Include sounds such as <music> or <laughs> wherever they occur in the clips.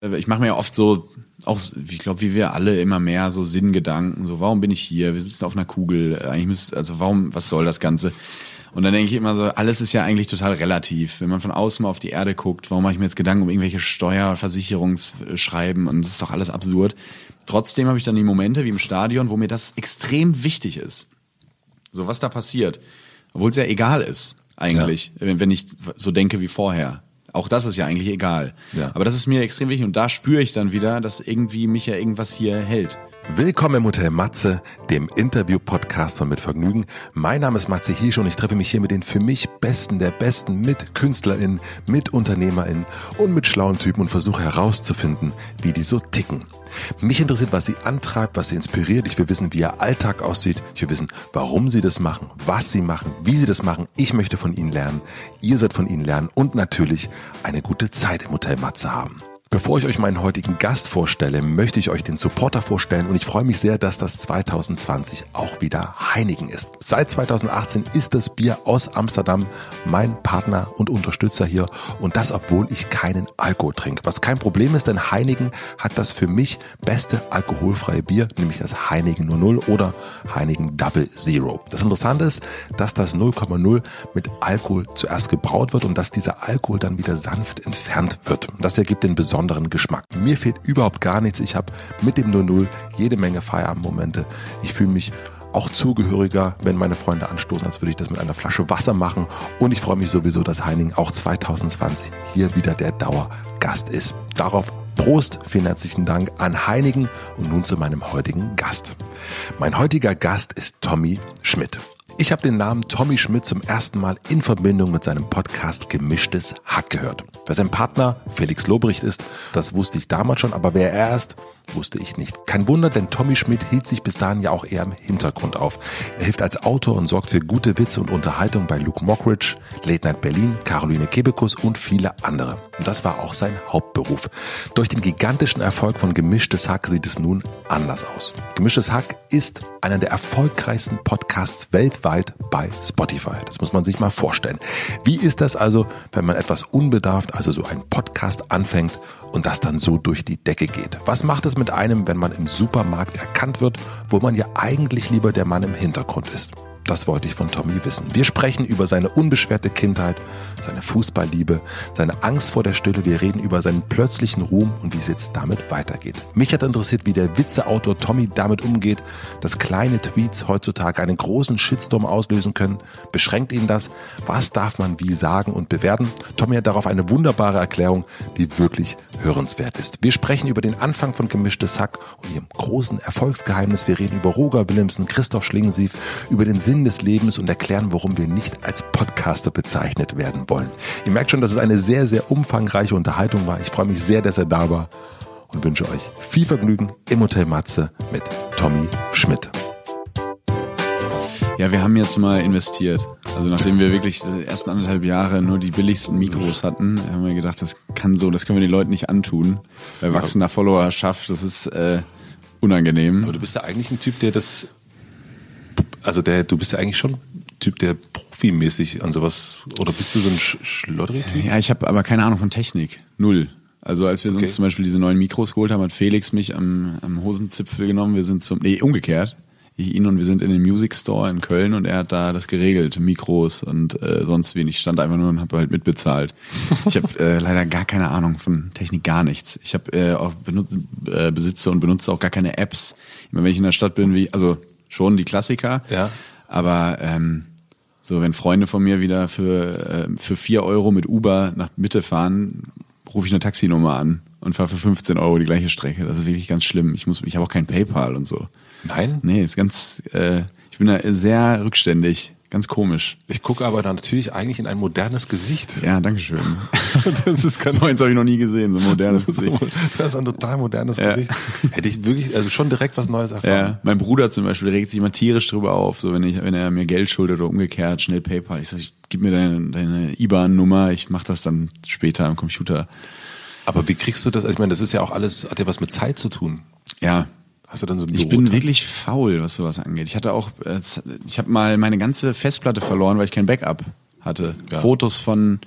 Ich mache mir ja oft so, auch, ich glaube, wie wir alle immer mehr so Sinngedanken, so, warum bin ich hier? Wir sitzen auf einer Kugel, eigentlich müsste, also warum, was soll das Ganze? Und dann denke ich immer so, alles ist ja eigentlich total relativ. Wenn man von außen mal auf die Erde guckt, warum mache ich mir jetzt Gedanken um irgendwelche Steuer- Versicherungsschreiben und das ist doch alles absurd. Trotzdem habe ich dann die Momente wie im Stadion, wo mir das extrem wichtig ist. So, was da passiert. Obwohl es ja egal ist, eigentlich, ja. wenn, wenn ich so denke wie vorher. Auch das ist ja eigentlich egal. Ja. Aber das ist mir extrem wichtig und da spüre ich dann wieder, dass irgendwie mich ja irgendwas hier hält. Willkommen im Hotel Matze, dem Interview-Podcast von Mit Vergnügen. Mein Name ist Matze Hirsch und ich treffe mich hier mit den für mich Besten der Besten, mit KünstlerInnen, mit UnternehmerInnen und mit schlauen Typen und versuche herauszufinden, wie die so ticken. Mich interessiert, was sie antreibt, was sie inspiriert. Ich will wissen, wie ihr Alltag aussieht. Ich will wissen, warum sie das machen, was sie machen, wie sie das machen. Ich möchte von ihnen lernen. Ihr sollt von ihnen lernen und natürlich eine gute Zeit im Hotel Matze haben. Bevor ich euch meinen heutigen Gast vorstelle, möchte ich euch den Supporter vorstellen und ich freue mich sehr, dass das 2020 auch wieder Heineken ist. Seit 2018 ist das Bier aus Amsterdam mein Partner und Unterstützer hier und das, obwohl ich keinen Alkohol trinke. Was kein Problem ist, denn Heineken hat das für mich beste alkoholfreie Bier, nämlich das Heineken 00 oder Heineken Double Zero. Das Interessante ist, dass das 0,0 mit Alkohol zuerst gebraut wird und dass dieser Alkohol dann wieder sanft entfernt wird. Das ergibt den besonderen besonderen Geschmack. Mir fehlt überhaupt gar nichts. Ich habe mit dem 00 jede Menge Feierabendmomente. Ich fühle mich auch zugehöriger, wenn meine Freunde anstoßen, als würde ich das mit einer Flasche Wasser machen. Und ich freue mich sowieso, dass Heining auch 2020 hier wieder der Dauergast ist. Darauf Prost, vielen herzlichen Dank an Heinigen und nun zu meinem heutigen Gast. Mein heutiger Gast ist Tommy Schmidt. Ich habe den Namen Tommy Schmidt zum ersten Mal in Verbindung mit seinem Podcast Gemischtes Hack gehört. Wer sein Partner Felix Lobrecht ist, das wusste ich damals schon, aber wer er ist, wusste ich nicht. Kein Wunder, denn Tommy Schmidt hielt sich bis dahin ja auch eher im Hintergrund auf. Er hilft als Autor und sorgt für gute Witze und Unterhaltung bei Luke Mockridge, Late Night Berlin, Caroline Kebekus und viele andere. Und das war auch sein Hauptberuf. Durch den gigantischen Erfolg von Gemischtes Hack sieht es nun anders aus. Gemischtes Hack ist einer der erfolgreichsten Podcasts weltweit bei Spotify. Das muss man sich mal vorstellen. Wie ist das also, wenn man etwas unbedarft, also so ein Podcast anfängt und das dann so durch die Decke geht. Was macht es mit einem, wenn man im Supermarkt erkannt wird, wo man ja eigentlich lieber der Mann im Hintergrund ist? Das wollte ich von Tommy wissen. Wir sprechen über seine unbeschwerte Kindheit, seine Fußballliebe, seine Angst vor der Stille. Wir reden über seinen plötzlichen Ruhm und wie es jetzt damit weitergeht. Mich hat interessiert, wie der Witzeautor Tommy damit umgeht, dass kleine Tweets heutzutage einen großen Shitstorm auslösen können. Beschränkt ihn das? Was darf man wie sagen und bewerten? Tommy hat darauf eine wunderbare Erklärung, die wirklich hörenswert ist. Wir sprechen über den Anfang von Gemischtes Hack und ihrem großen Erfolgsgeheimnis. Wir reden über Roger Willemsen, Christoph Schlingensief, über den Sinn Sinn des Lebens und erklären, warum wir nicht als Podcaster bezeichnet werden wollen. Ihr merkt schon, dass es eine sehr, sehr umfangreiche Unterhaltung war. Ich freue mich sehr, dass er da war und wünsche euch viel Vergnügen im Hotel Matze mit Tommy Schmidt. Ja, wir haben jetzt mal investiert. Also nachdem wir wirklich die ersten anderthalb Jahre nur die billigsten Mikros hatten, haben wir gedacht, das kann so, das können wir den Leuten nicht antun. Bei wachsender Followerschaft, das ist äh, unangenehm. Aber du bist ja eigentlich ein Typ, der das also der, du bist ja eigentlich schon Typ, der profimäßig an sowas, oder bist du so ein Sch Schloddery-Typ? Ja, ich habe aber keine Ahnung von Technik. Null. Also als wir okay. uns zum Beispiel diese neuen Mikros geholt haben, hat Felix mich am, am Hosenzipfel genommen. Wir sind zum, nee, umgekehrt. Ich ihn und wir sind in den Music Store in Köln und er hat da das geregelt, Mikros und äh, sonst wenig. Ich stand einfach nur und habe halt mitbezahlt. Ich habe äh, <laughs> leider gar keine Ahnung von Technik, gar nichts. Ich habe äh, auch benutze, äh, besitze und benutze auch gar keine Apps. Immer wenn ich in der Stadt bin, wie also schon die Klassiker. Ja. Aber ähm, so, wenn Freunde von mir wieder für, äh, für vier Euro mit Uber nach Mitte fahren, rufe ich eine Taxinummer an und fahre für 15 Euro die gleiche Strecke. Das ist wirklich ganz schlimm. Ich muss, ich habe auch kein PayPal und so. Nein? Nee, ist ganz, äh, ich bin da sehr rückständig. Ganz komisch. Ich gucke aber dann natürlich eigentlich in ein modernes Gesicht. Ja, danke schön. <laughs> das ist ganz so eins habe ich noch nie gesehen, so ein modernes <laughs> Gesicht. Das ist ein total modernes ja. Gesicht. Hätte ich wirklich, also schon direkt was Neues erfahren. Ja, mein Bruder zum Beispiel regt sich immer tierisch drüber auf, so wenn ich, wenn er mir Geld schuldet oder umgekehrt, schnell PayPal. Ich sag, ich, gib mir deine, deine IBAN-Nummer, ich mach das dann später am Computer. Aber wie kriegst du das? Also ich meine, das ist ja auch alles, hat ja was mit Zeit zu tun. Ja, Hast du dann so ein Ich bin wirklich faul, was sowas angeht. Ich hatte auch, äh, ich habe mal meine ganze Festplatte verloren, weil ich kein Backup hatte. Ja. Fotos von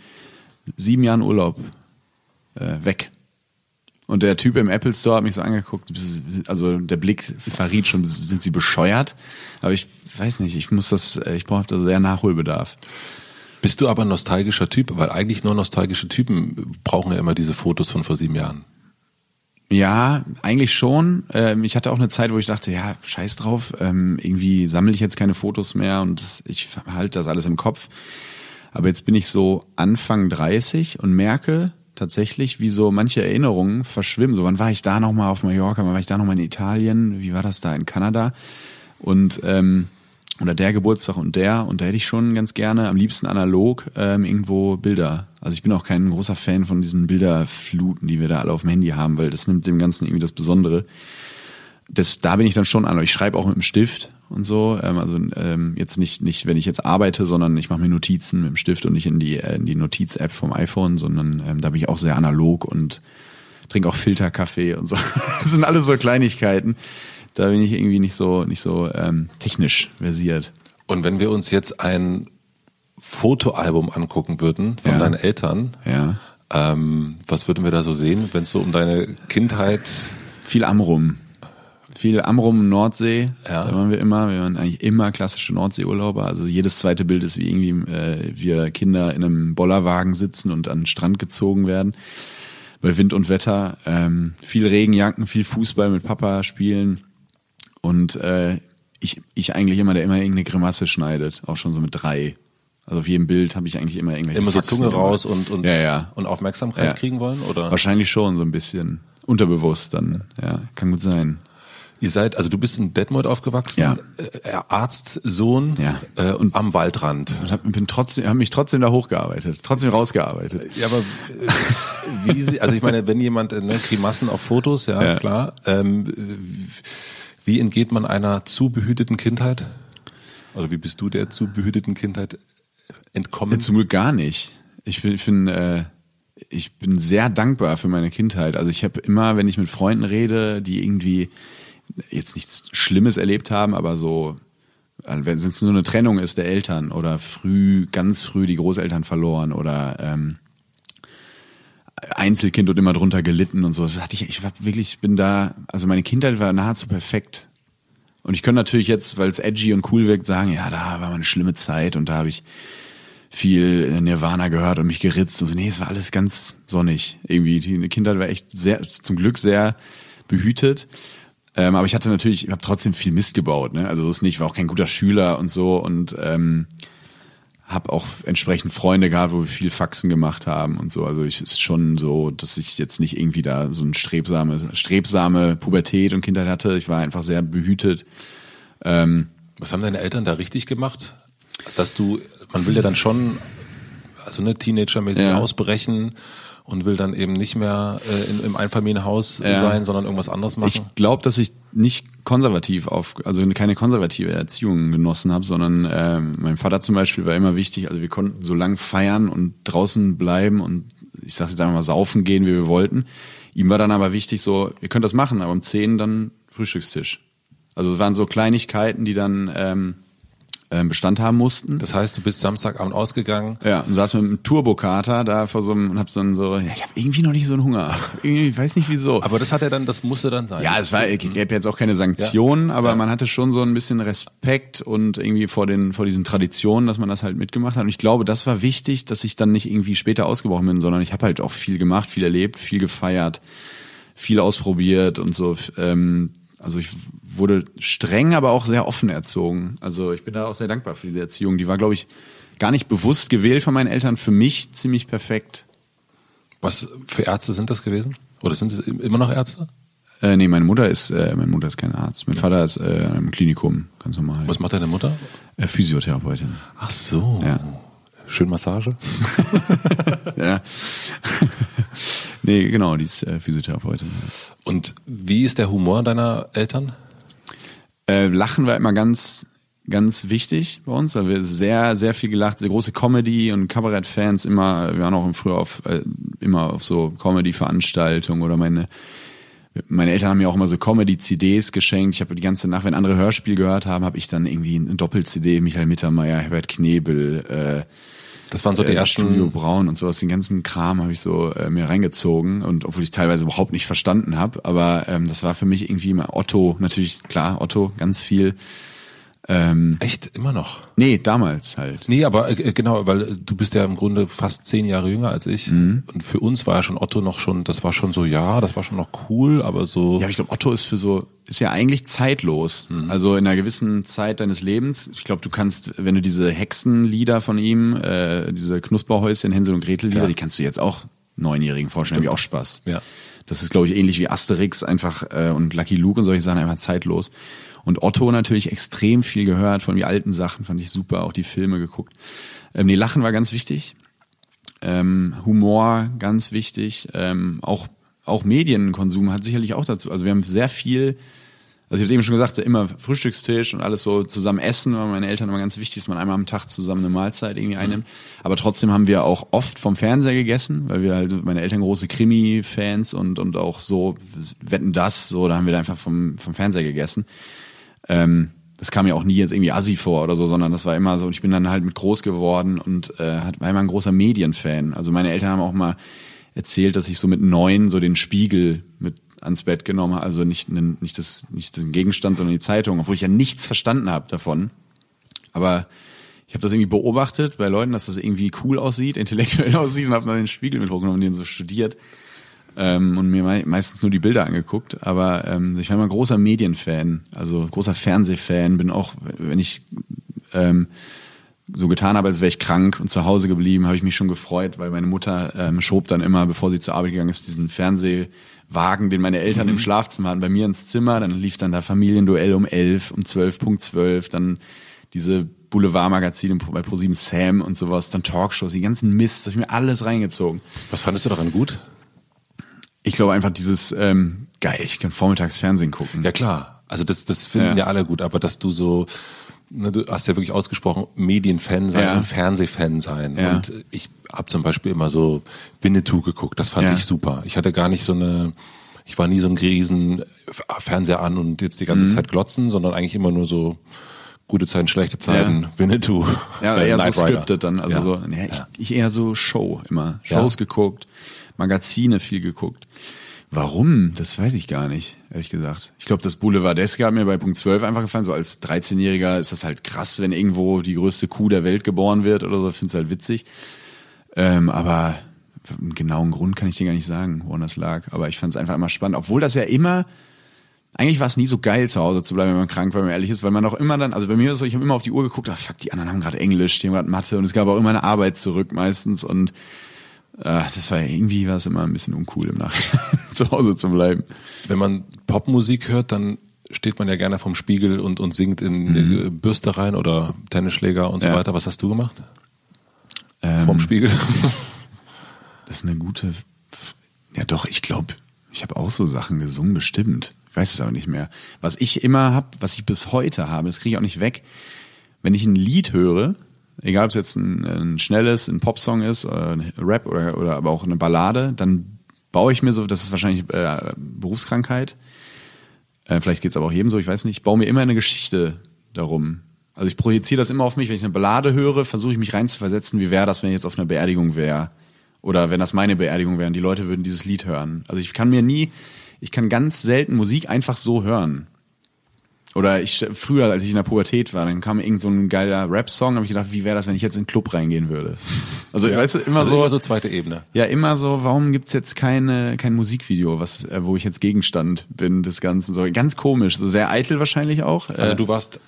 sieben Jahren Urlaub äh, weg. Und der Typ im Apple Store hat mich so angeguckt, also der Blick verriet schon, sind sie bescheuert? Aber ich weiß nicht, ich muss das, ich brauche da sehr Nachholbedarf. Bist du aber ein nostalgischer Typ? Weil eigentlich nur nostalgische Typen brauchen ja immer diese Fotos von vor sieben Jahren. Ja, eigentlich schon. Ähm, ich hatte auch eine Zeit, wo ich dachte, ja, scheiß drauf, ähm, irgendwie sammle ich jetzt keine Fotos mehr und ich halte das alles im Kopf. Aber jetzt bin ich so Anfang 30 und merke tatsächlich, wie so manche Erinnerungen verschwimmen. So, wann war ich da nochmal auf Mallorca, wann war ich da nochmal in Italien, wie war das da in Kanada? Und ähm, oder der Geburtstag und der und da hätte ich schon ganz gerne am liebsten analog ähm, irgendwo Bilder. Also ich bin auch kein großer Fan von diesen Bilderfluten, die wir da alle auf dem Handy haben, weil das nimmt dem Ganzen irgendwie das Besondere. Das, da bin ich dann schon an. Ich schreibe auch mit dem Stift und so. Ähm, also ähm, jetzt nicht, nicht, wenn ich jetzt arbeite, sondern ich mache mir Notizen mit dem Stift und nicht in die, äh, in die Notiz-App vom iPhone, sondern ähm, da bin ich auch sehr analog und trinke auch Filterkaffee und so. <laughs> Das sind alles so Kleinigkeiten. Da bin ich irgendwie nicht so, nicht so ähm, technisch versiert. Und wenn wir uns jetzt ein Fotoalbum angucken würden von ja. deinen Eltern, ja. ähm, was würden wir da so sehen, wenn es so um deine Kindheit viel Amrum. Viel Amrum Nordsee. Ja. Da waren wir immer. Wir waren eigentlich immer klassische Nordseeurlauber. Also jedes zweite Bild ist wie irgendwie äh, wir Kinder in einem Bollerwagen sitzen und an den Strand gezogen werden. Bei Wind und Wetter. Ähm, viel Regenjacken, viel Fußball mit Papa spielen. Und äh, ich, ich eigentlich immer, der immer irgendeine Grimasse schneidet. Auch schon so mit drei. Also auf jedem Bild habe ich eigentlich immer irgendwelche Immer so Zunge raus und, und, ja, ja. und Aufmerksamkeit ja. kriegen wollen? oder? Wahrscheinlich schon, so ein bisschen. Unterbewusst dann. Ja, kann gut sein. Ihr seid, also du bist in Detmold aufgewachsen, ja. äh, Arztsohn ja. äh, und am Waldrand. Und hab, bin trotzdem, hab mich trotzdem da hochgearbeitet, trotzdem rausgearbeitet. Ja, aber äh, wie sie, also ich meine, wenn jemand äh, ne, Grimassen auf Fotos, ja, ja. klar. Ähm, wie entgeht man einer zu behüteten Kindheit? Oder wie bist du der zu behüteten Kindheit entkommen? Zum Glück gar nicht. Ich bin, ich bin äh, ich bin sehr dankbar für meine Kindheit. Also ich habe immer, wenn ich mit Freunden rede, die irgendwie jetzt nichts Schlimmes erlebt haben, aber so, wenn es so eine Trennung ist der Eltern oder früh, ganz früh die Großeltern verloren oder ähm, Einzelkind und immer drunter gelitten und so. Das hatte ich, ich war wirklich, ich bin da, also meine Kindheit war nahezu perfekt. Und ich könnte natürlich jetzt, weil es edgy und cool wirkt, sagen, ja, da war mal eine schlimme Zeit und da habe ich viel Nirvana gehört und mich geritzt und so. Nee, es war alles ganz sonnig irgendwie. Die Kindheit war echt sehr, zum Glück sehr behütet. Ähm, aber ich hatte natürlich, ich habe trotzdem viel Mist gebaut. Ne? Also das ist nicht, war auch kein guter Schüler und so und ähm, habe auch entsprechend Freunde gehabt, wo wir viel Faxen gemacht haben und so. Also ich ist schon so, dass ich jetzt nicht irgendwie da so eine strebsame, strebsame Pubertät und Kindheit hatte. Ich war einfach sehr behütet. Ähm, Was haben deine Eltern da richtig gemacht? Dass du, man will ja dann schon, also ne, Teenager-mäßig ja. ausbrechen und will dann eben nicht mehr äh, in, im Einfamilienhaus ja. sein, sondern irgendwas anderes machen? Ich glaube, dass ich nicht konservativ auf, also keine konservative Erziehung genossen habe, sondern äh, mein Vater zum Beispiel war immer wichtig, also wir konnten so lang feiern und draußen bleiben und ich sag jetzt einfach mal saufen gehen, wie wir wollten. Ihm war dann aber wichtig so, ihr könnt das machen, aber um zehn dann Frühstückstisch. Also es waren so Kleinigkeiten, die dann ähm, Bestand haben mussten. Das heißt, du bist Samstagabend ausgegangen. Ja, und saß mit einem Turbokater da vor so einem und hab dann so, ja, ich habe irgendwie noch nicht so einen Hunger. Irgendwie, ich weiß nicht wieso. Aber das hat er dann, das musste dann sein. Ja, es war, ich gäbe jetzt auch keine Sanktionen, ja. aber ja. man hatte schon so ein bisschen Respekt und irgendwie vor den, vor diesen Traditionen, dass man das halt mitgemacht hat. Und ich glaube, das war wichtig, dass ich dann nicht irgendwie später ausgebrochen bin, sondern ich habe halt auch viel gemacht, viel erlebt, viel gefeiert, viel ausprobiert und so. Ähm, also ich wurde streng, aber auch sehr offen erzogen. Also ich bin da auch sehr dankbar für diese Erziehung. Die war, glaube ich, gar nicht bewusst gewählt von meinen Eltern. Für mich ziemlich perfekt. Was für Ärzte sind das gewesen? Oder sind es immer noch Ärzte? Äh, nee, meine Mutter ist, äh, meine Mutter ist kein Arzt. Mein Vater ist äh, im Klinikum, ganz normal. Was macht deine Mutter? Äh, Physiotherapeutin. Ach so. Ja. Schön Massage? <laughs> ja. <laughs> nee, genau, die ist äh, Physiotherapeutin. Und wie ist der Humor deiner Eltern? Äh, Lachen war immer ganz, ganz wichtig bei uns. Da wir sehr, sehr viel gelacht, sehr große Comedy- und Kabarett-Fans. Immer, wir waren auch früher auf, äh, immer auf so Comedy-Veranstaltungen oder meine, meine Eltern haben mir auch immer so Comedy-CDs geschenkt. Ich habe die ganze Nacht, wenn andere Hörspiel gehört haben, habe ich dann irgendwie ein Doppel-CD, Michael Mittermeier, Herbert Knebel, äh, Das waren so die äh, ersten- Studio Braun und sowas, den ganzen Kram habe ich so äh, mir reingezogen und obwohl ich teilweise überhaupt nicht verstanden habe, aber ähm, das war für mich irgendwie immer Otto, natürlich klar, Otto, ganz viel. Ähm, Echt? Immer noch? nee, damals halt. Nee, aber äh, genau, weil äh, du bist ja im Grunde fast zehn Jahre jünger als ich. Mhm. Und für uns war ja schon Otto noch schon, das war schon so, ja, das war schon noch cool, aber so. Ja, aber ich glaube, Otto ist für so, ist ja eigentlich zeitlos. Also in einer gewissen Zeit deines Lebens. Ich glaube, du kannst, wenn du diese Hexenlieder von ihm, äh, diese Knusperhäuschen, Hänsel und Gretel Lieder, Ja. die kannst du jetzt auch Neunjährigen vorstellen, haben die auch Spaß. Ja. Das ist, glaube ich, ähnlich wie Asterix einfach äh, und Lucky Luke und solche Sachen einfach zeitlos. Und Otto natürlich extrem viel gehört, von die alten Sachen fand ich super, auch die Filme geguckt. Ähm, nee, Lachen war ganz wichtig. Ähm, Humor ganz wichtig. Ähm, auch, auch Medienkonsum hat sicherlich auch dazu. Also wir haben sehr viel, also ich habe eben schon gesagt, immer Frühstückstisch und alles so zusammen essen, weil meine Eltern immer ganz wichtig ist, dass man einmal am Tag zusammen eine Mahlzeit irgendwie einnimmt. Aber trotzdem haben wir auch oft vom Fernseher gegessen, weil wir halt, meine Eltern große Krimi-Fans und, und auch so wetten das, so, da haben wir da einfach vom, vom Fernseher gegessen. Ähm, das kam mir auch nie jetzt irgendwie assi vor oder so, sondern das war immer so, und ich bin dann halt mit groß geworden und äh, war immer ein großer Medienfan. Also meine Eltern haben auch mal erzählt, dass ich so mit neun so den Spiegel mit ans Bett genommen habe, also nicht, nicht, das, nicht den Gegenstand, sondern die Zeitung, obwohl ich ja nichts verstanden habe davon. Aber ich habe das irgendwie beobachtet bei Leuten, dass das irgendwie cool aussieht, <laughs> intellektuell aussieht und habe dann den Spiegel mit hochgenommen und den so studiert ähm, und mir mei meistens nur die Bilder angeguckt. Aber ähm, ich war immer großer Medienfan, also großer Fernsehfan, bin auch, wenn ich ähm, so getan habe, als wäre ich krank und zu Hause geblieben, habe ich mich schon gefreut, weil meine Mutter ähm, schob dann immer, bevor sie zur Arbeit gegangen ist, diesen Fernsehwagen, den meine Eltern im Schlafzimmer hatten, bei mir ins Zimmer. Dann lief dann da Familienduell um 11, um 12.12, dann diese Boulevardmagazine bei ProSieben Sam und sowas, dann Talkshows, die ganzen Mist, das habe ich mir alles reingezogen. Was fandest du daran gut? Ich glaube einfach dieses, ähm, geil, ich kann vormittags Fernsehen gucken. Ja klar, also das, das finden ja. Ja. alle gut, aber dass du so, ne, du hast ja wirklich ausgesprochen, Medienfan sein Ja. und Fernsehfan sein. Ja. Und ich habe zum Beispiel immer so Winnetou geguckt, das fand Ja. ich super. Ich hatte gar nicht so eine, ich war nie so ein riesen Fernseher an und jetzt die ganze Mhm. Zeit glotzen, sondern eigentlich immer nur so gute Zeiten, schlechte Zeiten, Winnetou. Ja, äh, eher Knight so scripted dann. Also Ja. so, ja, ich, Ja. ich eher so Show immer. Ja. Shows geguckt, Magazine viel geguckt. Warum? Das weiß ich gar nicht, ehrlich gesagt. Ich glaube, das Boulevardeske hat mir bei Punkt 12 einfach gefallen. So als 13-Jähriger ist das halt krass, wenn irgendwo die größte Kuh der Welt geboren wird oder so. Find's halt witzig. Ähm, aber einen genauen Grund kann ich dir gar nicht sagen, woran das lag. Aber ich fand's einfach immer spannend. Obwohl das ja immer eigentlich war es nie so geil, zu Hause zu bleiben, wenn man krank war, wenn man ehrlich ist, weil man auch immer dann, also bei mir ist es so, ich habe immer auf die Uhr geguckt, ach fuck, die anderen haben gerade Englisch, die haben gerade Mathe und es gab auch immer eine Arbeit zurück meistens und äh, das war irgendwie war es immer ein bisschen uncool im Nachhinein, <laughs> zu Hause zu bleiben. Wenn man Popmusik hört, dann steht man ja gerne vom Spiegel und, und singt in eine Bürste rein oder Tennisschläger und so Ja. weiter. Was hast du gemacht? Ähm, Vom Spiegel? <laughs> Das ist eine gute, ja doch, ich glaube, ich habe auch so Sachen gesungen, bestimmt. Ich weiß es aber nicht mehr. Was ich immer hab, was ich bis heute habe, das kriege ich auch nicht weg, wenn ich ein Lied höre, egal ob es jetzt ein, ein schnelles, ein Popsong ist, oder ein Rap oder, oder aber auch eine Ballade, dann baue ich mir so, das ist wahrscheinlich äh, Berufskrankheit, äh, vielleicht geht's aber auch jedem so, ich weiß nicht, ich baue mir immer eine Geschichte darum. Also ich projiziere das immer auf mich, wenn ich eine Ballade höre, versuche ich mich reinzuversetzen, wie wäre das, wenn ich jetzt auf einer Beerdigung wäre. Oder wenn das meine Beerdigung wäre und die Leute würden dieses Lied hören. Also ich kann mir nie, ich kann ganz selten Musik einfach so hören. Oder ich früher, als ich in der Pubertät war, dann kam irgend so ein geiler Rap-Song, habe ich gedacht, wie wäre das, wenn ich jetzt in den Club reingehen würde? <laughs> Also Ja. weißt du, immer also so, immer so zweite Ebene. ja, immer so, warum gibt's jetzt keine, kein Musikvideo, was, äh, wo ich jetzt Gegenstand bin des Ganzen? So ganz komisch, so sehr eitel wahrscheinlich auch. Also Äh, du warst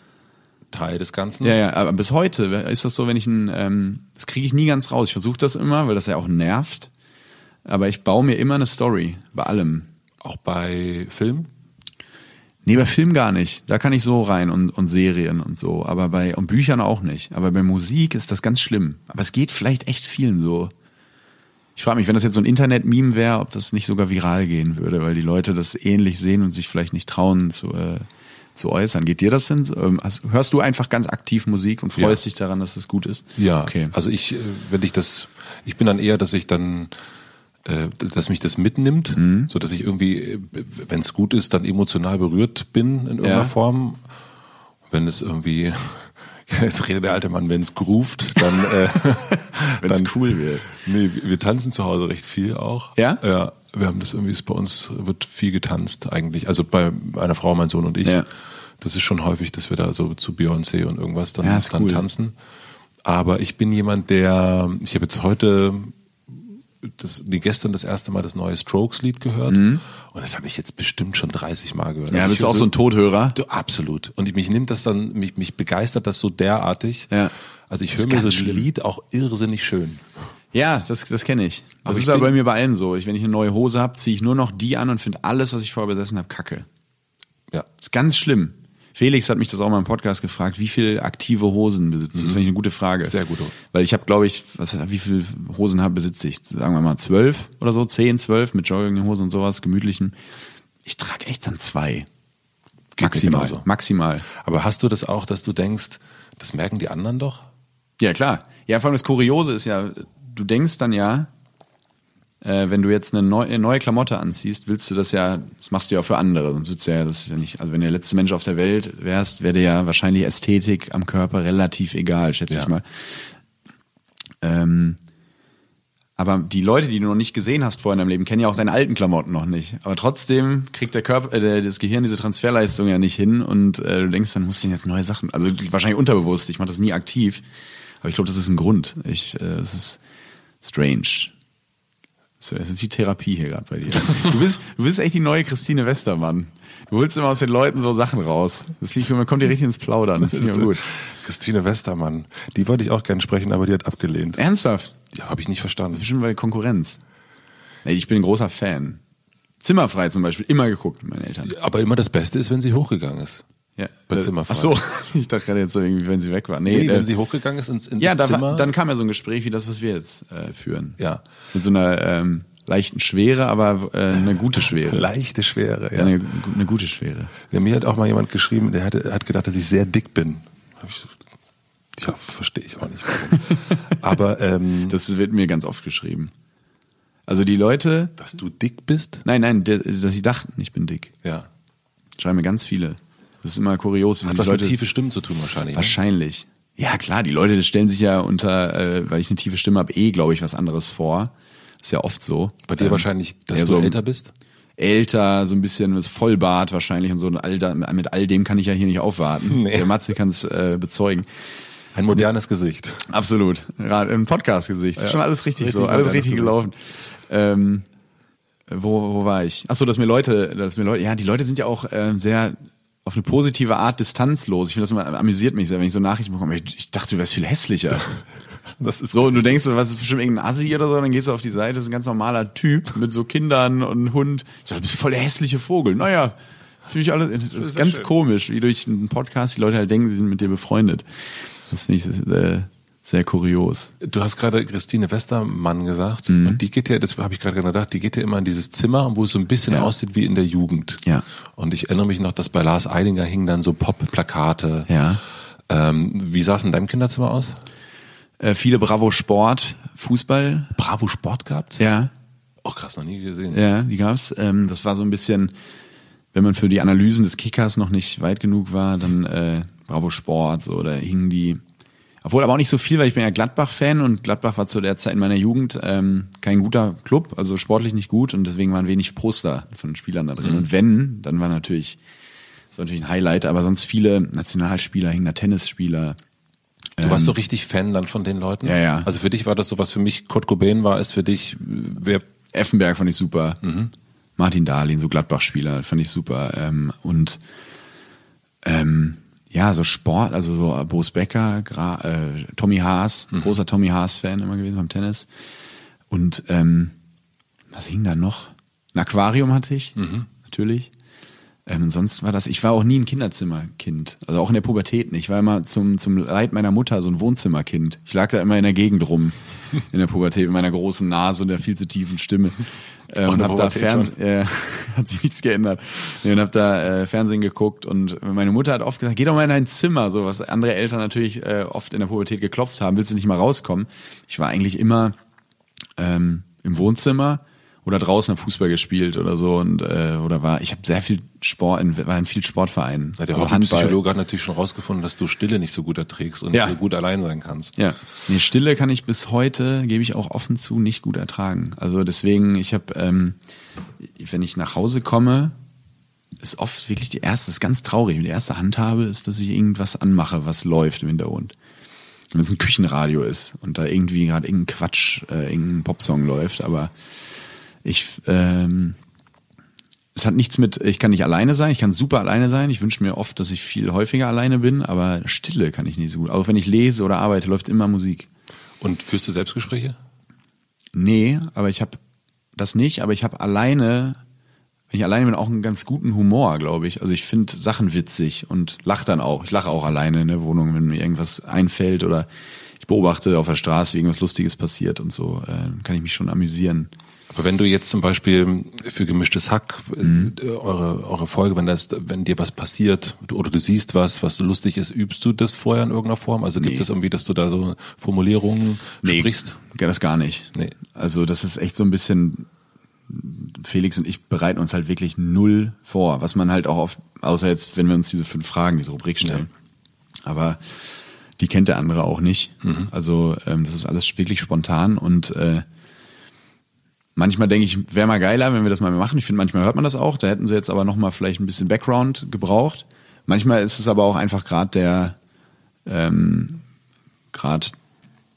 Teil des Ganzen. ja, ja, aber bis heute ist das so, wenn ich ein, ähm, das kriege ich nie ganz raus. Ich versuche das immer, weil das ja auch nervt. Aber ich baue mir immer eine Story bei allem. Auch bei Film. Nee, bei Film gar nicht. Da kann ich so rein und, und Serien und so. Aber bei, und Büchern auch nicht. Aber bei Musik ist das ganz schlimm. Aber es geht vielleicht echt vielen so. Ich frage mich, wenn das jetzt so ein Internet-Meme wäre, ob das nicht sogar viral gehen würde, weil die Leute das ähnlich sehen und sich vielleicht nicht trauen zu, äh, zu äußern. Geht dir das hin? Ähm, hast, hörst du einfach ganz aktiv Musik und freust Ja. dich daran, dass das gut ist? Ja, Okay. also ich, äh, wenn ich das, ich bin dann eher, dass ich dann, äh, dass mich das mitnimmt, Mhm. so dass ich irgendwie, wenn es gut ist, dann emotional berührt bin in irgendeiner Ja. Form. Wenn es irgendwie, <laughs> Jetzt redet der alte Mann, wenn es groovt, dann, äh, <laughs> Wenn es cool wird. Nee, wir tanzen zu Hause recht viel auch. Ja? Ja. Wir haben das irgendwie, ist bei uns wird viel getanzt eigentlich. Also bei meiner Frau, mein Sohn und ich. Ja. Das ist schon häufig, dass wir da so zu Beyoncé und irgendwas dann, Ja, dann cool. tanzen. Aber ich bin jemand, der, ich habe jetzt heute das, nee, gestern das erste Mal das neue Strokes-Lied gehört. Und das habe ich jetzt bestimmt schon 30 Mal gehört. Mhm. Ja, Also bist du auch so- so ein Todhörer? Du, absolut. Und ich- mich nimmt das dann, mich, mich begeistert das so derartig. Ja. Also ich höre mir so ein schlimm. Lied auch irrsinnig schön. Ja, das, das kenne ich. Das Aber ist ich aber bei mir bei allen so. Ich, wenn ich eine neue Hose habe, ziehe ich nur noch die an und finde alles, was ich vorher besessen habe, kacke. Ja. ist ganz schlimm. Felix hat mich das auch mal im Podcast gefragt, wie viel aktive Hosen besitzt du? Das finde ich eine gute Frage. Mhm. Sehr gut. Weil ich habe, glaube ich, was, wie viel Hosen habe besitze ich? Sagen wir mal zwölf oder so, zehn, zwölf mit Jogginghosen und sowas, gemütlichen. Ich trage echt dann zwei. mir Maximal. genauso. Maximal. Aber hast du das auch, dass du denkst, das merken die anderen doch? Ja, klar. Ja, vor allem das Kuriose ist ja, du denkst dann ja, äh, wenn du jetzt eine neue, eine neue Klamotte anziehst, willst du das ja, das machst du ja auch für andere, sonst würdest du ja, das ist ja nicht, also wenn du der letzte Mensch auf der Welt wärst, wäre dir ja wahrscheinlich Ästhetik am Körper relativ egal, schätze Ja. ich mal. Ähm, aber die Leute, die du noch nicht gesehen hast vorher in deinem Leben, kennen ja auch deine alten Klamotten noch nicht. Aber trotzdem kriegt der Körper, äh, das Gehirn diese Transferleistung ja nicht hin und äh, du denkst, dann musst du jetzt neue Sachen. Also wahrscheinlich unterbewusst. Ich mache das nie aktiv, aber ich glaube, das ist ein Grund. Ich, äh, es ist strange. Das ist wie Therapie hier gerade bei dir. Du bist, du bist echt die neue Christine Westermann. Du holst immer aus den Leuten so Sachen raus. Das liegt, man kommt dir richtig ins Plaudern. Das finde ich gut. Christine Westermann, die wollte ich auch gern sprechen, aber die hat abgelehnt. Ernsthaft? Ja, habe ich nicht verstanden. Bestimmt bei Konkurrenz. Nee, ich bin ein großer Fan. Zimmerfrei zum Beispiel, immer geguckt mit meinen Eltern. Aber immer das Beste ist, wenn sie hochgegangen ist. Ja. Bei Äh, Zimmerfrei. Ach so, <laughs> ich dachte gerade jetzt so irgendwie, wenn sie weg war. Nee, Nee, äh, wenn sie hochgegangen ist ins, ins ja, Zimmer. war- dann kam ja so ein Gespräch wie das, was wir jetzt äh, führen. Ja. Mit so einer ähm, leichten Schwere, aber äh, eine gute Schwere. <laughs> leichte Schwere. Ja, Ja. eine, eine gute Schwere. Ja, mir hat auch mal jemand geschrieben, der hatte, hat gedacht, dass ich sehr dick bin. Hab ich so, ja, verstehe ich auch nicht warum. <laughs> aber ähm, Das wird mir ganz oft geschrieben. Also die Leute, dass du dick bist? nein, nein, dass sie dachten, ich bin dick. Ja. Schreiben mir ganz viele. Das ist immer kurios, wie Hat die was Leute mit tiefe Stimmen zu tun wahrscheinlich. Ne? Wahrscheinlich. Ja, klar, die Leute stellen sich ja unter, äh, weil ich eine tiefe Stimme habe, eh, glaube ich, was anderes vor. ist ja oft so. Bei dir Ähm, wahrscheinlich, dass ja, du so älter bist? Älter, so ein bisschen Vollbart wahrscheinlich und so. Und all da, mit all dem kann ich ja hier nicht aufwarten. <laughs> Nee. Der Matze kann es äh, bezeugen. Ein modernes Gesicht. Absolut. Im Podcast-Gesicht. Ist Schon alles richtig, Richtig so. Alles richtig gelaufen. Ähm, wo, wo war ich? Ach so, dass mir Leute, dass mir Leute, ja, die Leute sind ja auch ähm, sehr auf eine positive Art distanzlos. Ich finde das immer amüsiert mich sehr, wenn ich so Nachrichten bekomme. Ich, ich dachte, du wärst viel hässlicher. <laughs> Das ist so, und du denkst, was ist bestimmt irgendein Assi oder so, dann gehst du auf die Seite, das ist ein ganz normaler Typ mit so Kindern und Hund. Ich dachte, du bist voll der hässliche Vogel. Naja, finde ich alles, das ist sehr ganz schön. komisch, wie durch einen Podcast die Leute halt denken, sie sind mit dir befreundet. Das finde ich sehr, sehr kurios. Du hast gerade Christine Westermann gesagt Mhm. und die geht ja, das habe ich gerade gedacht, die geht ja immer in dieses Zimmer, wo es so ein bisschen Ja. aussieht wie in der Jugend. Ja. Und ich erinnere mich noch, dass bei Lars Eidinger hingen dann so Pop-Plakate. Ja. Ähm, wie sah es in deinem Kinderzimmer aus? Äh, viele Bravo Sport, Fußball. Bravo Sport gehabt? Ja, Oh krass, noch nie gesehen. ja, die gab's. Ähm, das war so ein bisschen, wenn man für die Analysen des Kickers noch nicht weit genug war, dann äh, Bravo Sport, so, da hingen die. Obwohl aber auch nicht so viel, weil ich bin ja Gladbach-Fan und Gladbach war zu der Zeit in meiner Jugend ähm, kein guter Club, also sportlich nicht gut und deswegen waren wenig Poster von Spielern da drin. Und wenn, dann war natürlich, das war natürlich ein Highlight, aber sonst viele Nationalspieler, hingen da Tennisspieler. Du warst so richtig Fan dann von den Leuten? Ja, ja. Also für dich war das so, was für mich Kurt Cobain war, ist für dich, wer, Effenberg fand ich super. Martin Dahlin, so Gladbach-Spieler, fand ich super. Ähm, und ähm, ja, so Sport, also so Boris Becker, Gra äh, Tommy Haas, großer Tommy Haas-Fan immer gewesen beim Tennis. Und ähm, was hing da noch? Ein Aquarium hatte ich, natürlich. Ähm, sonst war das, ich war auch nie ein Kinderzimmerkind. Also auch in der Pubertät nicht. Ich war immer zum, zum Leid meiner Mutter so ein Wohnzimmerkind. Ich lag da immer in der Gegend rum. In der Pubertät mit meiner großen Nase und der viel zu tiefen Stimme. <laughs> Äh, und hab da Fernsehen, <laughs> äh, hat sich nichts geändert. Nee, und hab da äh, Fernsehen geguckt und meine Mutter hat oft gesagt, geh doch mal in dein Zimmer, so was andere Eltern natürlich äh, oft in der Pubertät geklopft haben, willst du nicht mal rauskommen? Ich war eigentlich immer ähm, im Wohnzimmer oder draußen Fußball gespielt oder so und äh, oder war ich habe sehr viel Sport in, war in viel Sportvereinen. Ja, der also Psychologe hat natürlich schon rausgefunden, dass du Stille nicht so gut erträgst und Ja. nicht so gut allein sein kannst. Ja, nee, Stille kann ich bis heute, gebe ich auch offen zu, nicht gut ertragen. Also deswegen, ich habe, ähm, wenn ich nach Hause komme, ist oft wirklich die erste, das ist ganz traurig. Die erste Handhabe ist, dass ich irgendwas anmache, was läuft im Hintergrund. Wenn es ein Küchenradio ist und da irgendwie gerade irgendein Quatsch, äh, irgendein Popsong läuft, aber ich, ähm, es hat nichts mit, ich kann nicht alleine sein, ich kann super alleine sein. Ich wünsche mir oft, dass ich viel häufiger alleine bin, aber Stille kann ich nicht so gut. Auch wenn ich lese oder arbeite, läuft immer Musik. Und führst du Selbstgespräche? Nee, aber ich habe das nicht, aber ich habe alleine, wenn ich alleine bin, auch einen ganz guten Humor, glaube ich. Also ich finde Sachen witzig und lache dann auch. Ich lache auch alleine in der Wohnung, wenn mir irgendwas einfällt oder ich beobachte auf der Straße, wie irgendwas Lustiges passiert und so, äh, dann kann ich mich schon amüsieren. Aber wenn du jetzt zum Beispiel für gemischtes Hack äh, Mhm. eure, eure Folge, wenn das, wenn dir was passiert oder du siehst was, was so lustig ist, übst du das vorher in irgendeiner Form? Also gibt es irgendwie, dass du da so Formulierungen sprichst? Nee, das gar nicht. Nee. Also das ist echt so ein bisschen, Felix und ich bereiten uns halt wirklich null vor, was man halt auch oft, außer jetzt, wenn wir uns diese fünf Fragen, diese Rubrik stellen. Aber die kennt der andere auch nicht. Also ähm, das ist alles wirklich spontan und äh, manchmal denke ich, wäre mal geiler, wenn wir das mal machen. Ich finde, manchmal hört man das auch. Da hätten sie jetzt aber noch mal vielleicht ein bisschen Background gebraucht. Manchmal ist es aber auch einfach gerade der ähm, gerade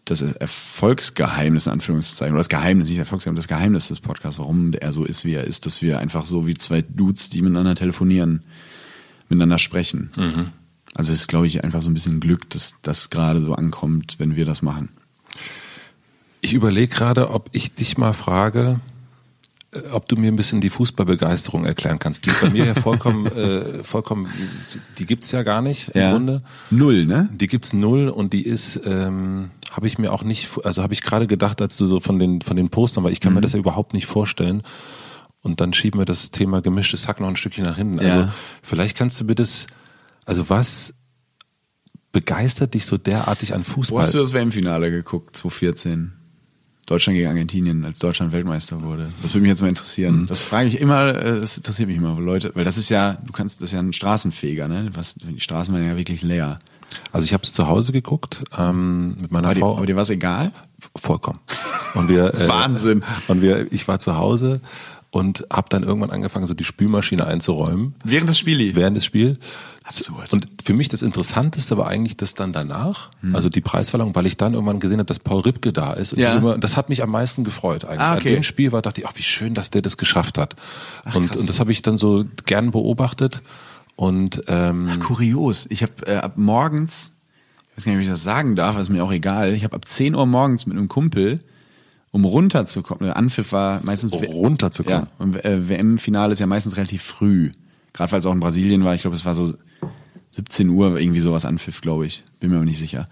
das Erfolgsgeheimnis in Anführungszeichen oder das Geheimnis, nicht Erfolgsgeheimnis, das Geheimnis des Podcasts, warum er so ist, wie er ist, dass wir einfach so wie zwei Dudes, die miteinander telefonieren, miteinander sprechen. Also es ist, glaube ich, einfach so ein bisschen Glück, dass das gerade so ankommt, wenn wir das machen. Ich überlege gerade, ob ich dich mal frage, äh, ob du mir ein bisschen die Fußballbegeisterung erklären kannst. Die ist bei mir ja vollkommen, <laughs> äh, vollkommen, die gibt's ja gar nicht im Grunde. Null, ne? Die gibt's null und die ist, ähm, habe ich mir auch nicht, also habe ich gerade gedacht, als du so von den von den Postern, weil ich kann mir das ja überhaupt nicht vorstellen. Und dann schieben wir das Thema gemischtes Hack noch ein Stückchen nach hinten. Also Ja. vielleicht kannst du mir das, also was begeistert dich so derartig an Wo Fußball? hast du das WM-Finale geguckt, 2014? Deutschland gegen Argentinien, als Deutschland Weltmeister wurde. Das würde mich jetzt mal interessieren. Das frage ich immer, äh, das interessiert mich immer, Leute, weil das ist ja, du kannst, das ist ja ein Straßenfeger, ne? Was, die Straßen waren ja wirklich leer. Also ich habe es zu Hause geguckt ähm, mit meiner Aber, die, Frau. aber dir war es egal? Vollkommen. Und wir, äh, Wahnsinn. Und wir, ich war zu Hause und habe dann irgendwann angefangen, so die Spülmaschine einzuräumen Während des Spiels während des Spiels. Absurd. Und für mich das Interessanteste war eigentlich das dann danach, Hm. also die Preisverleihung, weil ich dann irgendwann gesehen habe, dass Paul Ripke da ist. Und Ja. immer, das hat mich am meisten gefreut eigentlich. Ah, okay. An dem Spiel war, dachte ich, ach, wie schön, dass der das geschafft hat. und, krass. und das habe ich dann so gern beobachtet. Und ähm, Kurios. Ich habe äh, ab morgens, ich weiß gar nicht, ob ich das sagen darf, ist mir auch egal. Ich habe ab 10 Uhr morgens mit einem Kumpel, um runterzukommen, der Anpfiff war meistens Um runterzukommen. Ja, und äh, WM-Finale ist ja meistens relativ früh. Gerade weil es auch in Brasilien war. Ich glaube, es war so 17 Uhr irgendwie sowas Anpfiff, glaube ich. Bin mir aber nicht sicher.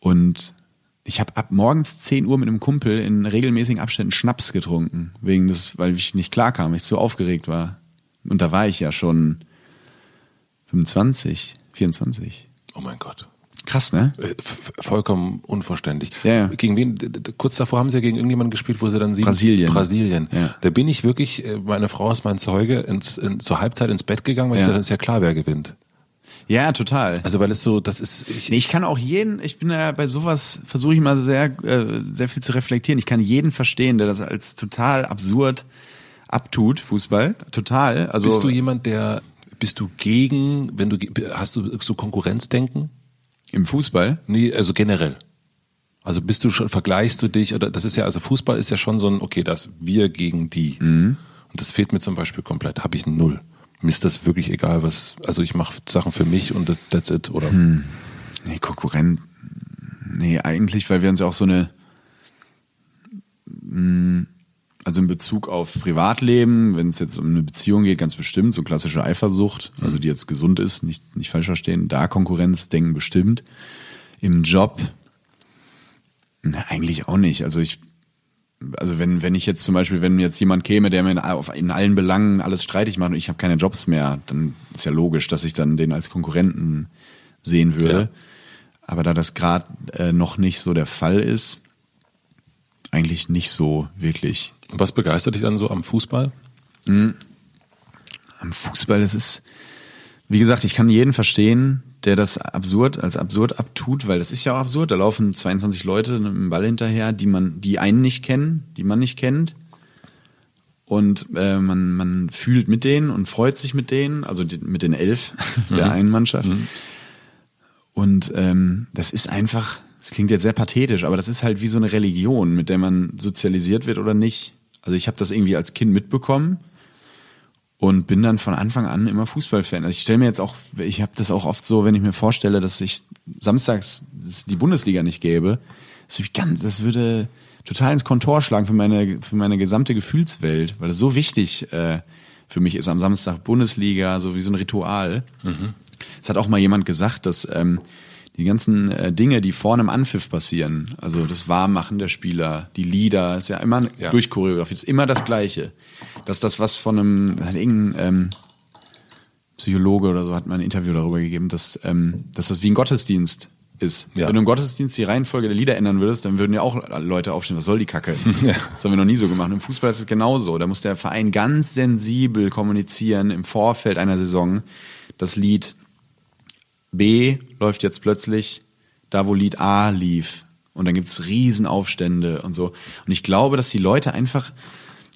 Und ich habe ab morgens 10 Uhr mit einem Kumpel in regelmäßigen Abständen Schnaps getrunken, wegen des, weil ich nicht klar kam, weil ich zu aufgeregt war. Und da war ich ja schon 25, 24. oh mein Gott. Krass, ne? Äh, Vollkommen unverständlich. Ja, ja. Gegen wen? Kurz davor haben sie ja gegen irgendjemanden gespielt, wo sie dann sieben. Brasilien. Brasilien. Ja. Da bin ich wirklich, äh, meine Frau ist mein Zeuge, ins, in, zur Halbzeit ins Bett gegangen, weil Ja. ich dachte, ist ja klar, wer gewinnt. Ja, total. Also weil es so, das ist. Ich, Nee, ich kann auch jeden, ich bin ja bei sowas, versuche ich mal sehr, äh, sehr viel zu reflektieren. Ich kann jeden verstehen, der das als total absurd abtut, Fußball. Total. Also, bist du jemand, der bist du gegen, wenn du hast du so Konkurrenzdenken? Im Fußball? Nee, also generell. Also bist du schon, vergleichst du dich, oder das ist ja, also Fußball ist ja schon so ein, okay, das wir gegen die. Mhm. Und das fehlt mir zum Beispiel komplett, habe ich null. Mir ist das wirklich egal, was, also ich mache Sachen für mich und das, that's it, oder? Hm. Nee, Konkurrent. Nee, eigentlich, weil wir uns ja auch so eine, mh, also in Bezug auf Privatleben, wenn es jetzt um eine Beziehung geht, ganz bestimmt, so klassische Eifersucht, also die jetzt gesund ist, nicht, nicht falsch verstehen, da Konkurrenzdenken bestimmt. Im Job, na, eigentlich auch nicht. Also ich, also wenn, wenn ich jetzt zum Beispiel, wenn jetzt jemand käme, der mir in, auf, in allen Belangen alles streitig macht und ich habe keine Jobs mehr, dann ist ja logisch, dass ich dann den als Konkurrenten sehen würde. Ja. Aber da das gerade äh, noch nicht so der Fall ist, eigentlich nicht so wirklich. Was begeistert dich dann so am Fußball? Am Fußball, das ist, wie gesagt, ich kann jeden verstehen, der das absurd, als absurd abtut, weil das ist ja auch absurd. Da laufen 22 Leute mit dem Ball hinterher, die man, die einen nicht kennen, die man nicht kennt. Und äh, man, man fühlt mit denen und freut sich mit denen, also die, mit den elf <laughs> der einen Mannschaft. Und ähm, das ist einfach, das klingt jetzt sehr pathetisch, aber das ist halt wie so eine Religion, mit der man sozialisiert wird oder nicht. Also ich habe das irgendwie als Kind mitbekommen und bin dann von Anfang an immer Fußballfan. Also ich stelle mir jetzt auch, ich habe das auch oft so, wenn ich mir vorstelle, dass ich samstags die Bundesliga nicht gäbe, das, würde total ins Kontor schlagen für meine für meine gesamte Gefühlswelt, weil das so wichtig äh, für mich ist am Samstag Bundesliga, so wie so ein Ritual. Es hat auch mal jemand gesagt, dass ähm, die ganzen äh, Dinge, die vorne im Anpfiff passieren, also das Warmmachen der Spieler, die Lieder, ist ja immer Ja. durchchoreografiert, ist immer das Gleiche. Dass das was von einem, hat irgendein ähm, Psychologe oder so hat mal ein Interview darüber gegeben, dass, ähm, dass das wie ein Gottesdienst ist. Ja. Wenn du im Gottesdienst die Reihenfolge der Lieder ändern würdest, dann würden ja auch Leute aufstehen, was soll die Kacke? <laughs> Das haben wir noch nie so gemacht. Im Fußball ist es genauso. Da muss der Verein ganz sensibel kommunizieren im Vorfeld einer Saison. Das Lied B läuft jetzt plötzlich da, wo Lied A lief. Und dann gibt's Riesenaufstände und so. Und ich glaube, dass die Leute einfach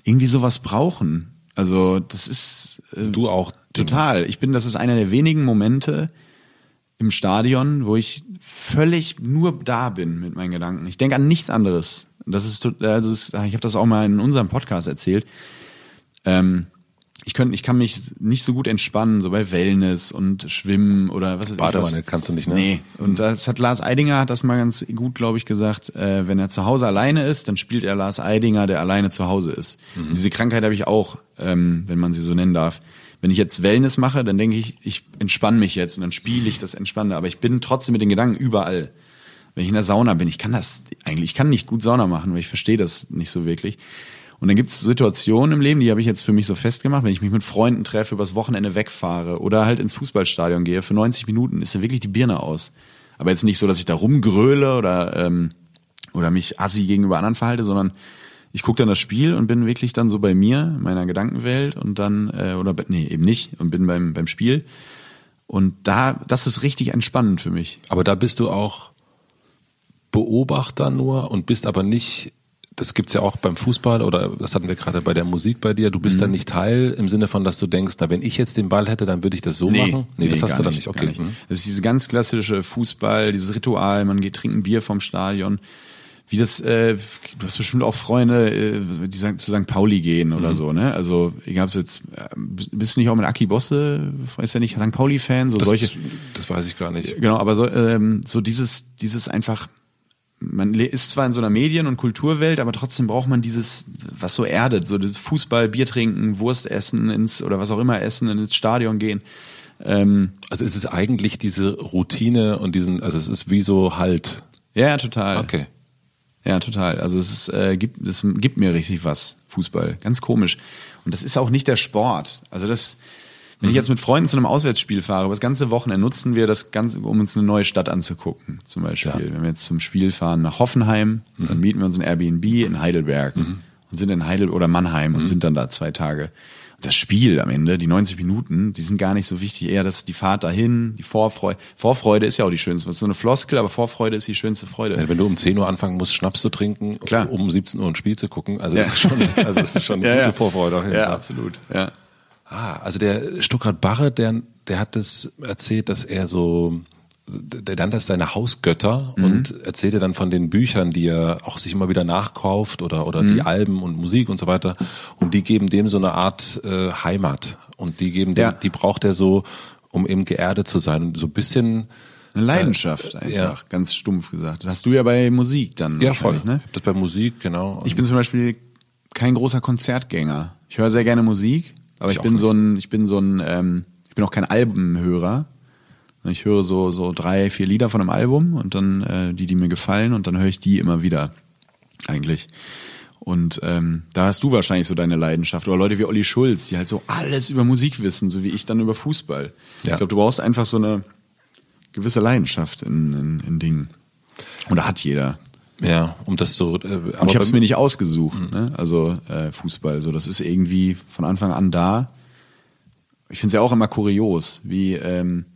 irgendwie sowas brauchen. Also das ist äh, Du auch. total. Ich bin, das ist einer der wenigen Momente im Stadion, wo ich völlig nur da bin mit meinen Gedanken. Ich denke an nichts anderes. Das ist, also ich habe das auch mal in unserem Podcast erzählt. Ähm, ich, könnt, ich kann mich nicht so gut entspannen, so bei Wellness und Schwimmen oder was weiß ich Badewanne was. kannst du nicht, ne? Nee. Und das hat Lars Eidinger hat das mal ganz gut, glaube ich, gesagt. Äh, wenn er zu Hause alleine ist, dann spielt er Lars Eidinger, der alleine zu Hause ist. Mhm. Diese Krankheit habe ich auch, ähm, wenn man sie so nennen darf. Wenn ich jetzt Wellness mache, dann denke ich, ich entspanne mich jetzt und dann spiele ich das Entspannende. Aber ich bin trotzdem mit den Gedanken überall. Wenn ich in der Sauna bin, ich kann das eigentlich, ich kann nicht gut Sauna machen, weil ich verstehe das nicht so wirklich. Und dann gibt es Situationen im Leben, die habe ich jetzt für mich so festgemacht, wenn ich mich mit Freunden treffe, übers Wochenende wegfahre oder halt ins Fußballstadion gehe, für 90 Minuten ist ja wirklich die Birne aus. Aber jetzt nicht so, dass ich da rumgröle oder, ähm, oder mich assi gegenüber anderen verhalte, sondern ich gucke dann das Spiel und bin wirklich dann so bei mir, in meiner Gedankenwelt und dann, äh, oder nee, eben nicht, und bin beim, beim Spiel. Und da, das ist richtig entspannend für mich. Aber da bist du auch Beobachter nur und bist aber nicht, das gibt's ja auch beim Fußball oder das hatten wir gerade bei der Musik bei dir, du bist Mhm. dann nicht Teil im Sinne von, dass du denkst, na wenn ich jetzt den Ball hätte, dann würde ich das so machen? Nee, das hast du dann nicht, okay. gar Mhm. Das ist diese ganz klassische Fußball, dieses Ritual, man geht trinken Bier vom Stadion. Wie das, äh, du hast bestimmt auch Freunde, äh, die sagen, zu St. Pauli gehen oder Mhm. so, ne? Also, egal ob jetzt, äh, bist du nicht auch mit Aki Bosse, weiß ja nicht, St. Pauli-Fan, so Das, solche. das weiß ich gar nicht. Genau, aber so, ähm, so dieses, dieses einfach, man ist zwar in so einer Medien- und Kulturwelt, aber trotzdem braucht man dieses, was so erdet, so das Fußball, Bier trinken, Wurst essen, ins, oder was auch immer essen, ins Stadion gehen. Ähm, Also es ist eigentlich diese Routine und diesen, also es ist wie so Halt. ja, ja, total. Okay. Ja, total. Also es ist, äh, gibt, es gibt mir richtig was, Fußball. Ganz komisch. Und das ist auch nicht der Sport. Also das, wenn ich jetzt mit Freunden zu einem Auswärtsspiel fahre, über das ganze Wochenende nutzen wir das Ganze, um uns eine neue Stadt anzugucken. Zum Beispiel. Ja. Wenn wir jetzt zum Spiel fahren nach Hoffenheim, dann mieten wir uns ein Airbnb in Heidelberg und sind in Heidel oder Mannheim und sind dann da zwei Tage. Und das Spiel am Ende, die 90 Minuten, die sind gar nicht so wichtig. Eher das, die Fahrt dahin, die Vorfreude. Vorfreude ist ja auch die schönste. Das ist so eine Floskel, aber Vorfreude ist die schönste Freude. Wenn du um 10 Uhr anfangen musst, Schnaps zu trinken, Klar. um 17 Uhr ein Spiel zu gucken, also Ja. das ist schon, also das ist schon <laughs> eine Ja, gute. Vorfreude. Auf jeden Ja, Fall. absolut. Ja. Ah, also der Stuttgart Barre, der, der hat das erzählt, dass er so, der dann das seine Hausgötter Mhm. und erzählte dann von den Büchern, die er auch sich immer wieder nachkauft oder, oder Mhm. die Alben und Musik und so weiter. Und die geben dem so eine Art äh, Heimat. Und die geben dem, Ja. die braucht er so, um eben geerdet zu sein. Und so ein bisschen, Eine Leidenschaft einfach, ja. ganz stumpf gesagt. Das hast du ja bei Musik dann ja voll, ne? das bei Musik, genau. Ich bin zum Beispiel kein großer Konzertgänger. Ich höre sehr gerne Musik, aber Ich ich, bin so ein, ich bin so ein, ähm, ich bin auch kein Albenhörer. Ich höre so so drei, vier Lieder von einem Album und dann äh, die, die mir gefallen und dann höre ich die immer wieder eigentlich. Und ähm, da hast du wahrscheinlich so deine Leidenschaft. Oder Leute wie Olli Schulz, die halt so alles über Musik wissen, so wie ich dann über Fußball. Ja. Ich glaube, du brauchst einfach so eine gewisse Leidenschaft in, in, in Dingen. Und da hat jeder. Ja, um das so. Äh, aber und ich habe es mir nicht ausgesucht. Mhm. Ne? Also äh, Fußball, so das ist irgendwie von Anfang an da. Ich finde es ja auch immer kurios, wie ähm,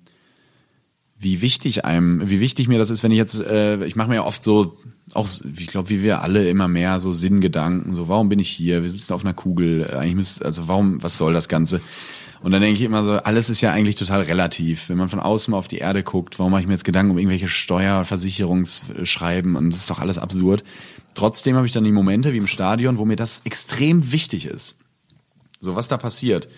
wie wichtig einem, wie wichtig mir das ist, wenn ich jetzt, äh, ich mache mir ja oft so, auch, ich glaube, wie wir alle immer mehr so Sinngedanken, so warum bin ich hier? Wir sitzen auf einer Kugel, äh, eigentlich müsste, also warum, was soll das Ganze? Und dann denke ich immer so, alles ist ja eigentlich total relativ. Wenn man von außen mal auf die Erde guckt, warum mache ich mir jetzt Gedanken um irgendwelche Steuer- Versicherungsschreiben und das ist doch alles absurd. Trotzdem habe ich dann die Momente wie im Stadion, wo mir das extrem wichtig ist. So was da passiert.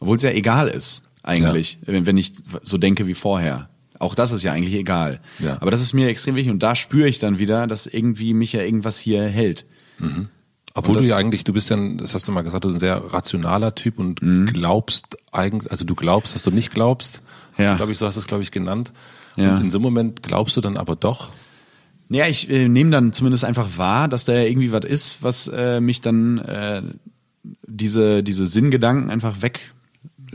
Obwohl es ja egal ist, eigentlich, ja. wenn, wenn ich so denke wie vorher. Auch das ist ja eigentlich egal. Ja. Aber das ist mir extrem wichtig und da spüre ich dann wieder, dass irgendwie mich ja irgendwas hier hält. Mhm. Obwohl du ja eigentlich, du bist ja, das hast du mal gesagt, du bist ein sehr rationaler Typ und mhm. glaubst eigentlich, also du glaubst, dass du nicht glaubst. Ja. Glaube ich, so hast du es, glaube ich, genannt. Ja. Und in so einem Moment glaubst du dann aber doch. Ja, ich äh, nehme dann zumindest einfach wahr, dass da ja irgendwie was ist, was äh, mich dann äh, diese, diese Sinngedanken einfach weg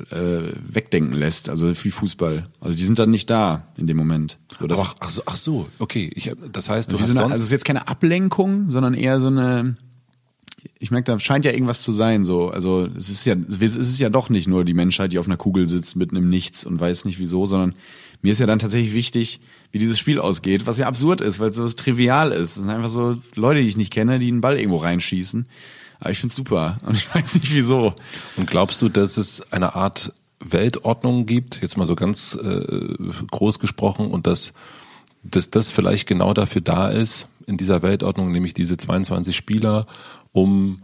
äh, wegdenken lässt, also wie Fußball. Also die sind dann nicht da in dem Moment. So, ach, ach, so, ach so, okay. Ich, das heißt, du hast so eine, also es ist jetzt keine Ablenkung, sondern eher so eine. Ich merke, da scheint ja irgendwas zu sein. So, also es ist ja, es ist ja doch nicht nur die Menschheit, die auf einer Kugel sitzt mitten im Nichts und weiß nicht wieso, sondern mir ist ja dann tatsächlich wichtig, wie dieses Spiel ausgeht, was ja absurd ist, weil es so trivial ist. Es sind einfach so Leute, die ich nicht kenne, die einen Ball irgendwo reinschießen. Aber ich find's super <laughs> und ich weiß nicht wieso. Und glaubst du, dass es eine Art Weltordnung gibt, jetzt mal so ganz äh, groß gesprochen, und dass, dass das vielleicht genau dafür da ist, in dieser Weltordnung, nämlich diese 22 Spieler, um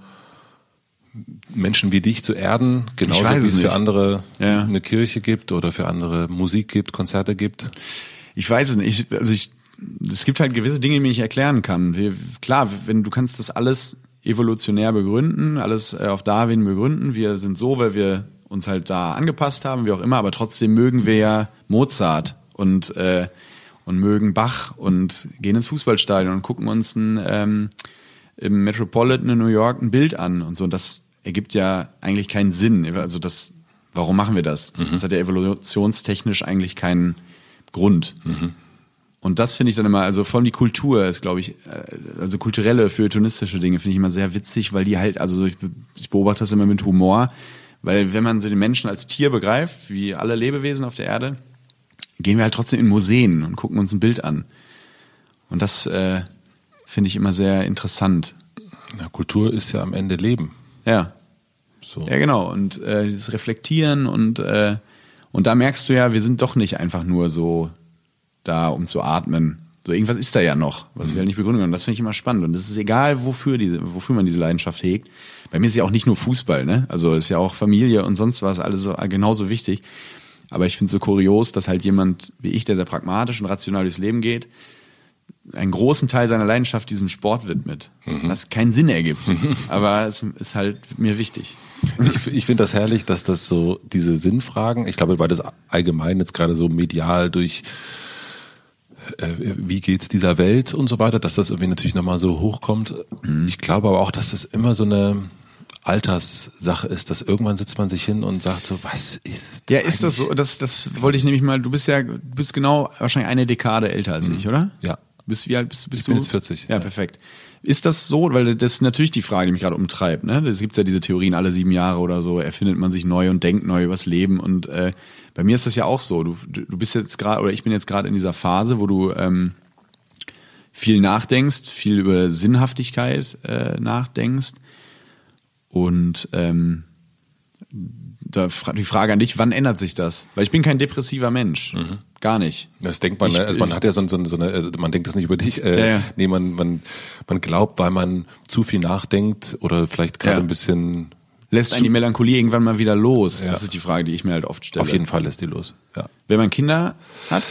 Menschen wie dich zu erden, genauso wie es für andere ja. eine Kirche gibt oder für andere Musik gibt, Konzerte gibt? Ich weiß es nicht. Ich, also ich, es gibt halt gewisse Dinge, die ich nicht erklären kann. Wir, klar, wenn du kannst das alles evolutionär begründen, alles äh, auf Darwin begründen. Wir sind so, weil wir uns halt da angepasst haben, wie auch immer, aber trotzdem mögen wir ja Mozart und, äh, und mögen Bach und gehen ins Fußballstadion und gucken uns ein, ähm, im Metropolitan in New York ein Bild an und so. Und das ergibt ja eigentlich keinen Sinn. Also das, warum machen wir das? Mhm. Das hat ja evolutionstechnisch eigentlich keinen Grund. Mhm. Und das finde ich dann immer, also vor allem die Kultur ist, glaube ich, äh, also kulturelle, feuilletonistische Dinge finde ich immer sehr witzig, weil die halt, also ich, ich beobachte das immer mit Humor, weil wenn man so den Menschen als Tier begreift, wie alle Lebewesen auf der Erde, gehen wir halt trotzdem in Museen und gucken uns ein Bild an. Und das äh, finde ich immer sehr interessant. Na, Kultur ist ja am Ende Leben. Ja. So. Ja, genau. Und äh, das Reflektieren und, äh, und da merkst du ja, wir sind doch nicht einfach nur so da, um zu atmen. So irgendwas ist da ja noch, was mhm. wir halt nicht begründen können. Das finde ich immer spannend. Und es ist egal, wofür diese, wofür man diese Leidenschaft hegt. Bei mir ist ja auch nicht nur Fußball, ne? Also ist ja auch Familie und sonst was, alles so genauso wichtig. Aber ich finde es so kurios, dass halt jemand wie ich, der sehr pragmatisch und rational durchs Leben geht, einen großen Teil seiner Leidenschaft diesem Sport widmet. Mhm. Was keinen Sinn ergibt. <laughs> Aber es ist halt mir wichtig. Ich, ich finde das herrlich, dass das so diese Sinnfragen, ich glaube, weil das allgemein jetzt gerade so medial durch äh, wie geht's dieser Welt und so weiter, dass das irgendwie natürlich nochmal so hochkommt. Mhm. Ich glaube aber auch, dass das immer so eine Alterssache ist, dass irgendwann sitzt man sich hin und sagt so, was ist Ja, ist das so? Das, das wollte ich nämlich mal, du bist ja, du bist genau wahrscheinlich eine Dekade älter als mhm. ich, oder? Ja. Bis, wie alt bist, bist ich du? Bin jetzt 40. Ja, ja, perfekt. Ist das so, weil das ist natürlich die Frage, die mich gerade umtreibt. Ne? Es gibt ja diese Theorien, alle sieben Jahre oder so erfindet man sich neu und denkt neu übers Leben. Und äh, bei mir ist das ja auch so. Du, du bist jetzt gerade, oder ich bin jetzt gerade in dieser Phase, wo du ähm, viel nachdenkst, viel über Sinnhaftigkeit äh, nachdenkst. Und ähm, da die Frage an dich, wann ändert sich das? Weil ich bin kein depressiver Mensch. Mhm. Gar nicht. Das denkt man, ich, also man hat ja so, so, so eine, also man denkt das nicht über dich. Äh, ja, ja. Nee, man, man, man glaubt, weil man zu viel nachdenkt oder vielleicht gerade ja. ein bisschen. Lässt einen die Melancholie irgendwann mal wieder los? Das ist die Frage, die ich mir halt oft stelle. Auf jeden Fall lässt die los, ja. Wenn man Kinder hat,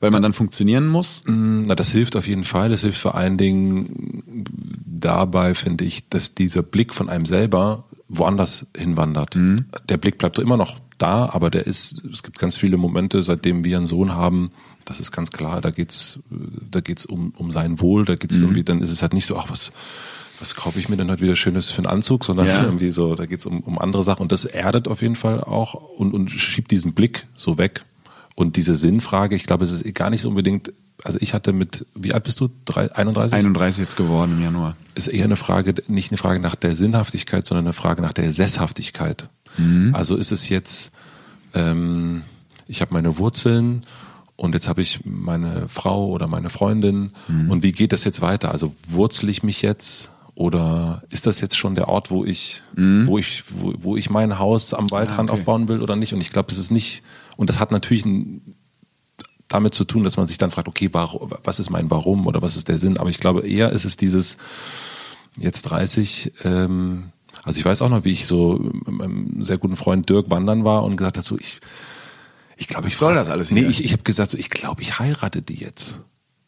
weil man dann funktionieren muss? Mm, na, das hilft auf jeden Fall. Das hilft vor allen Dingen dabei, finde ich, dass dieser Blick von einem selber woanders hinwandert. Mhm. Der Blick bleibt immer noch da, aber der ist, es gibt ganz viele Momente, seitdem wir einen Sohn haben, das ist ganz klar, da geht's, da geht's um, um sein Wohl, da geht's mhm. irgendwie, dann ist es halt nicht so, ach, was, was kaufe ich mir denn heute wieder Schönes für einen Anzug, sondern ja. <laughs> irgendwie so, da geht's um, um andere Sachen und das erdet auf jeden Fall auch und, und schiebt diesen Blick so weg. Und diese Sinnfrage, ich glaube, es ist gar nicht so unbedingt also ich hatte mit, wie alt bist du? Drei, 31? 31 jetzt geworden im Januar. Ist eher eine Frage, nicht eine Frage nach der Sinnhaftigkeit, sondern eine Frage nach der Sesshaftigkeit. Mhm. Also ist es jetzt, ähm, ich habe meine Wurzeln und jetzt habe ich meine Frau oder meine Freundin mhm. und wie geht das jetzt weiter? Also wurzel ich mich jetzt oder ist das jetzt schon der Ort, wo ich, mhm. wo ich, wo, wo ich mein Haus am Waldrand ah, okay. aufbauen will oder nicht? Und ich glaube, das ist nicht, und das hat natürlich ein, damit zu tun, dass man sich dann fragt, okay, warum, was ist mein Warum oder was ist der Sinn? Aber ich glaube eher ist es dieses jetzt 30, ähm, also ich weiß auch noch, wie ich so mit meinem sehr guten Freund Dirk wandern war und gesagt hat, so ich, ich glaube, ich soll das alles. Nee, ich, ich habe gesagt, so ich glaube, ich heirate die jetzt.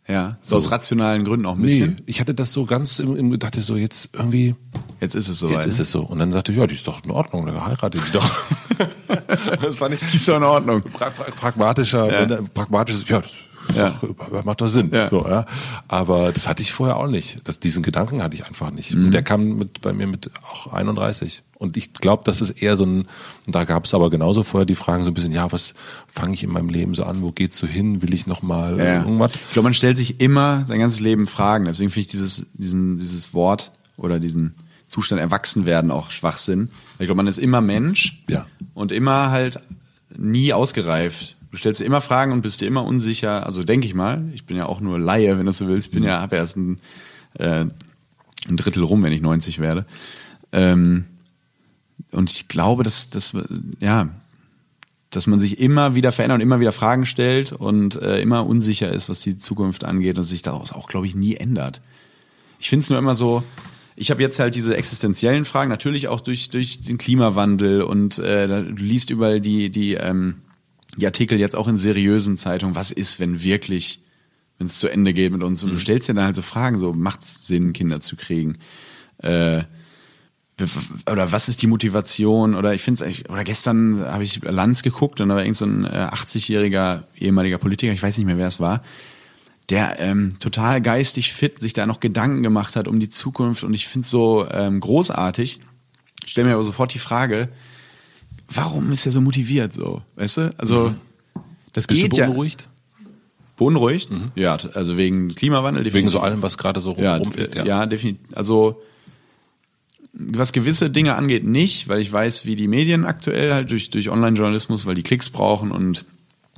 Ja, so, aus rationalen Gründen auch ein bisschen. Nee, ich hatte das so ganz im, im dachte so jetzt irgendwie. Jetzt ist es so. Jetzt ist es so. Und dann sagte ich, ja, die ist doch in Ordnung, dann heiratet die doch. <laughs> <laughs> das fand ich. Ist doch in Ordnung. Pra pra pragmatischer, ja. pragmatisches, ja, das ja. Doch, macht doch Sinn. Ja. So, ja. Aber das hatte ich vorher auch nicht. Das, diesen Gedanken hatte ich einfach nicht. Mhm. Der kam mit, bei mir mit auch 31. Und ich glaube, das ist eher so ein, und da gab es aber genauso vorher die Fragen so ein bisschen, ja, was fange ich in meinem Leben so an, wo geht's so hin, will ich nochmal ja. irgendwas? Ich glaube, man stellt sich immer sein ganzes Leben Fragen. Deswegen finde ich dieses, diesen, dieses Wort oder diesen Zustand erwachsen werden auch Schwachsinn. Ich glaube, man ist immer Mensch ja. und immer halt nie ausgereift. Du stellst dir immer Fragen und bist dir immer unsicher. Also denke ich mal, ich bin ja auch nur Laie, wenn du so willst. Ich bin mhm. ja, habe erst ein, äh, ein Drittel rum, wenn ich 90 werde. Ähm, und ich glaube, dass, dass, ja, dass man sich immer wieder verändert und immer wieder Fragen stellt und äh, immer unsicher ist, was die Zukunft angeht und sich daraus auch, glaube ich, nie ändert. Ich finde es nur immer so, ich habe jetzt halt diese existenziellen Fragen, natürlich auch durch, durch den Klimawandel und äh, du liest überall die, die ähm, die Artikel jetzt auch in seriösen Zeitungen, was ist, wenn wirklich, wenn es zu Ende geht mit uns? Und du mhm. stellst dir dann halt so Fragen, so macht's Sinn, Kinder zu kriegen? Äh, oder was ist die Motivation? Oder ich finde es eigentlich, oder gestern habe ich Lanz geguckt und da war irgend so ein äh, 80-jähriger ehemaliger Politiker, ich weiß nicht mehr, wer es war, der ähm, total geistig fit sich da noch Gedanken gemacht hat um die Zukunft und ich finde es so ähm, großartig. Stell mir aber sofort die Frage, warum ist er so motiviert so? Weißt du? Also mhm. das Bist geht du beunruhigt? ja. Beunruhigt? Mhm. Ja, also wegen Klimawandel. Definitiv. Wegen so allem, was gerade so ja, rumfällt. Ja, ja definitiv. Also was gewisse Dinge angeht, nicht, weil ich weiß, wie die Medien aktuell halt durch, durch Online-Journalismus, weil die Klicks brauchen und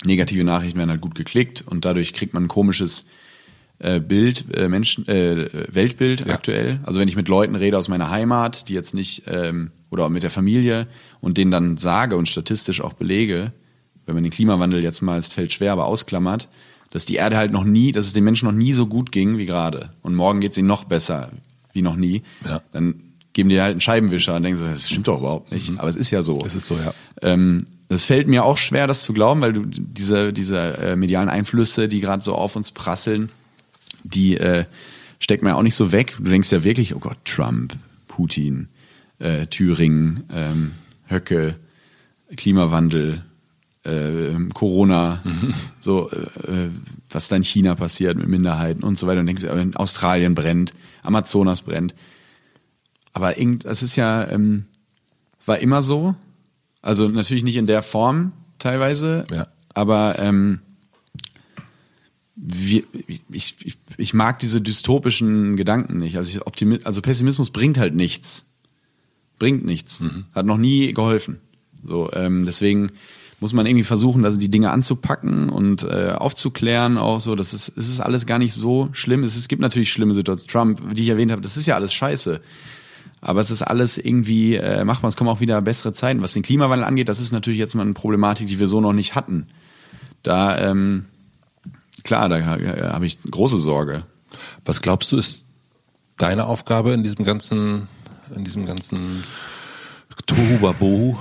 negative Nachrichten werden halt gut geklickt und dadurch kriegt man ein komisches äh, Bild, äh, Menschen, äh, Weltbild ja. aktuell. Also wenn ich mit Leuten rede aus meiner Heimat, die jetzt nicht ähm, oder mit der Familie und denen dann sage und statistisch auch belege, wenn man den Klimawandel jetzt mal, es fällt schwer, aber ausklammert, dass die Erde halt noch nie, dass es den Menschen noch nie so gut ging wie gerade. Und morgen geht es ihnen noch besser wie noch nie. Ja. Dann geben die halt einen Scheibenwischer und denken so, das stimmt doch überhaupt nicht. Mhm. Aber es ist ja so. Es ist so, ja. Ähm, das fällt mir auch schwer, das zu glauben, weil du diese, diese äh, medialen Einflüsse, die gerade so auf uns prasseln, die äh, steckt man ja auch nicht so weg. Du denkst ja wirklich, oh Gott, Trump, Putin, äh, Thüringen, ähm, Höcke, Klimawandel, äh, Corona, mhm. so äh, was da in China passiert mit Minderheiten und so weiter. Und denkst, in Australien brennt, Amazonas brennt. Aber irgend, es ist ja, ähm, war immer so. Also natürlich nicht in der Form teilweise, ja. aber ähm, wir, ich, ich, ich mag diese dystopischen Gedanken nicht. Also, ich Optimi also Pessimismus bringt halt nichts bringt nichts. Mhm. Hat noch nie geholfen. So, ähm, deswegen muss man irgendwie versuchen, also die Dinge anzupacken und äh, aufzuklären, auch so, das ist, es ist alles gar nicht so schlimm. Es, es gibt natürlich schlimme Situationen. Trump, die ich erwähnt habe, das ist ja alles scheiße. Aber es ist alles irgendwie äh, machbar. Es kommen auch wieder bessere Zeiten. Was den Klimawandel angeht, das ist natürlich jetzt mal eine Problematik, die wir so noch nicht hatten. Da, ähm, klar, da äh, habe ich große Sorge. Was glaubst du, ist deine Aufgabe in diesem ganzen in diesem ganzen Tohuwabohu.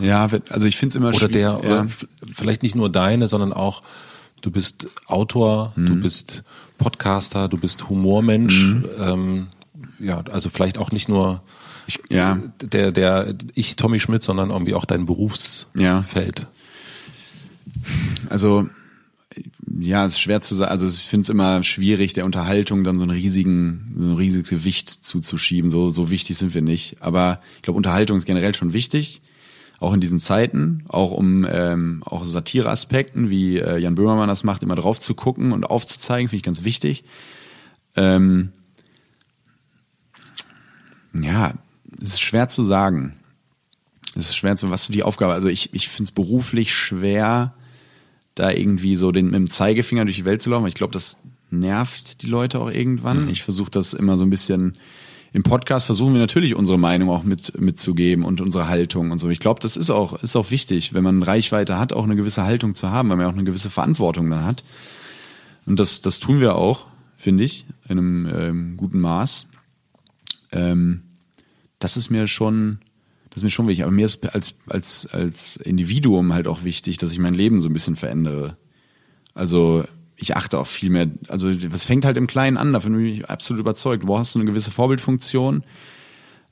Ja, also ich finde es immer Oder der, ja. oder vielleicht nicht nur deine, sondern auch, du bist Autor, mhm. du bist Podcaster, du bist Humormensch, mhm. ähm, ja, also vielleicht auch nicht nur ich, ja. der, der, ich Tommy Schmidt, sondern irgendwie auch dein Berufsfeld. Ja. Also ja, es ist schwer zu sagen. Also ich finde es immer schwierig, der Unterhaltung dann so einen riesigen, so ein riesiges Gewicht zuzuschieben. So, so wichtig sind wir nicht. Aber ich glaube, Unterhaltung ist generell schon wichtig. auch in diesen Zeiten, auch um ähm, auch Satireaspekten, wie äh, Jan Böhmermann das macht, immer drauf zu gucken und aufzuzeigen, finde ich ganz wichtig. Ähm, ja, es ist schwer zu sagen. Es ist schwer zu, was die Aufgabe? Also ich, ich finde es beruflich schwer, da irgendwie so den, mit dem Zeigefinger durch die Welt zu laufen. Ich glaube, das nervt die Leute auch irgendwann. Mhm. Ich versuche das immer so ein bisschen im Podcast versuchen wir natürlich unsere Meinung auch mit mitzugeben und unsere Haltung und so. Ich glaube, das ist auch ist auch wichtig, wenn man Reichweite hat, auch eine gewisse Haltung zu haben, weil man auch eine gewisse Verantwortung dann hat. Und das das tun wir auch, finde ich, in einem ähm, guten Maß. Ähm, das ist mir schon das ist mir schon wichtig. Aber mir ist als, als, als Individuum halt auch wichtig, dass ich mein Leben so ein bisschen verändere. Also ich achte auf viel mehr, also es fängt halt im Kleinen an, davon bin ich absolut überzeugt. Wo hast du eine gewisse Vorbildfunktion?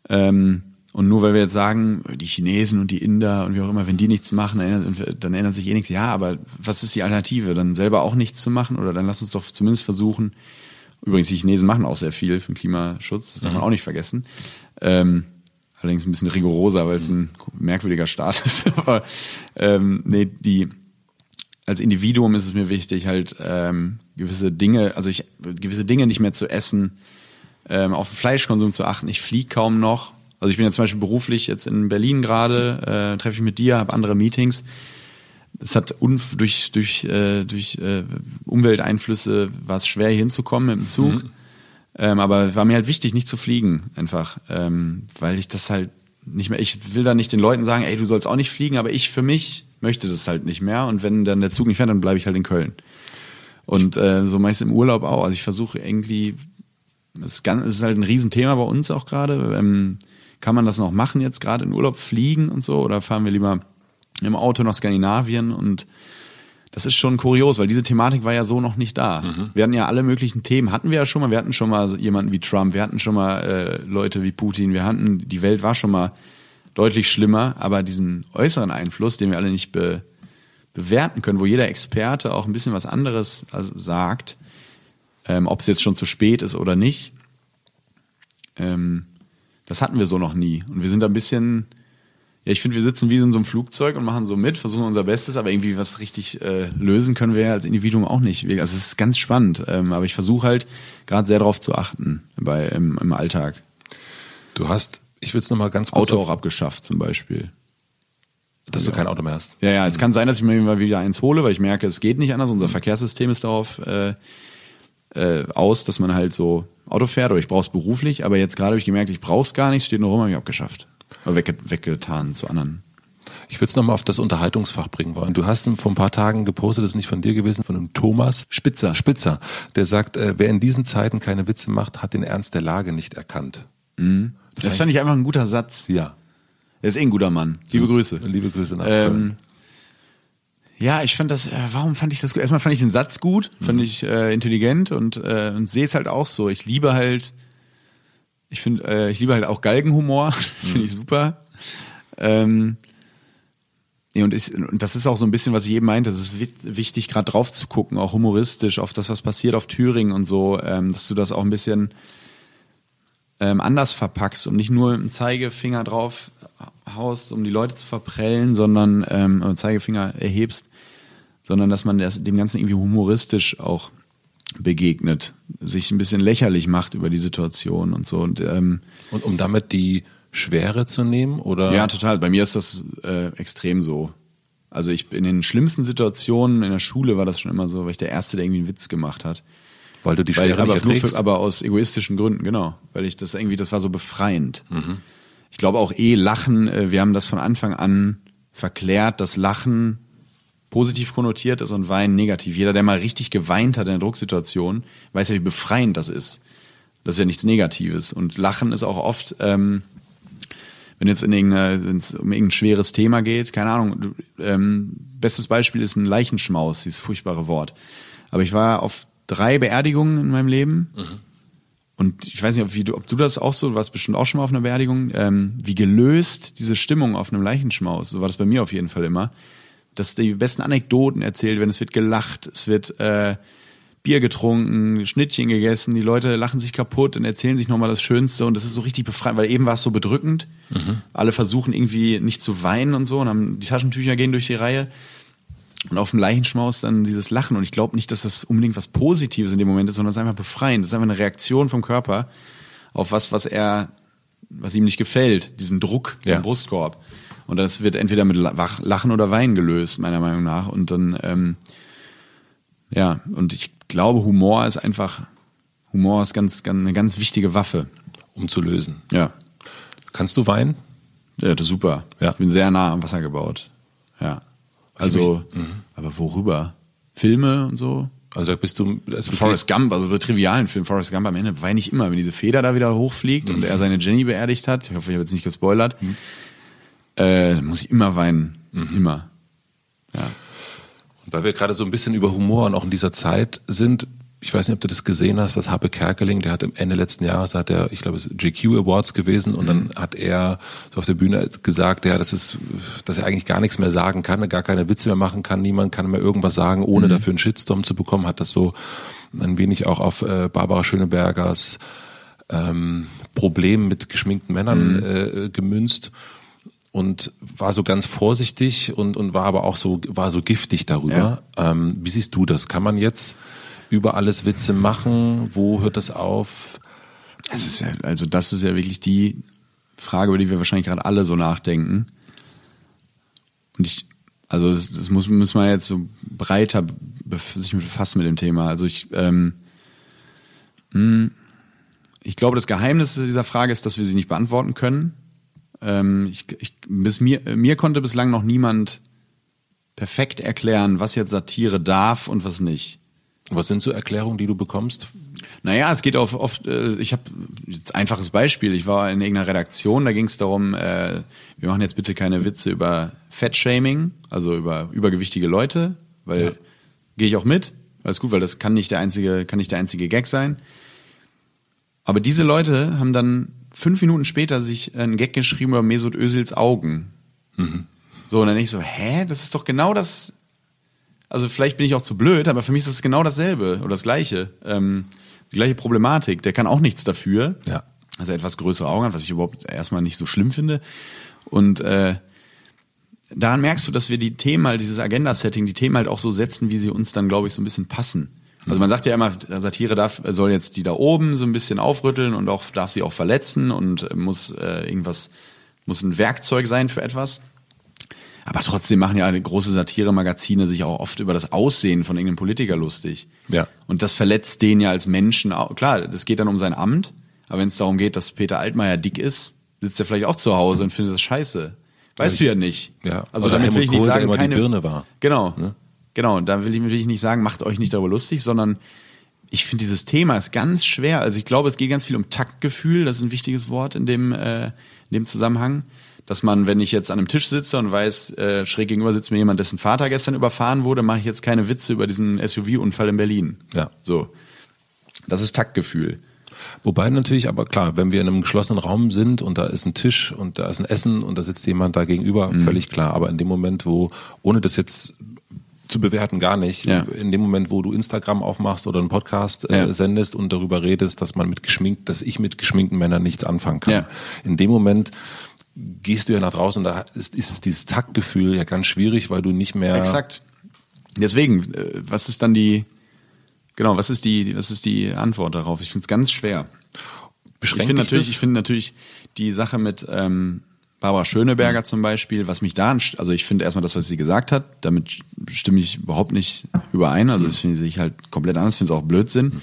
Ähm, und nur weil wir jetzt sagen, die Chinesen und die Inder und wie auch immer, wenn die nichts machen, dann ändert sich eh nichts. Ja, aber was ist die Alternative? Dann selber auch nichts zu machen? Oder dann lass uns doch zumindest versuchen, übrigens, die Chinesen machen auch sehr viel für den Klimaschutz, das darf man mhm. auch nicht vergessen. Ähm, allerdings ein bisschen rigoroser, weil es ein merkwürdiger Staat <laughs> ist. Aber ähm, nee, die als Individuum ist es mir wichtig, halt ähm, gewisse Dinge, also ich gewisse Dinge nicht mehr zu essen, ähm, auf den Fleischkonsum zu achten. Ich fliege kaum noch. Also ich bin ja zum Beispiel beruflich jetzt in Berlin gerade, äh, treffe ich mit dir, habe andere Meetings. Es hat durch durch äh, durch äh, Umwelteinflüsse war es schwer hier hinzukommen mit dem Zug. Mhm. Ähm, aber war mir halt wichtig, nicht zu fliegen, einfach, ähm, weil ich das halt nicht mehr. Ich will da nicht den Leuten sagen, ey, du sollst auch nicht fliegen, aber ich für mich möchte das halt nicht mehr. Und wenn dann der Zug nicht fährt, dann bleibe ich halt in Köln. Und äh, so meist im Urlaub auch. Also ich versuche irgendwie, es ist, ganz, es ist halt ein Riesenthema bei uns auch gerade. Ähm, kann man das noch machen jetzt gerade in Urlaub fliegen und so? Oder fahren wir lieber im Auto nach Skandinavien? Und das ist schon kurios, weil diese Thematik war ja so noch nicht da. Mhm. Wir hatten ja alle möglichen Themen, hatten wir ja schon mal. Wir hatten schon mal jemanden wie Trump, wir hatten schon mal äh, Leute wie Putin, wir hatten, die Welt war schon mal deutlich schlimmer, aber diesen äußeren Einfluss, den wir alle nicht be, bewerten können, wo jeder Experte auch ein bisschen was anderes also sagt, ähm, ob es jetzt schon zu spät ist oder nicht, ähm, das hatten wir so noch nie. Und wir sind da ein bisschen, ja, ich finde, wir sitzen wie in so einem Flugzeug und machen so mit, versuchen unser Bestes, aber irgendwie was richtig äh, lösen können wir ja als Individuum auch nicht. Also es ist ganz spannend, ähm, aber ich versuche halt gerade sehr darauf zu achten bei, im, im Alltag. Du hast ich will es nochmal ganz kurz. Auto auch abgeschafft zum Beispiel. Dass ja. du kein Auto mehr hast. Ja, ja, es kann sein, dass ich mir mal wieder eins hole, weil ich merke, es geht nicht anders. Unser mhm. Verkehrssystem ist darauf äh, äh, aus, dass man halt so Auto fährt, oder ich brauche es beruflich, aber jetzt gerade habe ich gemerkt, ich brauche es gar nicht, steht nur rum, habe ich abgeschafft. Wegge weggetan zu anderen. Ich würde es nochmal auf das Unterhaltungsfach bringen wollen. Du hast vor ein paar Tagen gepostet, das ist nicht von dir gewesen, von einem Thomas Spitzer. Spitzer, der sagt, äh, wer in diesen Zeiten keine Witze macht, hat den Ernst der Lage nicht erkannt. Mhm. Das fand ich einfach ein guter Satz. Ja. Er ist eh ein guter Mann. Liebe Grüße. Liebe Grüße nach ähm, Ja, ich fand das, äh, warum fand ich das gut? Erstmal fand ich den Satz gut, fand mhm. ich äh, intelligent und, äh, und sehe es halt auch so. Ich liebe halt, ich finde, äh, ich liebe halt auch Galgenhumor, <laughs> mhm. finde ich super. Ähm, ja, und, ich, und das ist auch so ein bisschen, was ich eben meinte, das ist wichtig, gerade drauf zu gucken, auch humoristisch, auf das, was passiert auf Thüringen und so, ähm, dass du das auch ein bisschen ähm, anders verpackst und nicht nur einen Zeigefinger drauf haust, um die Leute zu verprellen, sondern ähm, Zeigefinger erhebst, sondern dass man das, dem Ganzen irgendwie humoristisch auch begegnet, sich ein bisschen lächerlich macht über die Situation und so. Und, ähm, und um damit die Schwere zu nehmen, oder? Ja, total. Bei mir ist das äh, extrem so. Also ich in den schlimmsten Situationen in der Schule war das schon immer so, weil ich der Erste, der irgendwie einen Witz gemacht hat. Weil du die Schwere Weil, aber, nicht für, aber aus egoistischen Gründen, genau. Weil ich das irgendwie, das war so befreiend. Mhm. Ich glaube auch eh Lachen, äh, wir haben das von Anfang an verklärt, dass Lachen positiv konnotiert ist und Weinen negativ. Jeder, der mal richtig geweint hat in der Drucksituation, weiß ja, wie befreiend das ist. Das ist ja nichts Negatives. Und Lachen ist auch oft, ähm, wenn jetzt in wenn es um irgendein schweres Thema geht, keine Ahnung, ähm, bestes Beispiel ist ein Leichenschmaus, dieses furchtbare Wort. Aber ich war auf drei Beerdigungen in meinem Leben. Mhm. Und ich weiß nicht, ob, wie du, ob du das auch so, du warst bestimmt auch schon mal auf einer Beerdigung, ähm, wie gelöst diese Stimmung auf einem Leichenschmaus, so war das bei mir auf jeden Fall immer, dass die besten Anekdoten erzählt werden, es wird gelacht, es wird, äh, Bier getrunken, Schnittchen gegessen, die Leute lachen sich kaputt und erzählen sich nochmal das Schönste und das ist so richtig befreiend, weil eben war es so bedrückend. Mhm. Alle versuchen irgendwie nicht zu weinen und so und haben die Taschentücher gehen durch die Reihe. Und auf dem Leichenschmaus dann dieses Lachen. Und ich glaube nicht, dass das unbedingt was Positives in dem Moment ist, sondern es ist einfach befreiend. Das ist einfach eine Reaktion vom Körper auf was, was er, was ihm nicht gefällt, diesen Druck ja. im Brustkorb. Und das wird entweder mit Lachen oder Weinen gelöst, meiner Meinung nach. Und dann, ähm, ja, und ich glaube, Humor ist einfach, Humor ist ganz, ganz, eine ganz wichtige Waffe. Um zu lösen. Ja. Kannst du weinen? Ja, das ist super. Ja. Ich bin sehr nah am Wasser gebaut. Ja. Also, also mhm. aber worüber? Filme und so? Also da bist du. Also Forrest Gump, also bei trivialen Filmen, Forrest Gump am Ende weine ich immer, wenn diese Feder da wieder hochfliegt mhm. und er seine Jenny beerdigt hat. Ich hoffe, ich habe jetzt nicht gespoilert. Mhm. Äh, muss ich immer weinen. Mhm. Immer. Ja. Weil wir gerade so ein bisschen über Humor und auch in dieser Zeit sind, ich weiß nicht, ob du das gesehen hast, dass Happe Kerkeling, der hat im Ende letzten Jahres, hat er, ich glaube, es GQ Awards gewesen und dann hat er so auf der Bühne gesagt, ja, das ist, dass er eigentlich gar nichts mehr sagen kann, gar keine Witze mehr machen kann, niemand kann mehr irgendwas sagen, ohne mhm. dafür einen Shitstorm zu bekommen, hat das so ein wenig auch auf äh, Barbara Schönebergers ähm, Problem mit geschminkten Männern mhm. äh, gemünzt und war so ganz vorsichtig und, und war aber auch so, war so giftig darüber. Ja. Ähm, wie siehst du das? Kann man jetzt über alles Witze machen? Wo hört das auf? Das ist ja, also das ist ja wirklich die Frage, über die wir wahrscheinlich gerade alle so nachdenken. Und ich, also das, das muss, muss man jetzt so breiter sich befassen mit dem Thema. Also ich, ähm, hm, ich glaube, das Geheimnis dieser Frage ist, dass wir sie nicht beantworten können. Ähm, ich, ich, bis mir, mir konnte bislang noch niemand perfekt erklären, was jetzt Satire darf und was nicht. Was sind so Erklärungen, die du bekommst? Naja, es geht auf oft, äh, ich habe jetzt einfaches Beispiel. Ich war in irgendeiner Redaktion, da ging es darum, äh, wir machen jetzt bitte keine Witze über Fettshaming, also über übergewichtige Leute, weil ja. gehe ich auch mit. Alles gut, weil das kann nicht der einzige, kann nicht der einzige Gag sein. Aber diese Leute haben dann fünf Minuten später sich einen Gag geschrieben über Mesut Özils Augen. Mhm. So, und dann ich so, hä, das ist doch genau das. Also vielleicht bin ich auch zu blöd, aber für mich ist das genau dasselbe oder das gleiche. Ähm, die gleiche Problematik. Der kann auch nichts dafür. Ja. Also etwas größere Augen hat, was ich überhaupt erstmal nicht so schlimm finde. Und äh, daran merkst du, dass wir die Themen halt, dieses Agenda-Setting, die Themen halt auch so setzen, wie sie uns dann, glaube ich, so ein bisschen passen. Also man sagt ja immer, Satire darf, soll jetzt die da oben so ein bisschen aufrütteln und auch darf sie auch verletzen und muss äh, irgendwas, muss ein Werkzeug sein für etwas. Aber trotzdem machen ja große Satire-Magazine sich auch oft über das Aussehen von irgendeinem Politiker lustig. Ja. Und das verletzt den ja als Menschen auch. Klar, das geht dann um sein Amt, aber wenn es darum geht, dass Peter Altmaier dick ist, sitzt er vielleicht auch zu Hause und findet das scheiße. Weißt ja, du ja nicht. Ja. Also damit Helmut will ich nicht Kohl, sagen, immer keine die Birne war. Genau. Ne? Genau, da will ich natürlich nicht sagen, macht euch nicht darüber lustig, sondern ich finde dieses Thema ist ganz schwer. Also ich glaube, es geht ganz viel um Taktgefühl, das ist ein wichtiges Wort in dem, äh, in dem Zusammenhang. Dass man, wenn ich jetzt an einem Tisch sitze und weiß, äh, schräg gegenüber sitzt mir jemand, dessen Vater gestern überfahren wurde, mache ich jetzt keine Witze über diesen SUV-Unfall in Berlin. Ja. So. Das ist Taktgefühl. Wobei natürlich, aber klar, wenn wir in einem geschlossenen Raum sind und da ist ein Tisch und da ist ein Essen und da sitzt jemand da gegenüber, mhm. völlig klar. Aber in dem Moment, wo, ohne das jetzt zu bewerten gar nicht. Ja. In dem Moment, wo du Instagram aufmachst oder einen Podcast äh, ja. sendest und darüber redest, dass man mit geschminkt, dass ich mit geschminkten Männern nichts anfangen kann. Ja. In dem Moment gehst du ja nach draußen, da ist, ist es dieses Taktgefühl ja ganz schwierig, weil du nicht mehr. Exakt. Deswegen, äh, was ist dann die, genau, was ist die, was ist die Antwort darauf? Ich finde es ganz schwer. Beschränkt ich finde natürlich, das? ich finde natürlich die Sache mit ähm, Barbara Schöneberger zum Beispiel, was mich da, also ich finde erstmal das, was sie gesagt hat, damit stimme ich überhaupt nicht überein. Also das finde ich halt komplett anders, finde es auch Blödsinn.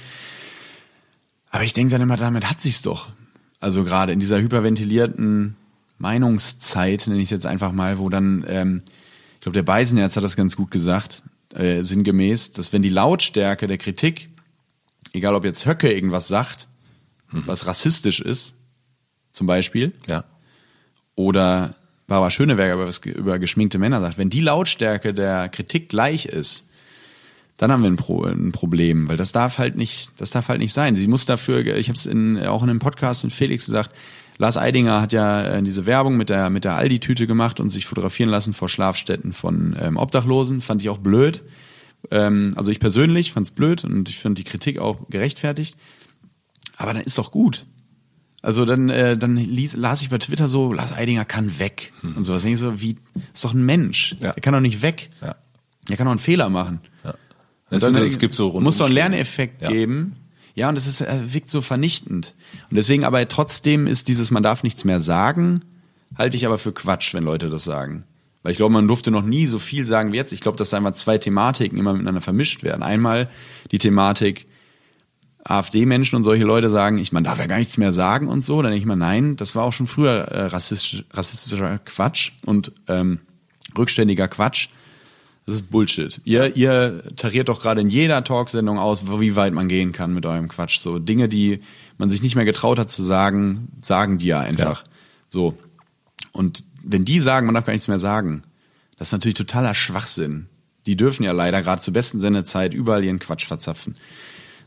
Aber ich denke dann immer, damit hat sich's doch. Also gerade in dieser hyperventilierten Meinungszeit, nenne ich es jetzt einfach mal, wo dann, ähm, ich glaube, der Beisenherz hat das ganz gut gesagt, äh, sinngemäß, dass wenn die Lautstärke der Kritik, egal ob jetzt Höcke irgendwas sagt, mhm. was rassistisch ist, zum Beispiel, ja oder Barbara Schöneberger über, über geschminkte Männer sagt, wenn die Lautstärke der Kritik gleich ist, dann haben wir ein, Pro, ein, Problem, weil das darf halt nicht, das darf halt nicht sein. Sie muss dafür, ich habe es in, auch in einem Podcast mit Felix gesagt, Lars Eidinger hat ja äh, diese Werbung mit der mit der Aldi-Tüte gemacht und sich fotografieren lassen vor Schlafstätten von ähm, Obdachlosen, fand ich auch blöd. Ähm, also ich persönlich fand's blöd und ich finde die Kritik auch gerechtfertigt. Aber dann ist doch gut. Also dann, äh, dann ließ, las ich bei Twitter so, Lars Eidinger kann weg hm. und sowas. Denke ich so, wie, ist doch ein Mensch. Ja. Er kann doch nicht weg. Ja. Er kann doch einen Fehler machen. Ja. Es, dann, es gibt so muss doch einen Lerneffekt ja. geben. Ja, und es ist, er wirkt so vernichtend. Und deswegen aber trotzdem ist dieses, man darf nichts mehr sagen, halte ich aber für Quatsch, wenn Leute das sagen. Weil ich glaube, man durfte noch nie so viel sagen wie jetzt. Ich glaube, dass da einfach zwei Thematiken immer miteinander vermischt werden. Einmal die Thematik, AfD-Menschen und solche Leute sagen, ich, man darf ja gar nichts mehr sagen und so, dann denke ich mal, nein, das war auch schon früher äh, rassistisch, rassistischer Quatsch und ähm, rückständiger Quatsch. Das ist Bullshit. Ihr, ihr tariert doch gerade in jeder Talksendung aus, wie weit man gehen kann mit eurem Quatsch. So Dinge, die man sich nicht mehr getraut hat zu sagen, sagen die ja einfach. Ja. So. Und wenn die sagen, man darf gar nichts mehr sagen, das ist natürlich totaler Schwachsinn. Die dürfen ja leider gerade zur besten Sendezeit überall ihren Quatsch verzapfen.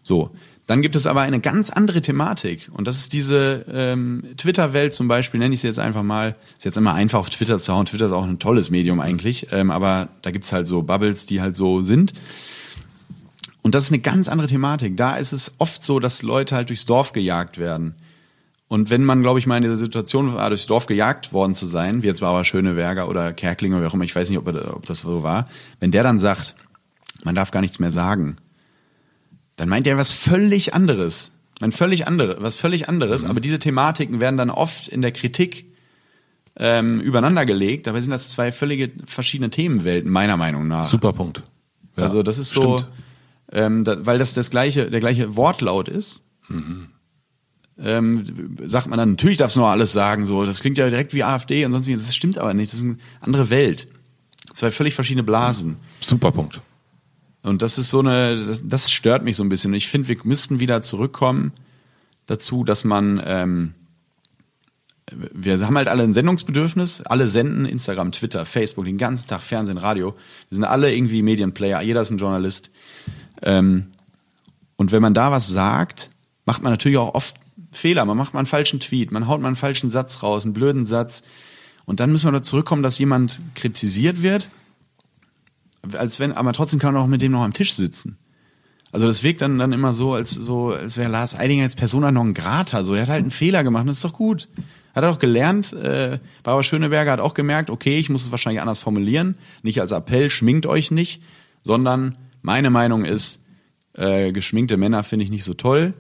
So, dann gibt es aber eine ganz andere Thematik und das ist diese ähm, Twitter-Welt zum Beispiel, nenne ich sie jetzt einfach mal. Ist jetzt immer einfach auf Twitter zu hauen. Twitter ist auch ein tolles Medium eigentlich, ähm, aber da gibt's halt so Bubbles, die halt so sind. Und das ist eine ganz andere Thematik. Da ist es oft so, dass Leute halt durchs Dorf gejagt werden. Und wenn man, glaube ich, mal in dieser Situation war, durchs Dorf gejagt worden zu sein, wie jetzt war aber Schöneberger oder Kerkling oder wie auch immer, ich weiß nicht, ob, ob das so war, wenn der dann sagt, man darf gar nichts mehr sagen, dann meint er was völlig anderes. Ein völlig andere, was völlig anderes, mhm. aber diese Thematiken werden dann oft in der Kritik ähm, übereinander gelegt. Dabei sind das zwei völlige verschiedene Themenwelten, meiner Meinung nach. Super Punkt. Ja, also das ist so, ähm, da, weil das das gleiche, der gleiche Wortlaut ist. Mhm. Ähm, sagt man dann, natürlich darfst du noch alles sagen, so, das klingt ja direkt wie AfD und sonst wie, das stimmt aber nicht, das ist eine andere Welt. Zwei völlig verschiedene Blasen. Super Punkt. Und das ist so eine, das, das stört mich so ein bisschen. Ich finde, wir müssten wieder zurückkommen dazu, dass man, ähm, wir haben halt alle ein Sendungsbedürfnis, alle senden Instagram, Twitter, Facebook, den ganzen Tag Fernsehen, Radio. Wir sind alle irgendwie Medienplayer, jeder ist ein Journalist. Ähm, und wenn man da was sagt, macht man natürlich auch oft Fehler. Man macht mal einen falschen Tweet, man haut mal einen falschen Satz raus, einen blöden Satz. Und dann müssen wir da zurückkommen, dass jemand kritisiert wird als wenn, aber trotzdem kann man auch mit dem noch am Tisch sitzen. Also das wirkt dann, dann immer so, als so, als wäre Lars Eidinger als Persona non grata. So, der hat halt einen Fehler gemacht, das ist doch gut. Hat er auch gelernt. Äh, Barbara Schöneberger hat auch gemerkt, okay, ich muss es wahrscheinlich anders formulieren. Nicht als Appell, schminkt euch nicht, sondern meine Meinung ist, äh, geschminkte Männer finde ich nicht so toll.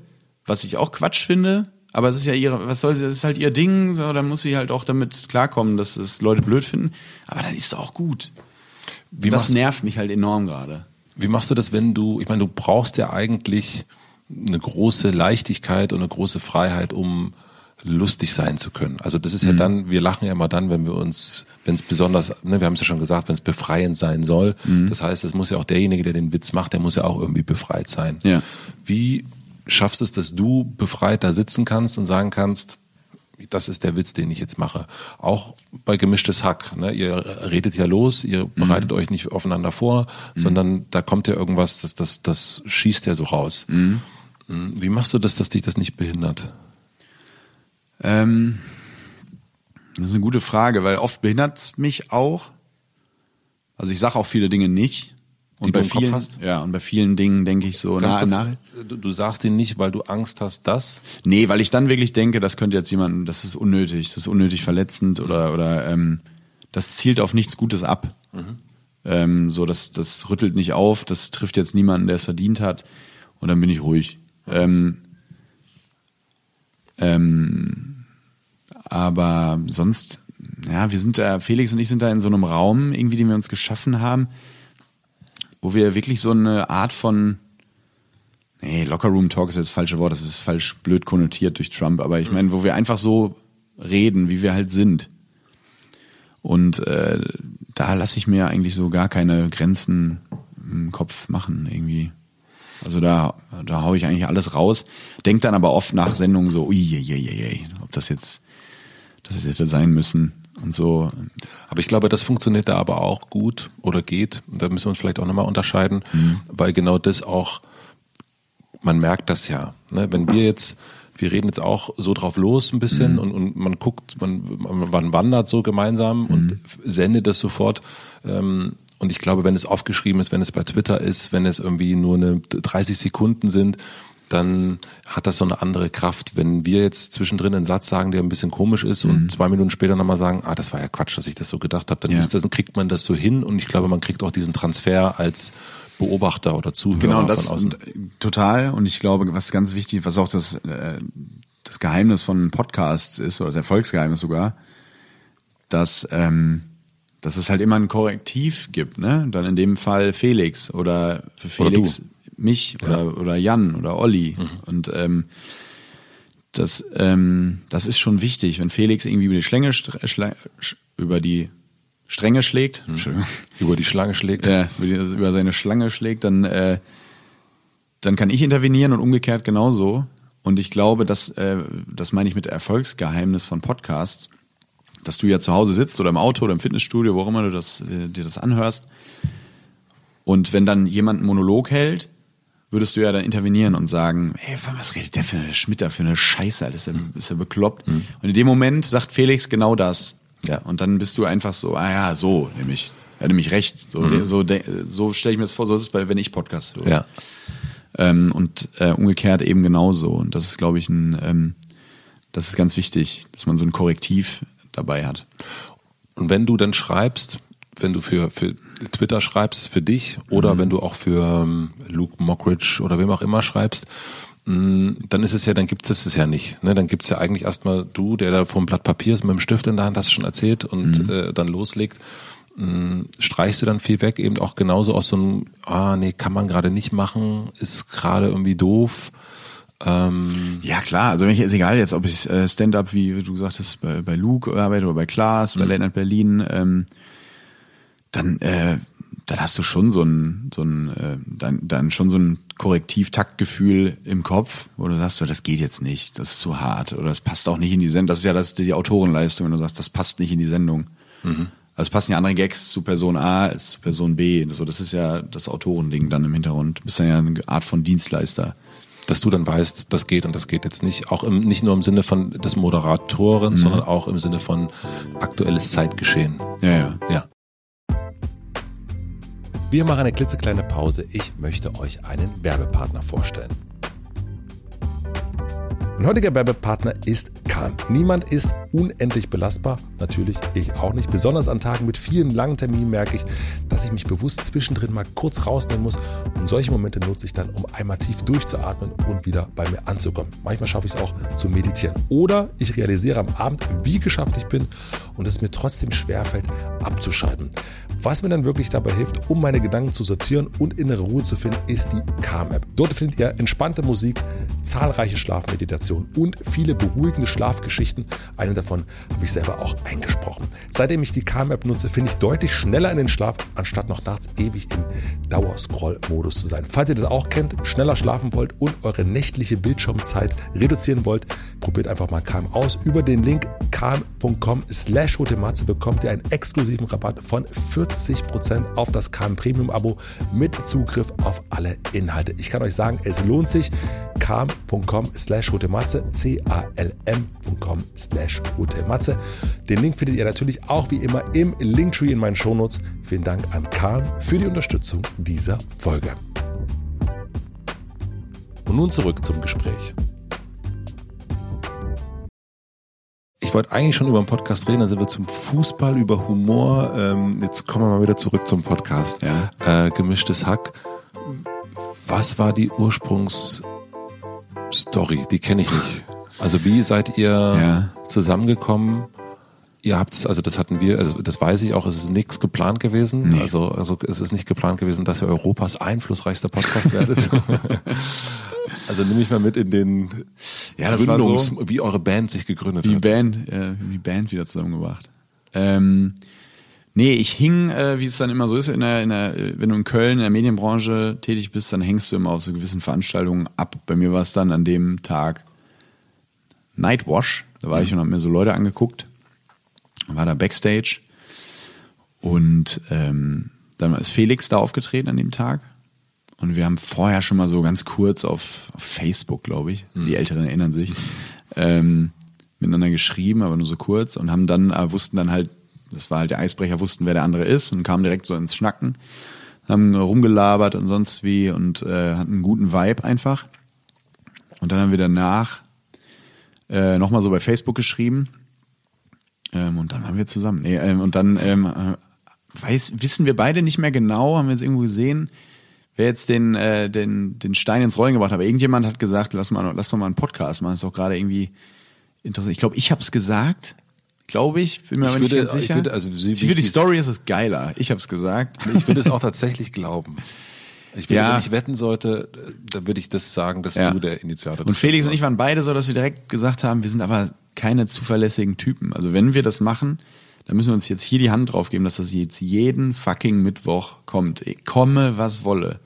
Was ich auch Quatsch finde, aber es ist ja ihre, was soll sie, es ist halt ihr Ding, so, dann muss sie halt auch damit klarkommen, dass es Leute blöd finden. Aber dann ist es auch gut. Wie das nervt mich halt enorm gerade. Wie machst du das, wenn du, ich meine, du brauchst ja eigentlich eine große Leichtigkeit und eine große Freiheit, um lustig sein zu können. Also das ist ja mhm. dann, wir lachen ja immer dann, wenn wir uns, wenn es besonders, ne, wir haben es ja schon gesagt, wenn es befreiend sein soll. Mhm. Das heißt, es muss ja auch derjenige, der den Witz macht, der muss ja auch irgendwie befreit sein. Ja. Wie schaffst du es, dass du befreit da sitzen kannst und sagen kannst, das ist der Witz, den ich jetzt mache. Auch bei gemischtes Hack. Ne? Ihr redet ja los, ihr mhm. bereitet euch nicht aufeinander vor, mhm. sondern da kommt ja irgendwas, das, das, das schießt ja so raus. Mhm. mhm. Wie machst du das, dass dich das nicht behindert? Ähm, das ist eine gute Frage, weil oft behindert es mich auch. Also ich sage auch viele Dinge nicht. Und bei vielen, ja, und bei vielen Dingen denke ich so, na, kurz, na, du, du sagst ihn nicht, weil du Angst hast, dass? Nee, weil ich dann wirklich denke, das könnte jetzt jemanden, das ist unnötig, das ist unnötig verletzend oder, oder ähm, das zielt auf nichts Gutes ab. Mhm. Ähm, so, das, das rüttelt nicht auf, das trifft jetzt niemanden, der es verdient hat. Und dann bin ich ruhig. Ähm, ähm, aber sonst, ja, wir sind da, Felix und ich sind da in so einem Raum, irgendwie, den wir uns geschaffen haben wo wir wirklich so eine Art von, nee, Lockerroom Talk ist jetzt das falsche Wort, das ist falsch blöd konnotiert durch Trump, aber ich meine, wo wir einfach so reden, wie wir halt sind. Und äh, da lasse ich mir eigentlich so gar keine Grenzen im Kopf machen irgendwie. Also da, da hau ich eigentlich alles raus. Denk dann aber oft nach Sendungen so, ui, je, je, je, ob das jetzt, das jetzt hätte sein müssen und so. Aber ich glaube, das funktioniert da aber auch gut oder geht. Und da müssen wir uns vielleicht auch nochmal unterscheiden, mhm. weil genau das auch, man merkt das ja. Ne? Wenn wir jetzt, wir reden jetzt auch so drauf los ein bisschen mhm. und, und man guckt, man, man wandert so gemeinsam mhm. und sendet das sofort. Ähm, Und ich glaube, wenn es aufgeschrieben ist, wenn es bei Twitter ist, wenn es irgendwie nur eine 30 Sekunden sind, dann hat das so eine andere Kraft. Wenn wir jetzt zwischendrin einen Satz sagen, der ein bisschen komisch ist mhm. und zwei Minuten später nochmal sagen, ah, das war ja Quatsch, dass ich das so gedacht habe, dann ja. ist das, kriegt man das so hin und ich glaube, man kriegt auch diesen Transfer als Beobachter oder Zuhörer genau, das, von außen. Total. Und ich glaube, was ganz wichtig, was auch das, äh, das Geheimnis von Podcasts ist, oder das Erfolgsgeheimnis sogar, dass, ähm, dass es halt immer ein Korrektiv gibt, ne? Dann in dem Fall Felix oder für Felix oder mich ja. oder, oder Jan oder Olli. Mhm. Und ähm, das, ähm, das ist schon wichtig, wenn Felix irgendwie über die Schlänge über die Stränge schlägt, mhm. über die Schlange schlägt, ja, über seine Schlange schlägt, dann äh, dann kann ich intervenieren und umgekehrt genauso. Und ich glaube, dass äh, das meine ich mit Erfolgsgeheimnis von Podcasts, dass du ja zu Hause sitzt oder im Auto oder im Fitnessstudio, wo auch immer du das, äh, dir das anhörst. Und wenn dann jemand einen Monolog hält, würdest du ja dann intervenieren und sagen, ey, was redet der für eine Schmitter, für eine Scheiße, Alter, ist er, ist er bekloppt. Mhm. Und in dem Moment sagt Felix genau das. Ja. Und dann bist du einfach so, ah ja, so, nämlich. Er hat nämlich recht. So, mhm. so, so stelle ich mir das vor, so ist es bei, wenn ich Podcast höre. Ja. Ähm, und äh, umgekehrt eben genauso. Und das ist, glaube ich, ein, ähm, das ist ganz wichtig, dass man so ein Korrektiv dabei hat. Und wenn du dann schreibst, wenn du für, für Twitter schreibst, für dich oder mhm. wenn du auch für ähm, Luke Mockridge oder wem auch immer schreibst, mh, mm, dann ist es ja, dann gibt es es ja nicht. Ne? Dann gibt es ja eigentlich erstmal du, der da vor einem Blatt Papier ist mit dem Stift in der Hand, hast du schon erzählt, und mhm. äh, dann loslegt. Mm, streichst du dann viel weg, eben auch genauso aus so einem, ah nee, kann man gerade nicht machen, ist gerade irgendwie doof. Ähm, ja klar, also wenn ich ist egal jetzt, ob ich äh, Stand-up, wie du sagtest, bei, bei Luke arbeite oder bei Klaas, bei mhm. Night Berlin, ähm, dann, äh, dann hast du schon so ein, so ein, äh, dann, dann schon so ein Korrektiv-Taktgefühl im Kopf, wo du sagst, so, das geht jetzt nicht, das ist zu hart oder das passt auch nicht in die Sendung. Das ist ja das, die Autorenleistung, wenn du sagst, das passt nicht in die Sendung. Mhm. Also passen ja andere Gags zu Person A als zu Person B. So, das ist ja das Autorending dann im Hintergrund. Du bist dann ja eine Art von Dienstleister dass du dann weißt, das geht und das geht jetzt nicht. Auch im, nicht nur im Sinne von des Moderatoren, mhm. sondern auch im Sinne von aktuelles Zeitgeschehen. Ja, ja. Ja. Wir machen eine klitzekleine Pause. Ich möchte euch einen Werbepartner vorstellen. Mein heutiger Werbepartner ist Kahn. Niemand ist unendlich belastbar, natürlich ich auch nicht. Besonders an Tagen mit vielen langen Terminen merke ich, dass ich mich bewusst zwischendrin mal kurz rausnehmen muss. Und solche Momente nutze ich dann, um einmal tief durchzuatmen und wieder bei mir anzukommen. Manchmal schaffe ich es auch zu meditieren. Oder ich realisiere am Abend, wie geschafft ich bin und es mir trotzdem schwerfällt, abzuschalten. Was mir dann wirklich dabei hilft, um meine Gedanken zu sortieren und innere Ruhe zu finden, ist die Calm-App. Dort findet ihr entspannte Musik, zahlreiche Schlafmeditationen und viele beruhigende Schlafgeschichten. Eine davon habe ich selber auch eingesprochen. Seitdem ich die Calm-App nutze, finde ich deutlich schneller in den Schlaf, anstatt noch nachts ewig im Dauerscroll-Modus zu sein. Falls ihr das auch kennt, schneller schlafen wollt und eure nächtliche Bildschirmzeit reduzieren wollt, probiert einfach mal Calm aus. Über den Link calm.com slash bekommt ihr einen exklusiven Rabatt von 40% auf das Calm Premium Abo mit Zugriff auf alle Inhalte. Ich kann euch sagen, es lohnt sich. calm.com slash c-a-l-m.com slash Den Link findet ihr natürlich auch wie immer im Linktree in meinen Shownotes. Vielen Dank an Calm für die Unterstützung dieser Folge. Und nun zurück zum Gespräch. Ich wollte eigentlich schon über den Podcast reden, dann sind wir zum Fußball, über Humor. Ähm, jetzt kommen wir mal wieder zurück zum Podcast. Ja. Äh, gemischtes Hack. Was war die Ursprungsstory? Die kenne ich nicht. Also wie seid ihr ja. zusammengekommen? Ihr habt also das hatten wir, also das weiß ich auch, es ist nichts geplant gewesen. Nee. Also, also es ist nicht geplant gewesen, dass ihr Europas einflussreichster Podcast werdet. <laughs> Also nehme ich mal mit in den ja, das Gründungs, war so, wie eure Band sich gegründet wie hat. Band, äh, wie Band wieder zusammengebracht. Ähm, nee, ich hing, äh, wie es dann immer so ist, in der, in der, wenn du in Köln in der Medienbranche tätig bist, dann hängst du immer auf so gewissen Veranstaltungen ab. Bei mir war es dann an dem Tag Nightwash. Da war ich und habe mir so Leute angeguckt. War da Backstage. Und ähm, dann ist Felix da aufgetreten an dem Tag. Und wir haben vorher schon mal so ganz kurz auf, auf Facebook, glaube ich, die mhm. Älteren erinnern sich, ähm, miteinander geschrieben, aber nur so kurz und haben dann, äh, wussten dann halt das war halt der Eisbrecher, wussten, wer der andere ist und kamen direkt so ins Schnacken, haben rumgelabert und sonst wie und äh, hatten einen guten Vibe einfach. Und dann haben wir danach äh, nochmal so bei Facebook geschrieben ähm, und dann waren wir zusammen. Nee, ähm, und dann ähm, äh, weiß, wissen wir beide nicht mehr genau, haben wir jetzt irgendwo gesehen, wer jetzt den, äh, den, den Stein ins Rollen gebracht hat. Aber irgendjemand hat gesagt, lass, mal, lass doch mal einen Podcast machen. Das ist doch gerade irgendwie interessant. Ich glaube, ich habe es gesagt. Glaube ich, bin mir Ich aber nicht würde- ganz ich sicher. würde- also, ich finde, die Story ist es geiler. Ich habe es gesagt. Ich würde es auch tatsächlich glauben. Ich würde, Ja. wenn ich wetten sollte, dann würde ich das sagen, dass Ja. du der Initiator Und Felix und ich waren beide so, dass wir direkt gesagt haben, wir sind aber keine zuverlässigen Typen. Also wenn wir das machen, dann müssen wir uns jetzt hier die Hand drauf geben, dass das jetzt jeden fucking Mittwoch kommt. Eh, Komme, was wolle.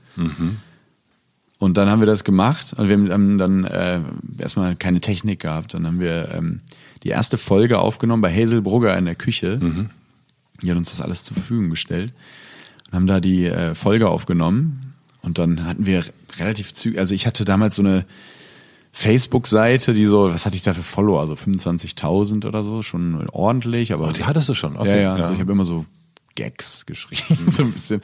Und dann haben wir das gemacht und wir haben dann äh, erstmal keine Technik gehabt. Dann haben wir ähm, die erste Folge aufgenommen bei Hazel Brugger in der Küche. Die hat uns das alles zur Verfügung gestellt und haben da die äh, Folge aufgenommen. Und dann hatten wir relativ zügig, also ich hatte damals so eine Facebook-Seite, die so, was hatte ich da für Follower? So 25.000 oder so, schon ordentlich, aber. Oh, die hattest du schon, Ja, okay, ja, ja. Also ich habe immer so Gags <laughs> geschrieben, so ein bisschen.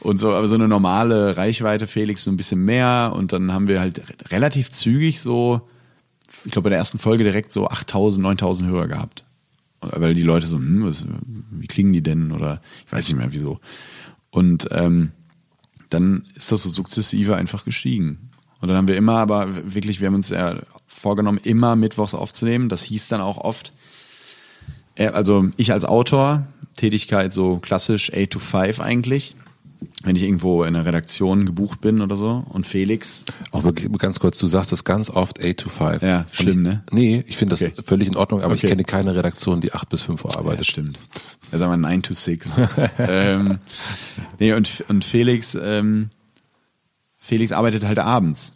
Und so, aber so eine normale Reichweite, Felix, so ein bisschen mehr. Und dann haben wir halt re- relativ zügig so, ich glaube bei der ersten Folge direkt so 8.000, 9.000 Hörer gehabt. Weil die Leute so, hm, was, wie klingen die denn? Oder ich weiß nicht mehr wieso. Und ähm, dann ist das so sukzessive einfach gestiegen. Und dann haben wir immer, aber wirklich, wir haben uns ja vorgenommen, immer mittwochs aufzunehmen. Das hieß dann auch oft, äh, also ich als Autor, Tätigkeit so klassisch 8 to 5 eigentlich, wenn ich irgendwo in einer Redaktion gebucht bin oder so. Und Felix, Auch wirklich ganz kurz, du sagst das ganz oft 8 to 5. Ja, schlimm, ich, ne? Nee, ich finde das Okay. völlig in Ordnung, aber Okay. ich kenne keine Redaktion, die 8 bis 5 Uhr ja, arbeitet. das stimmt. Ja, sagen wir 9 to 6. <laughs> ähm, nee, und, und Felix, ähm, Felix arbeitet halt abends.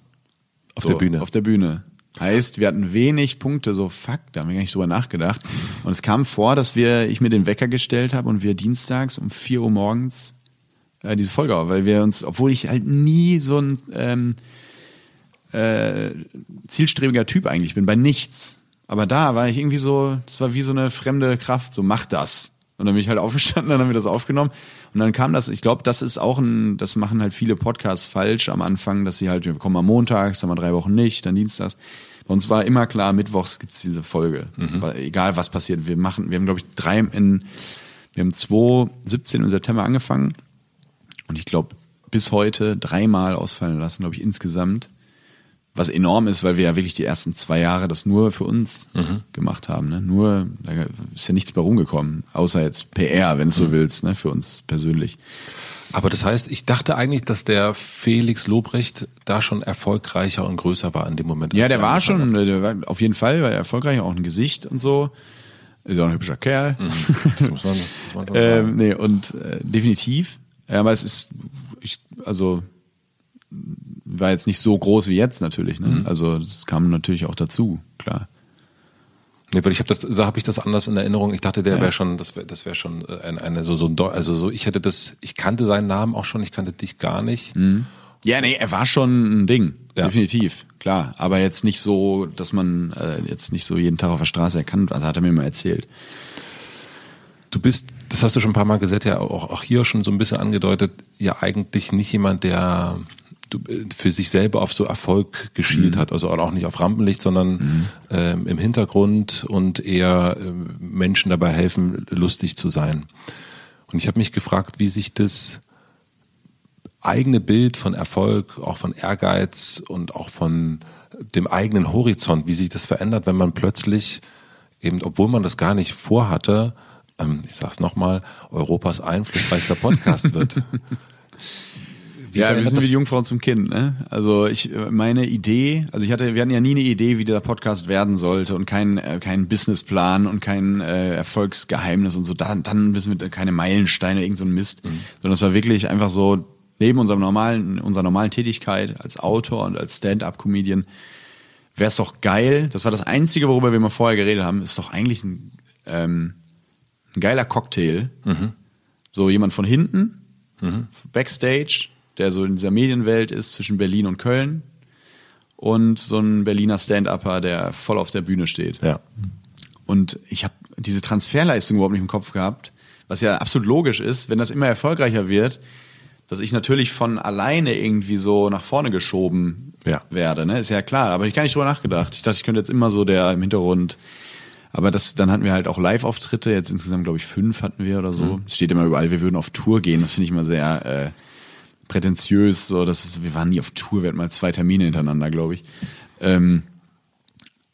Auf So, der Bühne. Auf der Bühne. Heißt, wir hatten wenig Punkte, so fuck, da haben wir gar nicht drüber nachgedacht. Und es kam vor, dass wir, ich mir den Wecker gestellt habe und wir dienstags um 4 Uhr morgens äh, diese Folge auf, weil wir uns, obwohl ich halt nie so ein ähm, äh, zielstrebiger Typ eigentlich bin, bei nichts. Aber da war ich irgendwie so, das war wie so eine fremde Kraft, so mach das. Und dann bin ich halt <laughs> aufgestanden, dann haben wir das aufgenommen. Und dann kam das, ich glaube, das ist auch ein, das machen halt viele Podcasts falsch am Anfang, dass sie halt, wir kommen am Montag, sagen wir drei Wochen nicht, dann Dienstags. Bei uns war immer klar, mittwochs gibt's diese Folge. Aber egal was passiert, wir machen, wir haben, glaube ich, drei in, wir haben 2017 im September angefangen und ich glaube, bis heute dreimal ausfallen lassen, glaube ich, insgesamt. Was enorm ist, weil wir ja wirklich die ersten zwei Jahre das nur für uns gemacht haben. Ne? Nur, da ist ja nichts bei rumgekommen, außer jetzt PR, wenn du so willst, ne? für uns persönlich. Aber das heißt, ich dachte eigentlich, dass der Felix Lobrecht da schon erfolgreicher und größer war in dem Moment. Ja, der er war schon, der war auf jeden Fall, war er erfolgreich, auch ein Gesicht und so. Ist auch ein hübscher Kerl. hat. Das muss man, das muss man <laughs> Ähm, nee, und äh, definitiv. Ja, aber es ist, ich, also war jetzt nicht so groß wie jetzt natürlich. Ne? Also das kam natürlich auch dazu, klar. Nee, weil ich habe das, da habe ich das anders in Erinnerung. Ich dachte, der Ja. wäre schon, das wäre, das wäre schon äh, eine, eine so so ein, also so. Ich hätte das, ich kannte seinen Namen auch schon, ich kannte dich gar nicht. Ja, nee, er war schon ein Ding, Ja. definitiv, klar. Aber jetzt nicht so, dass man äh, jetzt nicht so jeden Tag auf der Straße erkannt, also hat er mir mal erzählt. Du bist, das hast du schon ein paar Mal gesagt, ja auch, auch hier schon so ein bisschen angedeutet, ja eigentlich nicht jemand, der äh, für sich selber auf so Erfolg geschielt hat, also auch nicht auf Rampenlicht, sondern ähm, im Hintergrund und eher ähm, Menschen dabei helfen, lustig zu sein. Und ich habe mich gefragt, wie sich das eigene Bild von Erfolg, auch von Ehrgeiz und auch von dem eigenen Horizont, wie sich das verändert, wenn man plötzlich eben, obwohl man das gar nicht vorhatte, ähm, ich sag's nochmal, Europas einflussreichster Podcast wird. <laughs> Wie ja, wir sind das- wie die Jungfrau zum Kind, ne? Also ich, meine Idee, also ich hatte, wir hatten ja nie eine Idee, wie dieser Podcast werden sollte und kein, äh, kein Businessplan und kein äh, Erfolgsgeheimnis und so. Dann, dann wissen wir keine Meilensteine, irgend so ein Mist. Sondern es war wirklich einfach so, neben unserem normalen, unserer normalen Tätigkeit als Autor und als Stand-up-Comedian, wäre es doch geil, das war das Einzige, worüber wir mal vorher geredet haben, ist doch eigentlich ein, ähm, ein geiler Cocktail. So jemand von hinten, Backstage, der so in dieser Medienwelt ist zwischen Berlin und Köln und so ein Berliner Stand-Upper, der voll auf der Bühne steht. Ja. Und ich habe diese Transferleistung überhaupt nicht im Kopf gehabt, was ja absolut logisch ist, wenn das immer erfolgreicher wird, dass ich natürlich von alleine irgendwie so nach vorne geschoben Ja. werde, ne? Ist ja klar, aber ich gar nicht drüber nachgedacht. Ich dachte, ich könnte jetzt immer so der im Hintergrund aber das, dann hatten wir halt auch Live-Auftritte, jetzt insgesamt glaube ich fünf hatten wir oder so. Es steht immer überall, wir würden auf Tour gehen. Das finde ich immer sehr äh, prätentiös. So, das ist, wir waren nie auf Tour, wir hatten mal zwei Termine hintereinander, glaube ich. Ähm,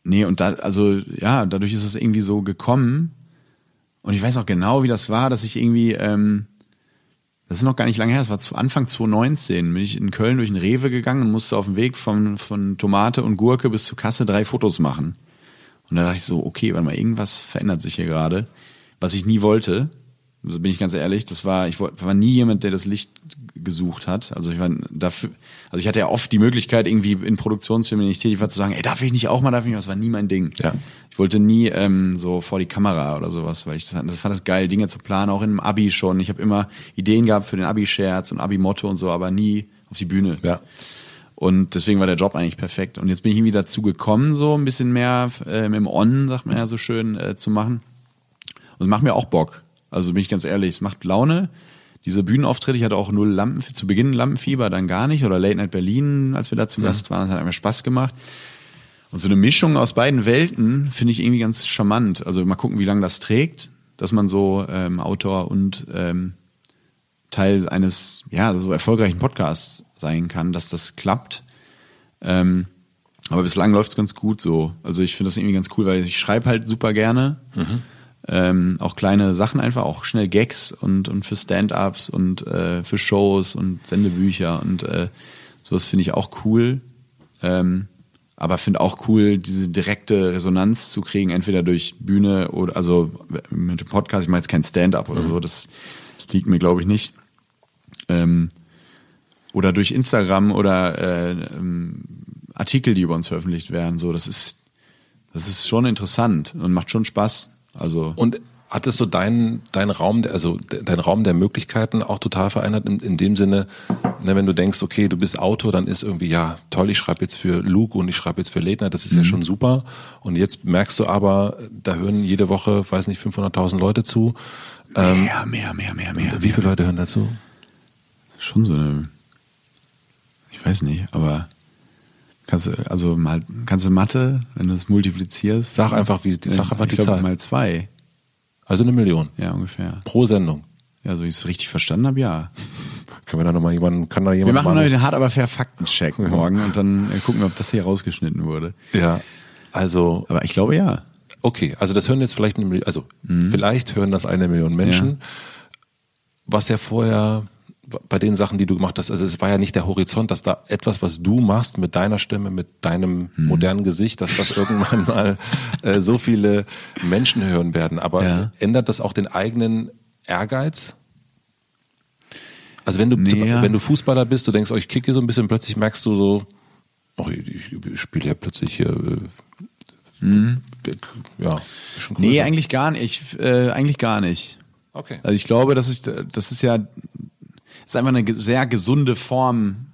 nee, und da, also ja, dadurch ist es irgendwie so gekommen. Und ich weiß auch genau, wie das war, dass ich irgendwie, ähm, das ist noch gar nicht lange her, das war zu Anfang 2019, bin ich in Köln durch den Rewe gegangen und musste auf dem Weg von, von Tomate und Gurke bis zur Kasse drei Fotos machen. Und da dachte ich so, okay, warte mal, irgendwas verändert sich hier gerade, was ich nie wollte. Also bin ich ganz ehrlich, das war, ich war nie jemand, der das Licht gesucht hat. Also ich war dafür, also ich hatte ja oft die Möglichkeit, irgendwie in Produktionsfilmen, wenn ich tätig war, zu sagen, ey, darf ich nicht auch mal, darf ich nicht, das war nie mein Ding. Ja. Ich wollte nie ähm, so vor die Kamera oder sowas, weil ich das, das fand das geil, Dinge zu planen, auch im Abi schon. Ich habe immer Ideen gehabt für den Abi-Scherz und Abi-Motto und so, aber nie auf die Bühne. Ja. Und deswegen war der Job eigentlich perfekt. Und jetzt bin ich irgendwie dazu gekommen, so ein bisschen mehr ähm, im On, sagt man ja so schön, äh, zu machen. Und es macht mir auch Bock. Also bin ich ganz ehrlich, es macht Laune. Diese Bühnenauftritte, ich hatte auch null Lampen, zu Beginn Lampenfieber, dann gar nicht. Oder Late Night Berlin, als wir da zu Gast waren, das hat einfach Spaß gemacht. Und so eine Mischung aus beiden Welten finde ich irgendwie ganz charmant. Also mal gucken, wie lange das trägt, dass man so ähm, Autor und ähm, Teil eines ja so erfolgreichen Podcasts sein kann, dass das klappt. Ähm, aber bislang läuft's ganz gut so. Also ich finde das irgendwie ganz cool, weil ich schreibe halt super gerne. Ähm, auch kleine Sachen einfach, auch schnell Gags und, und für Stand-ups und äh, für Shows und Sendebücher und äh, sowas finde ich auch cool. Ähm, aber finde auch cool, diese direkte Resonanz zu kriegen, entweder durch Bühne oder also mit dem Podcast, ich meine jetzt kein Stand-up oder so, das liegt mir, glaube ich, nicht. Ähm, oder durch Instagram oder äh, ähm, Artikel, die über uns veröffentlicht werden. So, das ist, das ist schon interessant und macht schon Spaß. Also Und hat es so deinen dein Raum, der, also de- dein Raum der Möglichkeiten auch total verändert in, in dem Sinne, ne, wenn du denkst, okay, du bist Autor, dann ist irgendwie, ja, toll, ich schreibe jetzt für Luke und ich schreibe jetzt für Ledner, das ist ja schon super. Und jetzt merkst du aber, da hören jede Woche, weiß nicht, 500.000 Leute zu. Ähm, mehr, mehr, mehr, mehr, mehr. wie viele Leute hören dazu? Schon so eine, ich weiß nicht, aber kannst du, also mal, kannst du Mathe, wenn du es multiplizierst? Sag einfach, wie, sag einfach die glaub, Zahl. mal zwei. Also eine Million Ja, ungefähr. pro Sendung. Ja, so wie ich es richtig verstanden habe, ja. Können wir da nochmal jemanden, kann da Wir jemand machen mal- den hart aber fair Faktencheck morgen und dann äh, gucken wir, ob das hier rausgeschnitten wurde. Ja, also Aber ich glaube ja. Okay, also das hören jetzt vielleicht eine Million, also vielleicht hören das eine Million Menschen. Was ja vorher bei den Sachen, die du gemacht hast, also es war ja nicht der Horizont, dass da etwas, was du machst mit deiner Stimme, mit deinem modernen Gesicht, dass das irgendwann <laughs> mal äh, so viele Menschen hören werden. Aber Ja. ändert das auch den eigenen Ehrgeiz? Also wenn du Nee, ja. wenn du Fußballer bist, du denkst, oh, ich kicke so ein bisschen, plötzlich merkst du so, oh, ich, ich spiele ja plötzlich hier äh, ja, schon Nee, eigentlich gar nicht. Ich, äh, eigentlich gar nicht. Okay. Also ich glaube, das ist, das ist ja, ist einfach eine sehr gesunde Form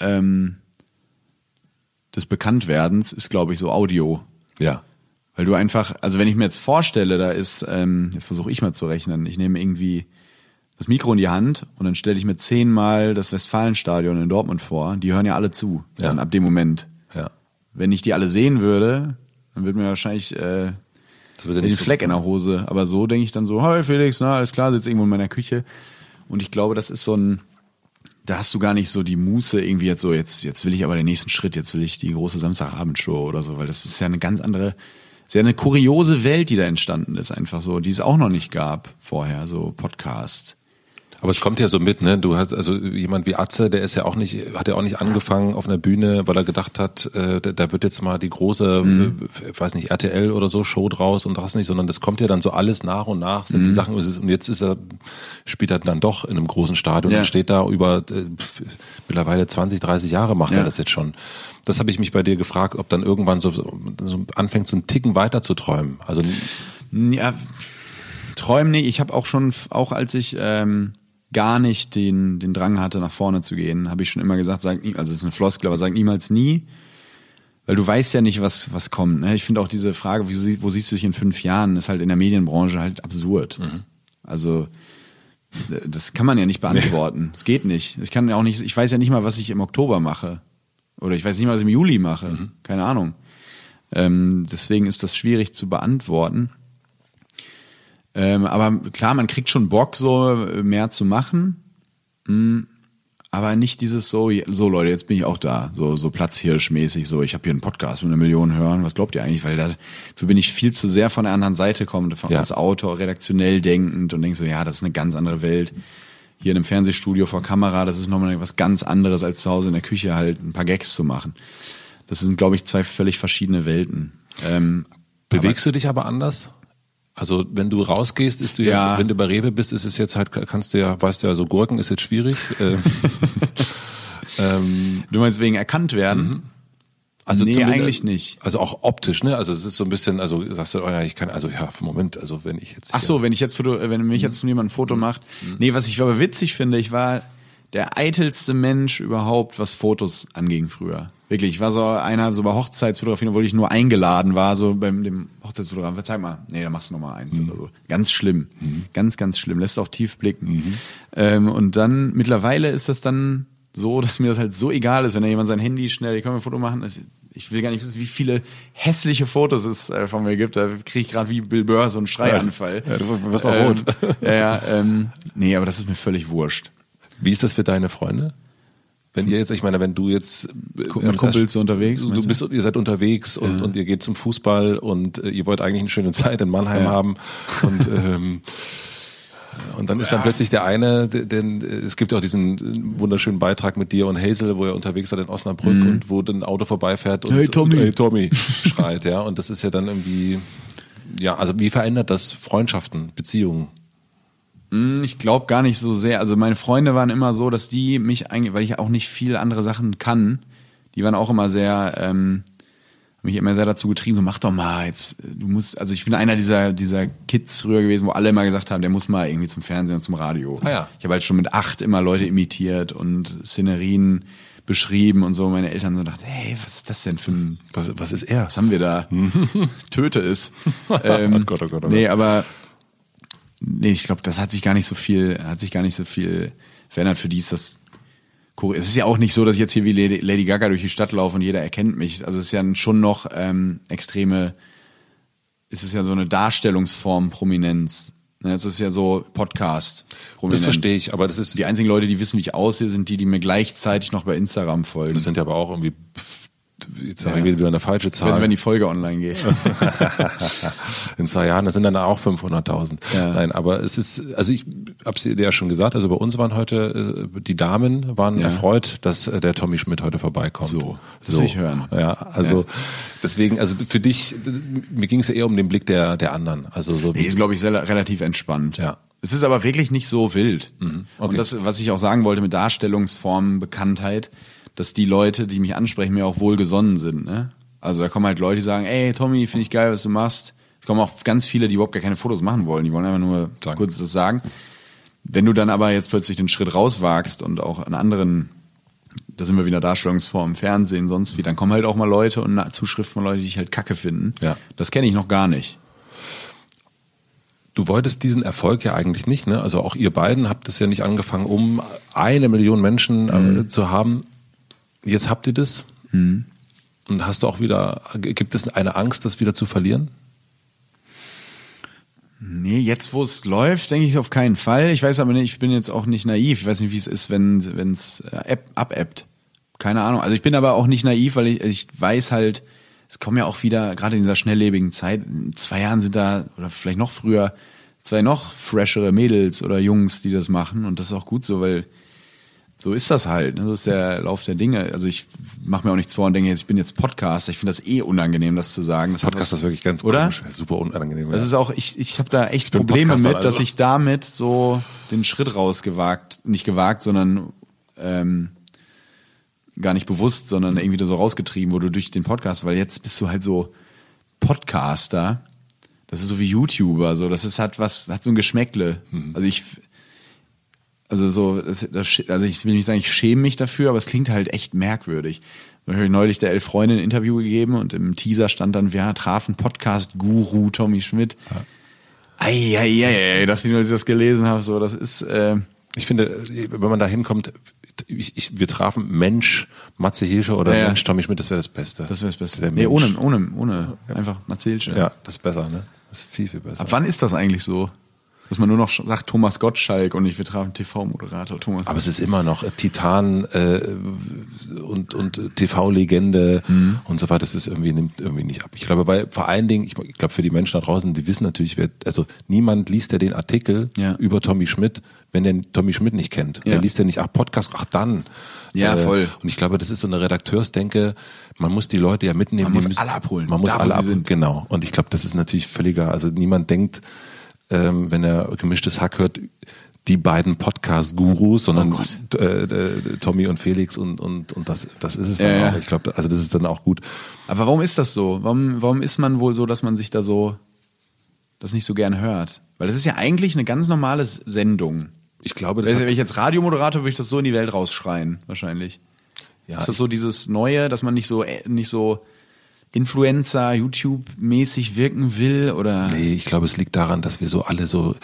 ähm, des Bekanntwerdens, ist glaube ich so Audio. Ja. Weil du einfach, also wenn ich mir jetzt vorstelle, da ist, ähm, jetzt versuche ich mal zu rechnen, ich nehme irgendwie das Mikro in die Hand und dann stelle ich mir zehnmal das Westfalenstadion in Dortmund vor. Die hören ja alle zu. Ja. Ab dem Moment. Ja. Wenn ich die alle sehen würde, dann würde mir wahrscheinlich äh, den nicht so- Fleck in der Hose. Aber so denke ich dann so, hi Felix, na alles klar, sitzt irgendwo in meiner Küche. Und ich glaube, das ist so ein, da hast du gar nicht so die Muße irgendwie jetzt so, jetzt, jetzt will ich aber den nächsten Schritt, jetzt will ich die große Samstagabendshow oder so, weil das ist ja eine ganz andere, sehr eine kuriose Welt, die da entstanden ist, einfach so, die es auch noch nicht gab vorher, so Podcast. Aber es kommt ja so mit, ne? Du hast also jemand wie Atze, der ist ja auch nicht, hat ja auch nicht angefangen auf einer Bühne, weil er gedacht hat, äh, da, da wird jetzt mal die große, äh, weiß nicht, RTL oder so Show draus und das nicht, sondern das kommt ja dann so alles nach und nach, sind die Sachen, und jetzt ist er, spielt er dann doch in einem großen Stadion Ja. und steht da über äh, mittlerweile 20, 30 Jahre macht Ja. er das jetzt schon. Das habe ich mich bei dir gefragt, ob dann irgendwann so, so anfängt, so einen Ticken weiter zu träumen. Also Ja, träumen nicht. Ich habe auch schon, auch als ich ähm, gar nicht den, den Drang hatte, nach vorne zu gehen, habe ich schon immer gesagt, sag nie, also es ist eine Floskel, aber sag niemals nie. weil du weißt ja nicht, was, was kommt. Ne? Ich finde auch diese Frage, wie, wo siehst du dich in fünf Jahren, ist halt in der Medienbranche halt absurd. Also äh, das kann man ja nicht beantworten. Es geht nicht. Ich kann ja auch nicht, ich weiß ja nicht mal, was ich im Oktober mache. Oder ich weiß nicht mal, was ich im Juli mache. Keine Ahnung. Ähm, deswegen ist das schwierig zu beantworten. Ähm, aber klar, man kriegt schon Bock, so äh, mehr zu machen. Mm, aber nicht dieses so, so Leute, jetzt bin ich auch da, so, so Platzhirschmäßig, so ich habe hier einen Podcast mit einer Million Hören, was glaubt ihr eigentlich? Weil dafür bin ich viel zu sehr von der anderen Seite kommend, von, Ja. als Autor, redaktionell denkend und denk so, ja, das ist eine ganz andere Welt. Hier in einem Fernsehstudio vor Kamera, das ist nochmal was ganz anderes als zu Hause in der Küche halt ein paar Gags zu machen. Das sind, glaube ich, zwei völlig verschiedene Welten. Ähm, Bewegst du dich aber anders? Also wenn du rausgehst, ist du ja, Ja. wenn du bei Rewe bist, ist es jetzt halt, kannst du ja, weißt du ja, so Gurken ist jetzt schwierig. Ähm, <laughs> ähm, du meinst wegen erkannt werden? also Nee, eigentlich nicht. Also auch optisch, ne? Also es ist so ein bisschen, also sagst du, oh ja, ich kann, also ja, Moment, also wenn ich jetzt Ach so, wenn ich jetzt Foto, wenn mich jetzt jemand ein Foto macht. Nee, was ich aber witzig finde, ich war der eitelste Mensch überhaupt, was Fotos anging früher. Wirklich, ich war so einer, so bei Hochzeitsfotografien, obwohl ich nur eingeladen war, so beim dem Hochzeitsfotografen, zeig mal, nee, da machst du noch mal eins oder so. Ganz schlimm. Ganz, ganz schlimm. Lässt auch tief blicken. Ähm, und dann, mittlerweile ist das dann so, dass mir das halt so egal ist, wenn da jemand sein Handy schnell, ich kann mir ein Foto machen, ich- ich will gar nicht wissen, wie viele hässliche Fotos es äh, von mir gibt. Da kriege ich gerade wie Bill Burr so einen Schreianfall. Ja, du wirst auch ähm, rot. Ja, ja, ähm, nee, aber das ist mir völlig wurscht. Wie ist das für deine Freunde? Wenn ihr jetzt, ich meine, wenn du jetzt Mit Kumpels ja- unterwegs, du, bist, ihr seid unterwegs und, und ihr geht zum Fußball und äh, ihr wollt eigentlich eine schöne Zeit in Mannheim Ja. haben und <laughs> ähm, und dann ist dann plötzlich der eine, denn es gibt ja auch diesen äh, wunderschönen Beitrag mit dir und Hazel, wo ihr unterwegs seid in Osnabrück und wo dann ein Auto vorbeifährt und, Mhm. Hey, Tommy. und hey Tommy schreit, ja. Und das ist ja dann irgendwie, ja, also wie verändert das Freundschaften, Beziehungen? Hm, Ich glaube gar nicht so sehr. Also meine Freunde waren immer so, dass die mich eigentlich, weil ich auch nicht viel andere Sachen kann, die waren auch immer sehr, ähm, haben mich immer sehr dazu getrieben, so mach doch mal jetzt, du musst, also ich bin einer dieser, dieser Kids früher gewesen, wo alle immer gesagt haben, der muss mal irgendwie zum Fernsehen und zum Radio. Ah ja. Ich habe halt schon mit acht immer Leute imitiert und Szenerien beschrieben und so. Meine Eltern so dachten, hey, was ist das denn für ein Was, was ist er? was haben wir da? Töte es. <laughs> Ähm, Oh Gott, oh Gott, oh nee, Gott. aber nee, ich glaube, das hat sich gar nicht so viel, hat sich gar nicht so viel verändert. Für die ist das cool. Es ist ja auch nicht so, dass ich jetzt hier wie Lady, Gaga durch die Stadt laufe und jeder erkennt mich. Also es ist ja schon noch ähm, extreme, es ist ja so eine Darstellungsform Prominenz. Ne, Es ist ja so Podcast. Das verstehe ich, aber das ist, Die einzigen Leute, die wissen, wie ich aussehe, sind die, die mir gleichzeitig noch bei Instagram folgen. das sind ja aber auch irgendwie, jetzt sage Ja. ich wieder eine falsche Zahl. wenn die Folge online geht. <laughs> <laughs> In zwei Jahren, das sind dann auch 500.000. Ja. Nein, aber es ist, also ich hab's dir ja schon gesagt, also bei uns waren heute, äh, die Damen waren Ja. erfreut, dass äh, der Tommy Schmidt heute vorbeikommt. So, das will ich hören. Ja, also deswegen, also für dich, mir ging es ja eher um den Blick der, der anderen. Also so Nee, ist, glaube ich, relativ entspannt. Ja. Es ist aber wirklich nicht so wild. okay. Und das, was ich auch sagen wollte mit Darstellungsformen, Bekanntheit, dass die Leute, die mich ansprechen, mir auch wohlgesonnen sind. Ne? Also da kommen halt Leute, die sagen, ey Tommy, finde ich geil, was du machst. Es kommen auch ganz viele, die überhaupt gar keine Fotos machen wollen. Die wollen einfach nur Sagen. kurz das sagen. Wenn du dann aber jetzt plötzlich den Schritt rauswagst und auch an anderen, da sind wir wieder Darstellungsformen, Fernsehen, sonst wie, dann kommen halt auch mal Leute und eine Zuschrift von Leuten, die ich halt kacke finden. Ja. Das kenne ich noch gar nicht. Du wolltest diesen Erfolg ja eigentlich nicht, ne? Also auch ihr beiden habt es ja nicht angefangen, um eine Million Menschen äh, zu haben. Jetzt habt ihr das. Und hast du auch wieder, gibt es eine Angst, das wieder zu verlieren? Nee, jetzt wo es läuft, denke ich auf keinen Fall. Ich weiß aber nicht, ich bin jetzt auch nicht naiv. Ich weiß nicht, wie es ist, wenn es abebbt. Keine Ahnung. Also ich bin aber auch nicht naiv, weil ich, ich weiß halt, es kommen ja auch wieder, gerade in dieser schnelllebigen Zeit, in zwei Jahren sind da, oder vielleicht noch früher, zwei noch freshere Mädels oder Jungs, die das machen. Und das ist auch gut so, weil so ist das halt. Ne? So ist der Lauf der Dinge. Also ich mache mir auch nichts vor und denke, jetzt, ich bin jetzt Podcaster. Ich finde das eh unangenehm, das zu sagen. Das Podcast was- ist wirklich ganz oder? komisch, super unangenehm. Das ja. ist auch, ich, ich habe da echt Probleme Podcaster, mit, dass also. ich damit so den Schritt rausgewagt, nicht gewagt, sondern ähm, gar nicht bewusst, sondern irgendwie so rausgetrieben wurde durch den Podcast, weil jetzt bist du halt so Podcaster. Das ist so wie YouTuber, so das ist hat was, hat so ein Geschmäckle. Also ich, also so, das, das, also ich will nicht sagen, ich schäme mich dafür, aber es klingt halt echt merkwürdig, Da habe ich neulich der Elf Freunde ein Interview gegeben und im Teaser stand dann, wir trafen Podcast-Guru Tommy Schmidt. Ja. Eieiei, dachte ich nur, als ich das gelesen habe, so, das ist, äh, ich finde, wenn man da hinkommt, ich, ich, wir trafen Mensch, Matze Hirscher oder ja, Mensch Tommy Schmidt, das wäre das Beste. Das wäre das Beste. Wär nee, ohne, ohne, ohne, einfach Matze Hirscher. Ja, das ist besser, ne? Das ist viel, viel besser. Ab wann ist das eigentlich so? Dass man nur noch sagt Thomas Gottschalk und nicht wir trafen TV-Moderator Thomas. Aber es ist immer noch Titan äh, und, und TV-Legende mhm. und so weiter. Das ist irgendwie nimmt irgendwie nicht ab. Ich glaube, weil vor allen Dingen, ich, ich glaube für die Menschen da draußen, die wissen natürlich, wer, also niemand liest ja den Artikel ja. über Tommy Schmidt, wenn der Tommy Schmidt nicht kennt. Ja. Der liest ja nicht, ach Podcast, ach dann. Ja, äh, voll. Und ich glaube, das ist so eine Redakteursdenke. Man muss die Leute ja mitnehmen. Man muss alle abholen. Man muss da, alle abholen. Genau. Und ich glaube, das ist natürlich völliger. Also niemand denkt ähm, wenn er gemischtes Hack hört, die beiden Podcast-Gurus, sondern oh äh, äh, Tommy und Felix und und und das das ist es dann ja, auch. Ich glaube, also das ist dann auch gut. Aber warum ist das so? Warum warum ist man wohl so, dass man sich da so das nicht so gern hört? Weil das ist ja eigentlich eine ganz normale Sendung. Ich glaube, das wenn ich jetzt Radiomoderator würde ich das so in die Welt rausschreien, wahrscheinlich. Ja, ist das so dieses Neue, dass man nicht so äh, nicht so Influencer, YouTube-mäßig wirken will oder? Nee, ich glaube, es liegt daran, dass wir so alle so,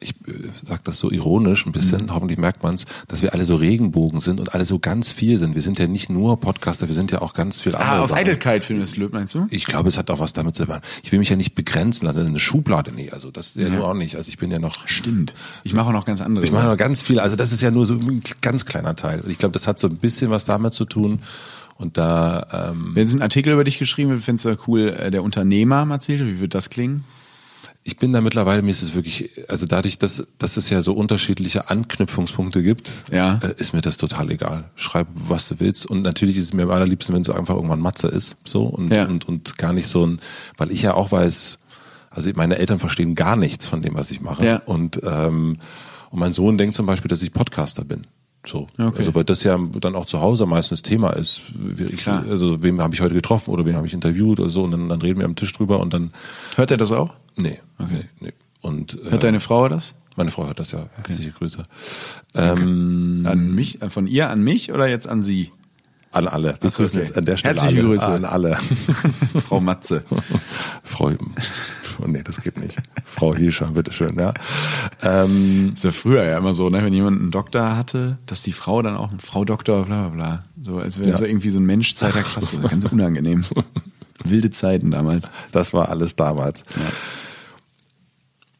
ich äh, sage das so ironisch ein bisschen, mhm. hoffentlich merkt man es, dass wir alle so Regenbogen sind und alle so ganz viel sind. Wir sind ja nicht nur Podcaster, wir sind ja auch ganz viel andere. Ah, aus Sachen. Eitelkeit findest du, meinst du? Ich glaube, es hat auch was damit zu tun. Ich will mich ja nicht begrenzen lassen, eine Schublade, nee, also das ja, ja nur auch nicht. Also ich bin ja noch. Stimmt. Ich mache auch noch ganz andere. Ich mache noch ganz viel, also das ist ja nur so ein ganz kleiner Teil. Ich glaube, das hat so ein bisschen was damit zu tun. Und da. Ähm, Wenn es einen Artikel über dich geschrieben wird, findest du cool, äh, der Unternehmer erzählt, wie wird das klingen? Ich bin da mittlerweile, mir ist es wirklich, also dadurch, dass, dass es ja so unterschiedliche Anknüpfungspunkte gibt, ja. äh, ist mir das total egal. Schreib, was du willst. Und natürlich ist es mir am allerliebsten, wenn es einfach irgendwann Matze ist. So und, ja. und, und gar nicht so ein, weil ich ja auch weiß, also meine Eltern verstehen gar nichts von dem, was ich mache. Ja. Und, ähm, und mein Sohn denkt zum Beispiel, dass ich Podcaster bin. So. Okay. Also weil das ja dann auch zu Hause meistens Thema ist. Klar. Also wem habe ich heute getroffen oder wen habe ich interviewt oder so und dann, dann reden wir am Tisch drüber und dann. Hört er das auch? Nee. Okay. Nee, nee. Und, hört äh, deine Frau das? Meine Frau hört das ja. Herzliche okay. Grüße. Okay. Ähm, an mich, von ihr an mich oder jetzt an sie? An alle. Wir grüßen okay. jetzt an der Stelle Herzliche alle. Grüße an alle. <laughs> Frau Matze. Frau, oh nee, das geht nicht. Frau Hirscher, bitteschön, ja. Ähm, das war früher ja immer so, ne, wenn jemand einen Doktor hatte, dass die Frau dann auch, Frau Doktor, bla bla bla. So, als wäre ja. so irgendwie so ein Mensch zweiter Klasse. Ganz unangenehm. <laughs> Wilde Zeiten damals. Das war alles damals. Ja.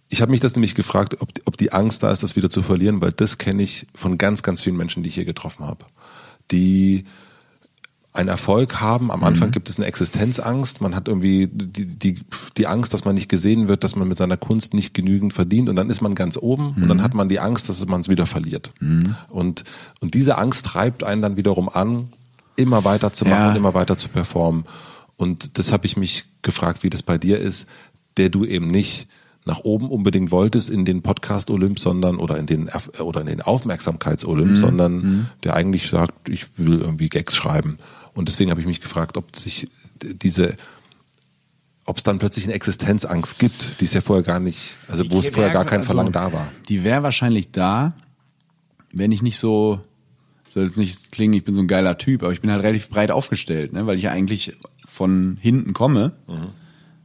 Ich habe mich das nämlich gefragt, ob, ob die Angst da ist, das wieder zu verlieren, weil das kenne ich von ganz, ganz vielen Menschen, die ich hier getroffen habe die einen Erfolg haben. Am Anfang mhm. gibt es eine Existenzangst. Man hat irgendwie die, die, die Angst, dass man nicht gesehen wird, dass man mit seiner Kunst nicht genügend verdient. Und dann ist man ganz oben mhm. und dann mhm. hat man die Angst, dass man es wieder verliert. Mhm. Und, und diese Angst treibt einen dann wiederum an, immer weiter zu machen, ja. immer weiter zu performen. Und das habe ich mich gefragt, wie das bei dir ist, der du eben nicht nach oben unbedingt wolltest in den Podcast Olymp, sondern oder in den oder in den Aufmerksamkeits Olymp, mhm. sondern mhm. der eigentlich sagt, ich will irgendwie Gags schreiben. Und deswegen habe ich mich gefragt, ob sich diese ob es dann plötzlich eine Existenzangst gibt, die es ja vorher gar nicht, also die wo es vorher gar kein also, Verlangen da war. Die wäre wahrscheinlich da, wenn ich nicht so, soll jetzt nicht klingen, ich bin so ein geiler Typ, aber ich bin halt relativ breit aufgestellt, ne, weil ich ja eigentlich von hinten komme, mhm.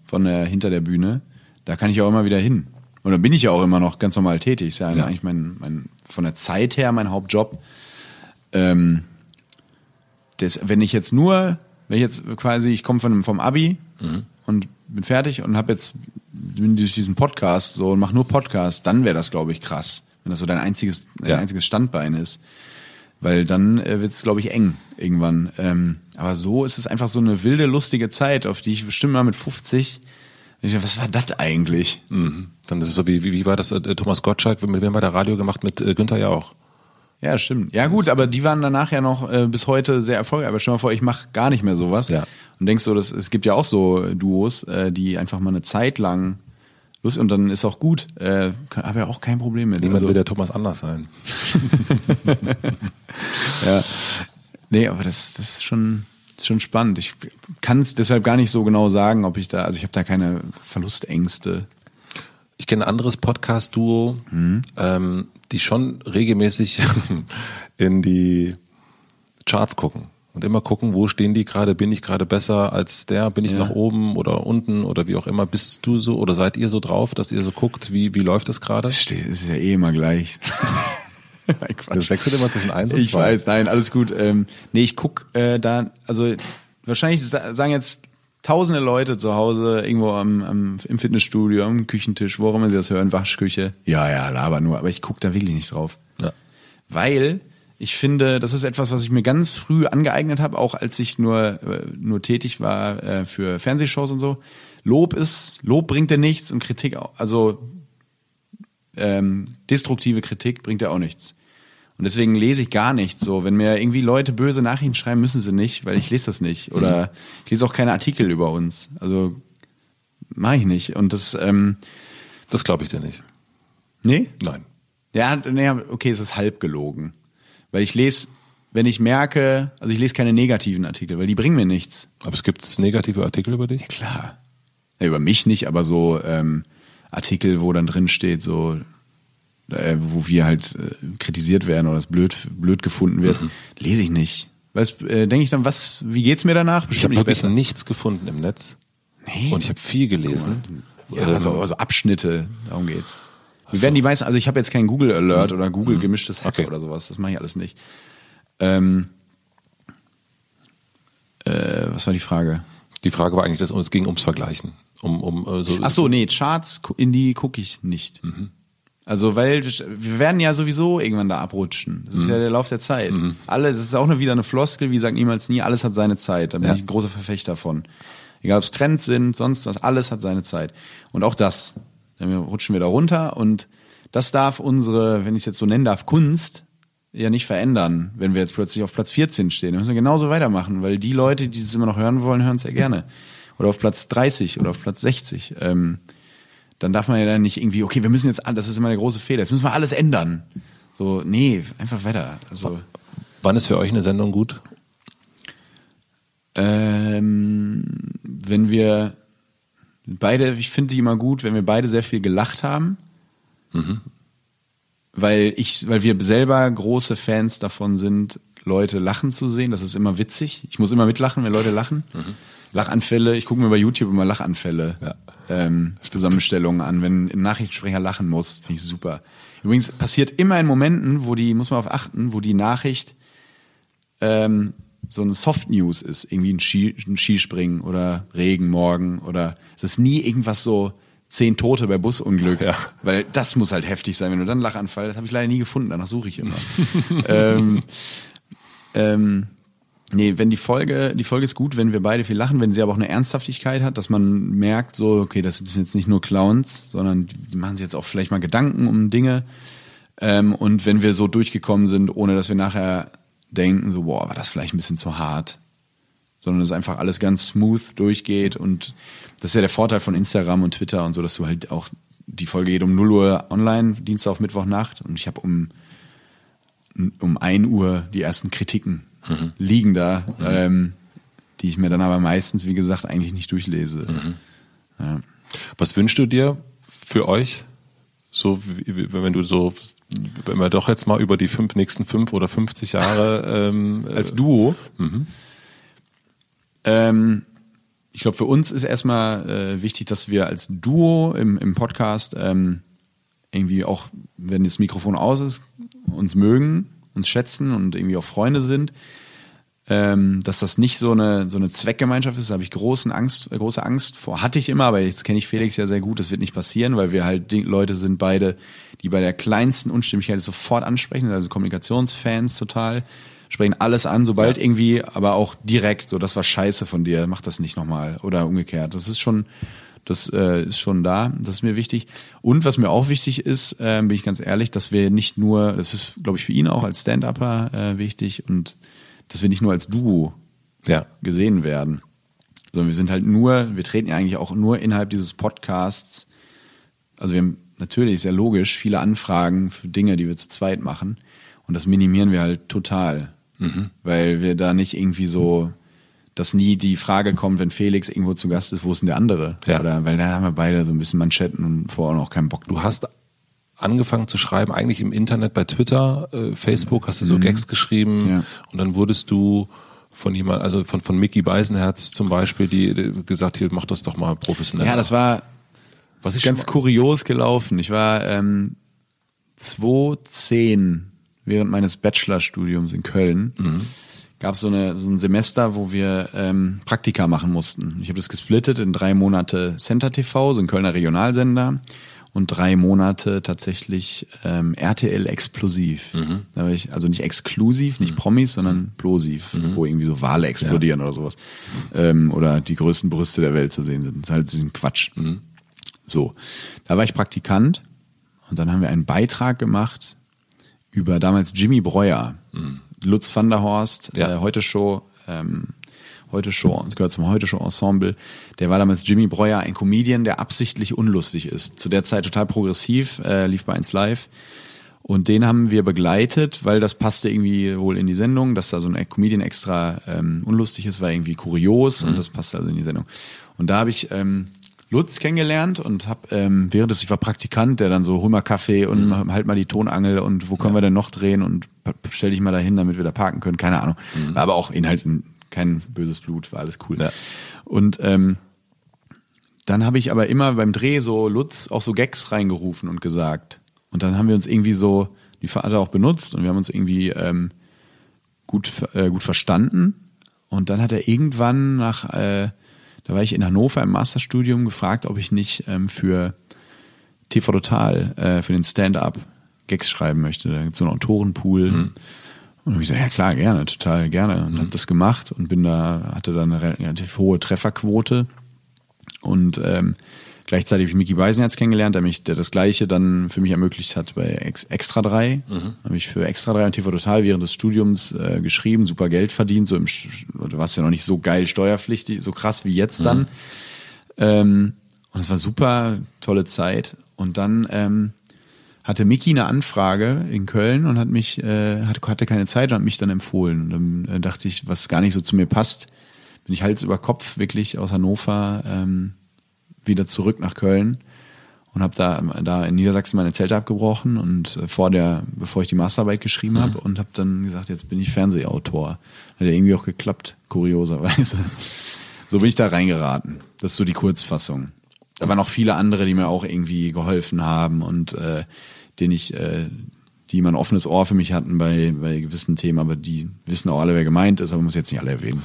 von der, hinter der Bühne da kann ich auch immer wieder hin. Und dann bin ich ja auch immer noch ganz normal tätig. Ist ja, ja. eigentlich mein, mein, von der Zeit her mein Hauptjob. Ähm, das, wenn ich jetzt nur, wenn ich jetzt quasi, ich komme vom, vom Abi mhm. und bin fertig und habe jetzt bin durch diesen Podcast so und mache nur Podcast, dann wäre das, glaube ich, krass, wenn das so dein einziges, dein ja. einziges Standbein ist. Weil dann äh, wird es, glaube ich, eng irgendwann. Ähm, aber so ist es einfach so eine wilde, lustige Zeit, auf die ich bestimmt mal mit 50 ich was war das eigentlich? Mhm. Dann ist es so wie, wie, wie war das, äh, Thomas Gottschalk, mit wem war der Radio gemacht? Mit äh, Günther ja auch. Ja, stimmt. Ja gut, aber die waren danach ja noch äh, bis heute sehr erfolgreich. Aber stell dir mal vor, ich mache gar nicht mehr sowas. Ja. Und denkst so, dass, es gibt ja auch so Duos, äh, die einfach mal eine Zeit lang lustig und dann ist auch gut. Äh, habe ja auch kein Problem mit. Niemand also, will der Thomas anders sein. <laughs> ja. Nee, aber das, das ist schon ist schon spannend. Ich kann es deshalb gar nicht so genau sagen, ob ich da, also ich habe da keine Verlustängste. Ich kenne ein anderes Podcast-Duo, mhm. ähm, die schon regelmäßig <laughs> in die Charts gucken. Und immer gucken, wo stehen die gerade? Bin ich gerade besser als der? Bin ich Ja. nach oben oder unten oder wie auch immer? Bist du so oder seid ihr so drauf, dass ihr so guckt, wie, wie läuft das gerade? Ist ja eh immer gleich. <laughs> Nein, Quatsch. Das wechselt immer zwischen eins und Ich zwei. weiß, nein, alles gut. Ähm, nee, ich guck äh, da, also wahrscheinlich sa- sagen jetzt tausende Leute zu Hause irgendwo am, am, im Fitnessstudio, am Küchentisch, wo auch immer sie das hören, Waschküche. Ja, ja, laber nur, aber ich guck da wirklich nicht drauf. Ja. Weil ich finde, das ist etwas, was ich mir ganz früh angeeignet habe, auch als ich nur, äh, nur tätig war äh, für Fernsehshows und so. Lob ist, Lob bringt dir nichts und Kritik auch. Also ähm, destruktive Kritik bringt ja auch nichts. Und deswegen lese ich gar nichts so. Wenn mir irgendwie Leute böse Nachrichten schreiben, müssen sie nicht, weil ich lese das nicht. Oder ich lese auch keine Artikel über uns. Also mache ich nicht. Und das, ähm, Das glaube ich dir nicht. nee? Nein. Ja, naja, okay, es ist halb gelogen. Weil ich lese, wenn ich merke, also ich lese keine negativen Artikel, weil die bringen mir nichts. Aber es gibt negative Artikel über dich? Klar. Ja, über mich nicht, aber so ähm, Artikel, wo dann drin steht, so äh, wo wir halt äh, kritisiert werden oder es blöd blöd gefunden wird, lese ich nicht. Weißt, äh, denke ich dann, was, wie geht's mir danach? Ich habe wirklich besser. nichts gefunden im Netz. Nee. Und ich habe viel gelesen. Ja, also, also Abschnitte, darum geht's. Wir werden die meisten, also ich habe jetzt keinen Google Alert oder Google gemischtes Hack Okay. oder sowas, das mache ich alles nicht. Ähm, äh, was war die Frage? Die Frage war eigentlich, dass es ging ums Vergleichen. Um, um äh, so, Ach so, nee, Charts, in die gucke ich nicht. Also, weil wir werden ja sowieso irgendwann da abrutschen. Das ist ja der Lauf der Zeit. Alle, das ist auch nur wieder eine Floskel, wie sagt niemals nie, alles hat seine Zeit. Da bin Ja. ich ein großer Verfechter von. Egal ob es Trends sind, sonst was, alles hat seine Zeit. Und auch das. Dann rutschen wir da runter und das darf unsere, wenn ich es jetzt so nennen darf, Kunst ja nicht verändern, wenn wir jetzt plötzlich auf Platz 14 stehen. Dann müssen wir genauso weitermachen, weil die Leute, die es immer noch hören wollen, hören es ja gerne. <laughs> Oder auf Platz 30 oder auf Platz 60. Ähm, dann darf man ja dann nicht irgendwie, okay, wir müssen jetzt, an- das ist immer der große Fehler, jetzt müssen wir alles ändern. So, nee, einfach weiter. Also, Wann ist für euch eine Sendung gut? ähm, wenn wir beide, ich finde die immer gut, wenn wir beide sehr viel gelacht haben. Weil ich, weil wir selber große Fans davon sind, Leute lachen zu sehen. Das ist immer witzig. Ich muss immer mitlachen, wenn Leute lachen. Lachanfälle, ich gucke mir bei YouTube immer Lachanfälle, Ja. ähm, Zusammenstellungen an, wenn ein Nachrichtensprecher lachen muss, finde ich super. Übrigens passiert immer in Momenten, wo die, muss man auf achten, wo die Nachricht ähm, so eine Soft News ist, irgendwie ein, Ski, ein Skispringen oder Regen morgen oder es ist nie irgendwas so zehn Tote bei Busunglück, Ja. weil das muss halt heftig sein, wenn du dann Lachanfall, das habe ich leider nie gefunden, danach suche ich immer. <laughs> ähm, ähm, nee, wenn die Folge, die Folge ist gut, wenn wir beide viel lachen, wenn sie aber auch eine Ernsthaftigkeit hat, dass man merkt, so, okay, das sind jetzt nicht nur Clowns, sondern die machen sich jetzt auch vielleicht mal Gedanken um Dinge. Ähm, und wenn wir so durchgekommen sind, ohne dass wir nachher denken, so, boah, war das vielleicht ein bisschen zu hart. Sondern dass einfach alles ganz smooth durchgeht und das ist ja der Vorteil von Instagram und Twitter und so, dass du halt auch, die Folge geht um 0 Uhr online, Dienstag auf Mittwochnacht und ich habe um um 1 Uhr die ersten Kritiken liegen da, ähm, die ich mir dann aber meistens, wie gesagt, eigentlich nicht durchlese. Ja. Was wünschst du dir für euch? So, wenn du so, wenn wir doch jetzt mal über die fünf, nächsten fünf oder 50 Jahre ähm, Als Duo. Ähm, ich glaube, für uns ist erstmal äh, wichtig, dass wir als Duo im, im Podcast ähm, irgendwie auch, wenn das Mikrofon aus ist, uns mögen, uns schätzen und irgendwie auch Freunde sind. Ähm, dass das nicht so eine, so eine Zweckgemeinschaft ist, da habe ich großen Angst, äh, große Angst vor. Hatte ich immer, aber jetzt kenne ich Felix ja sehr gut, das wird nicht passieren, weil wir halt Leute sind beide, die bei der kleinsten Unstimmigkeit sofort ansprechen, also Kommunikationsfans total, sprechen alles an, sobald irgendwie, aber auch direkt, so, das war scheiße von dir, mach das nicht nochmal oder umgekehrt. Das ist schon, das äh, ist schon da, das ist mir wichtig. Und was mir auch wichtig ist, äh, bin ich ganz ehrlich, dass wir nicht nur, das ist, glaube ich, für ihn auch als Stand-Upper äh, wichtig und dass wir nicht nur als Duo ja, gesehen werden, sondern wir sind halt nur, wir treten ja eigentlich auch nur innerhalb dieses Podcasts. Also wir haben natürlich, ja logisch, viele Anfragen für Dinge, die wir zu zweit machen. Und das minimieren wir halt total. Weil wir da nicht irgendwie so, dass nie die Frage kommt, wenn Felix irgendwo zu Gast ist, wo ist denn der andere? Ja. Oder weil da haben wir beide so ein bisschen Manschetten und vorher noch keinen Bock. du hast angefangen zu schreiben, eigentlich im Internet, bei Twitter, äh, Facebook hast du so Gags geschrieben Ja. und dann wurdest du von jemand, also von, von Mickey Beisenherz zum Beispiel, die, die gesagt, hier, mach das doch mal professionell. Ja, das war was ist ganz kurios gelaufen. Ich war ähm, 2010 während meines Bachelorstudiums in Köln. Mhm. Gab so eine so ein Semester, wo wir ähm, Praktika machen mussten. Ich habe das gesplittet in drei Monate Center TV, so ein Kölner Regionalsender und drei Monate tatsächlich ähm, RTL explosiv. Mhm. Da war ich, also nicht exklusiv, nicht mhm. Promis, sondern plosiv, mhm. wo irgendwie so Wale explodieren ja. oder sowas. Ähm, oder die größten Brüste der Welt zu sehen sind. Das ist halt diesen Quatsch. Mhm. So, da war ich Praktikant und dann haben wir einen Beitrag gemacht über damals Jimmy Breuer, mhm. Lutz van der Horst, ja. äh, Heute Show, ähm, Heute Show, es gehört zum Heute Show Ensemble. Der war damals Jimmy Breuer, ein Comedian, der absichtlich unlustig ist. Zu der Zeit total progressiv, äh, lief bei 1 Live. Und den haben wir begleitet, weil das passte irgendwie wohl in die Sendung, dass da so ein Comedian extra ähm, unlustig ist, war irgendwie kurios mhm. und das passte also in die Sendung. Und da habe ich ähm, Lutz kennengelernt und habe ähm, während des ich war Praktikant, der dann so hol mal Kaffee und mhm. halt mal die Tonangel und wo können ja. wir denn noch drehen und stell dich mal dahin, damit wir da parken können, keine Ahnung. Mhm. War aber auch Inhalt kein böses Blut, war alles cool. Ja. Und ähm, dann habe ich aber immer beim Dreh so Lutz auch so Gags reingerufen und gesagt. Und dann haben wir uns irgendwie so, die hat er auch benutzt und wir haben uns irgendwie ähm, gut, äh, gut verstanden. Und dann hat er irgendwann nach, äh, da war ich in Hannover im Masterstudium gefragt, ob ich nicht ähm, für TV Total, äh, für den Stand-up Gags schreiben möchte. Da gibt es so einen Autorenpool. Mhm. Und ich so, ja klar, gerne, total gerne. Und mhm. habe das gemacht und bin da, hatte da eine relativ hohe Trefferquote. Und ähm, gleichzeitig habe ich Mickey Beisenherz kennengelernt, der mich, der das Gleiche dann für mich ermöglicht hat bei Extra 3. Mhm. Habe ich für Extra 3 und TV Total während des Studiums äh, geschrieben, super Geld verdient, so im, du warst ja noch nicht so geil steuerpflichtig, so krass wie jetzt dann. Mhm. Ähm, und es war super tolle Zeit. Und dann ähm, hatte Miki eine Anfrage in Köln und hat mich, äh, hatte keine Zeit und hat mich dann empfohlen. Und dann äh, dachte ich, was gar nicht so zu mir passt, bin ich Hals über Kopf wirklich aus Hannover ähm, wieder zurück nach Köln und habe da da in Niedersachsen meine Zelte abgebrochen und äh, vor der bevor ich die Masterarbeit geschrieben mhm. habe und habe dann gesagt jetzt bin ich Fernsehautor hat ja irgendwie auch geklappt kurioserweise <laughs> so bin ich da reingeraten das ist so die Kurzfassung da waren auch viele andere die mir auch irgendwie geholfen haben und äh, den ich, äh, die immer ein offenes Ohr für mich hatten bei, bei gewissen Themen, aber die wissen auch alle, wer gemeint ist, aber muss jetzt nicht alle erwähnen.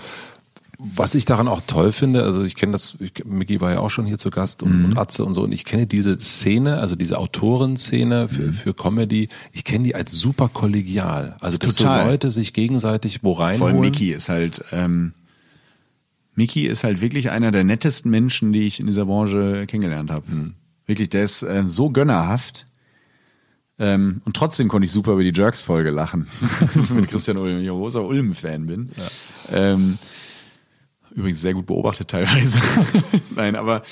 Was ich daran auch toll finde, also ich kenne das, ich, Micky war ja auch schon hier zu Gast und, mhm. und Atze und so, und ich kenne diese Szene, also diese Autorenszene für, mhm. für Comedy, ich kenne die als super kollegial. Also dass Total. so Leute sich gegenseitig wo reinholen. Vor allem Micky ist halt, ähm, Micky ist halt wirklich einer der nettesten Menschen, die ich in dieser Branche kennengelernt habe. Mhm. Wirklich, der ist äh, so gönnerhaft. Ähm, und trotzdem konnte ich super über die Jerks-Folge lachen. <laughs> mit Christian Ulm, ich großer Ulm-Fan bin. Ja. Ähm, übrigens sehr gut beobachtet teilweise. <laughs> Nein, aber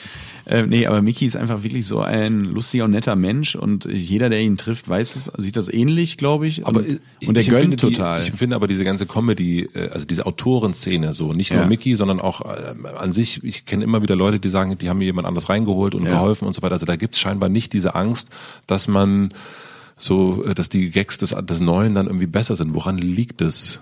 äh, nee, aber Mickey ist einfach wirklich so ein lustiger und netter Mensch und jeder, der ihn trifft, weiß es, sieht das ähnlich, glaube ich. Aber und, ich, und er gönnt total. Die, ich finde aber diese ganze Comedy, äh, also diese Autorenszene so, nicht nur ja. Mickey, sondern auch äh, an sich, ich kenne immer wieder Leute, die sagen, die haben mir jemand anders reingeholt und ja. geholfen und so weiter. Also da gibt's scheinbar nicht diese Angst, dass man so, äh, dass die Gags des, des Neuen dann irgendwie besser sind. Woran liegt es?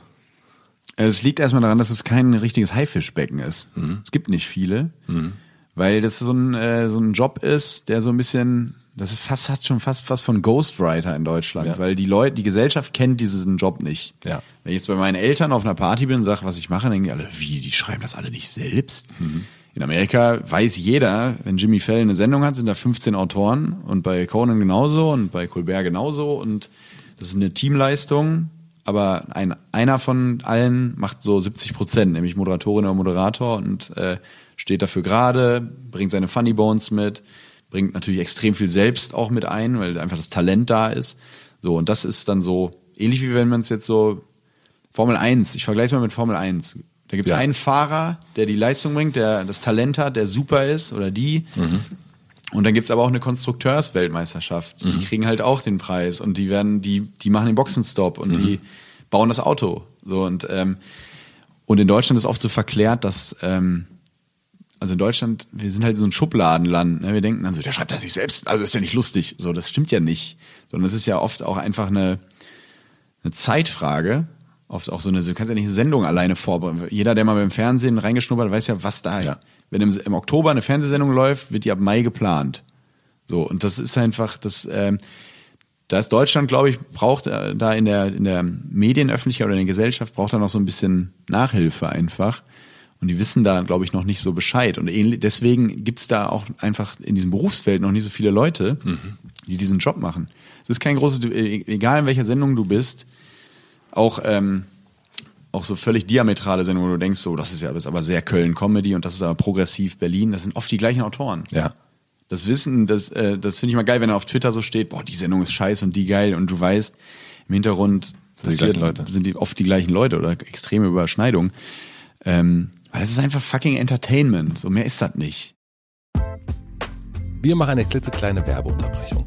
Äh, es liegt erstmal daran, dass es kein richtiges Haifischbecken ist. Mhm. Es gibt nicht viele, mhm. weil das so ein, äh, so ein Job ist, der so ein bisschen, das ist fast, fast schon fast, fast von Ghostwriter in Deutschland, ja. weil die Leute, die Gesellschaft kennt diesen Job nicht. Ja. Wenn ich jetzt bei meinen Eltern auf einer Party bin und sage, was ich mache, denken die alle, wie, die schreiben das alle nicht selbst? Mhm. In Amerika weiß jeder, wenn Jimmy Fallon eine Sendung hat, sind da 15 Autoren und bei Conan genauso und bei Colbert genauso und das ist eine Teamleistung, aber ein, einer von allen macht so 70 Prozent, nämlich Moderatorin oder Moderator und äh, steht dafür gerade, bringt seine Funny Bones mit, bringt natürlich extrem viel selbst auch mit ein, weil einfach das Talent da ist. So, und das ist dann so, ähnlich wie wenn man es jetzt so Formel 1, ich vergleiche es mal mit Formel 1. Da gibt es ja. einen Fahrer, der die Leistung bringt, der das Talent hat, der super ist oder die. Mhm. Und dann gibt's aber auch eine Konstrukteursweltmeisterschaft. Mhm. Die kriegen halt auch den Preis und die werden, die, die machen den Boxenstopp und mhm. die bauen das Auto. So und ähm, und in Deutschland ist oft so verklärt, dass ähm, also in Deutschland, wir sind halt so ein Schubladenland. Ne? Wir denken dann so, der schreibt das sich selbst, also ist ja nicht lustig. So, das stimmt ja nicht. Sondern es ist ja oft auch einfach eine, eine Zeitfrage auf auch so eine, du kannst ja nicht eine Sendung alleine vorbereiten. Jeder, der mal beim Fernsehen reingeschnuppert, weiß ja, was da, Ja. Wenn im, im Oktober eine Fernsehsendung läuft, wird die ab Mai geplant. So, und das ist einfach, das, ähm, da ist Deutschland, glaube ich, braucht äh, da in der, in der Medienöffentlichkeit oder in der Gesellschaft braucht da noch so ein bisschen Nachhilfe einfach. Und die wissen da, glaube ich, noch nicht so Bescheid. Und ähnlich, deswegen gibt's da auch einfach in diesem Berufsfeld noch nicht so viele Leute, die diesen Job machen. Es ist kein großes, e- egal in welcher Sendung du bist, auch, ähm, auch so völlig diametrale Sendungen, wo du denkst, so, das ist ja jetzt aber sehr Köln-Comedy und das ist aber progressiv Berlin, das sind oft die gleichen Autoren. Ja. Das Wissen, das, äh, das finde ich mal geil, wenn er auf Twitter so steht, boah, die Sendung ist scheiße und die geil und du weißt, im Hintergrund Sind die Leute. sind die oft die gleichen Leute oder extreme Überschneidungen. Ähm, weil das ist einfach fucking Entertainment. So mehr ist das nicht. Wir machen eine klitzekleine Werbeunterbrechung.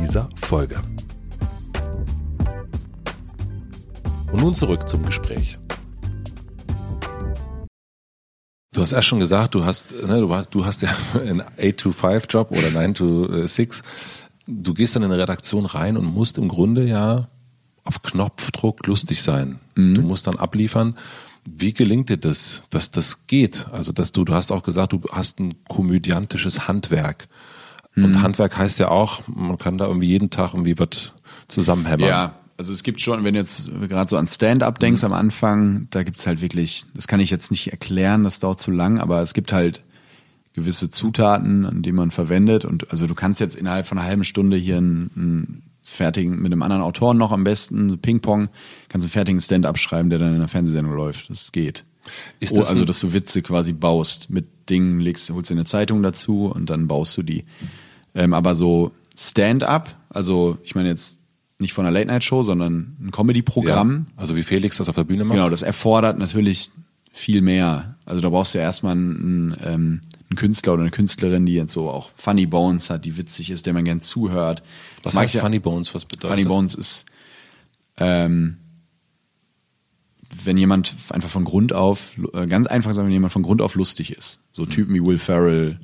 dieser Folge. Und nun zurück zum Gespräch. Du hast erst schon gesagt, du hast, ne, du hast, du hast ja <laughs> einen 8-to-5-Job oder 9-to-6. Du gehst dann in eine Redaktion rein und musst im Grunde ja auf Knopfdruck lustig sein. Du musst dann abliefern. Wie gelingt dir das, dass das geht? Also, dass du, du hast auch gesagt, du hast ein komödiantisches Handwerk. Und Handwerk heißt ja auch, man kann da irgendwie jeden Tag irgendwie was zusammenhämmern. Ja, also es gibt schon, wenn du jetzt gerade so an Stand-up denkst am Anfang, da gibt's halt wirklich, das kann ich jetzt nicht erklären, das dauert zu lang, aber es gibt halt gewisse Zutaten, an die man verwendet und also du kannst jetzt innerhalb von einer halben Stunde hier einen, einen fertigen, mit einem anderen Autoren noch am besten, so Ping-Pong, kannst einen fertigen Stand-up schreiben, der dann in einer Fernsehsendung läuft. Das geht. Ist oh, das also, ein- dass du Witze quasi baust mit Dingen, legst, holst dir eine Zeitung dazu und dann baust du die. Ähm, aber so Stand-up, also ich meine jetzt nicht von einer Late-Night-Show, sondern ein Comedy-Programm, Ja. Also wie Felix das auf der Bühne macht. Genau, das erfordert natürlich viel mehr. Also da brauchst du ja erstmal einen, ähm, einen Künstler oder eine Künstlerin, die jetzt so auch Funny Bones hat, die witzig ist, der man gern zuhört. Was mag heißt Funny Bones? Was bedeutet Funny das? Bones ist, ähm, wenn jemand einfach von Grund auf, äh, ganz einfach sagen, wenn jemand von Grund auf lustig ist. So Typen wie Will Ferrell,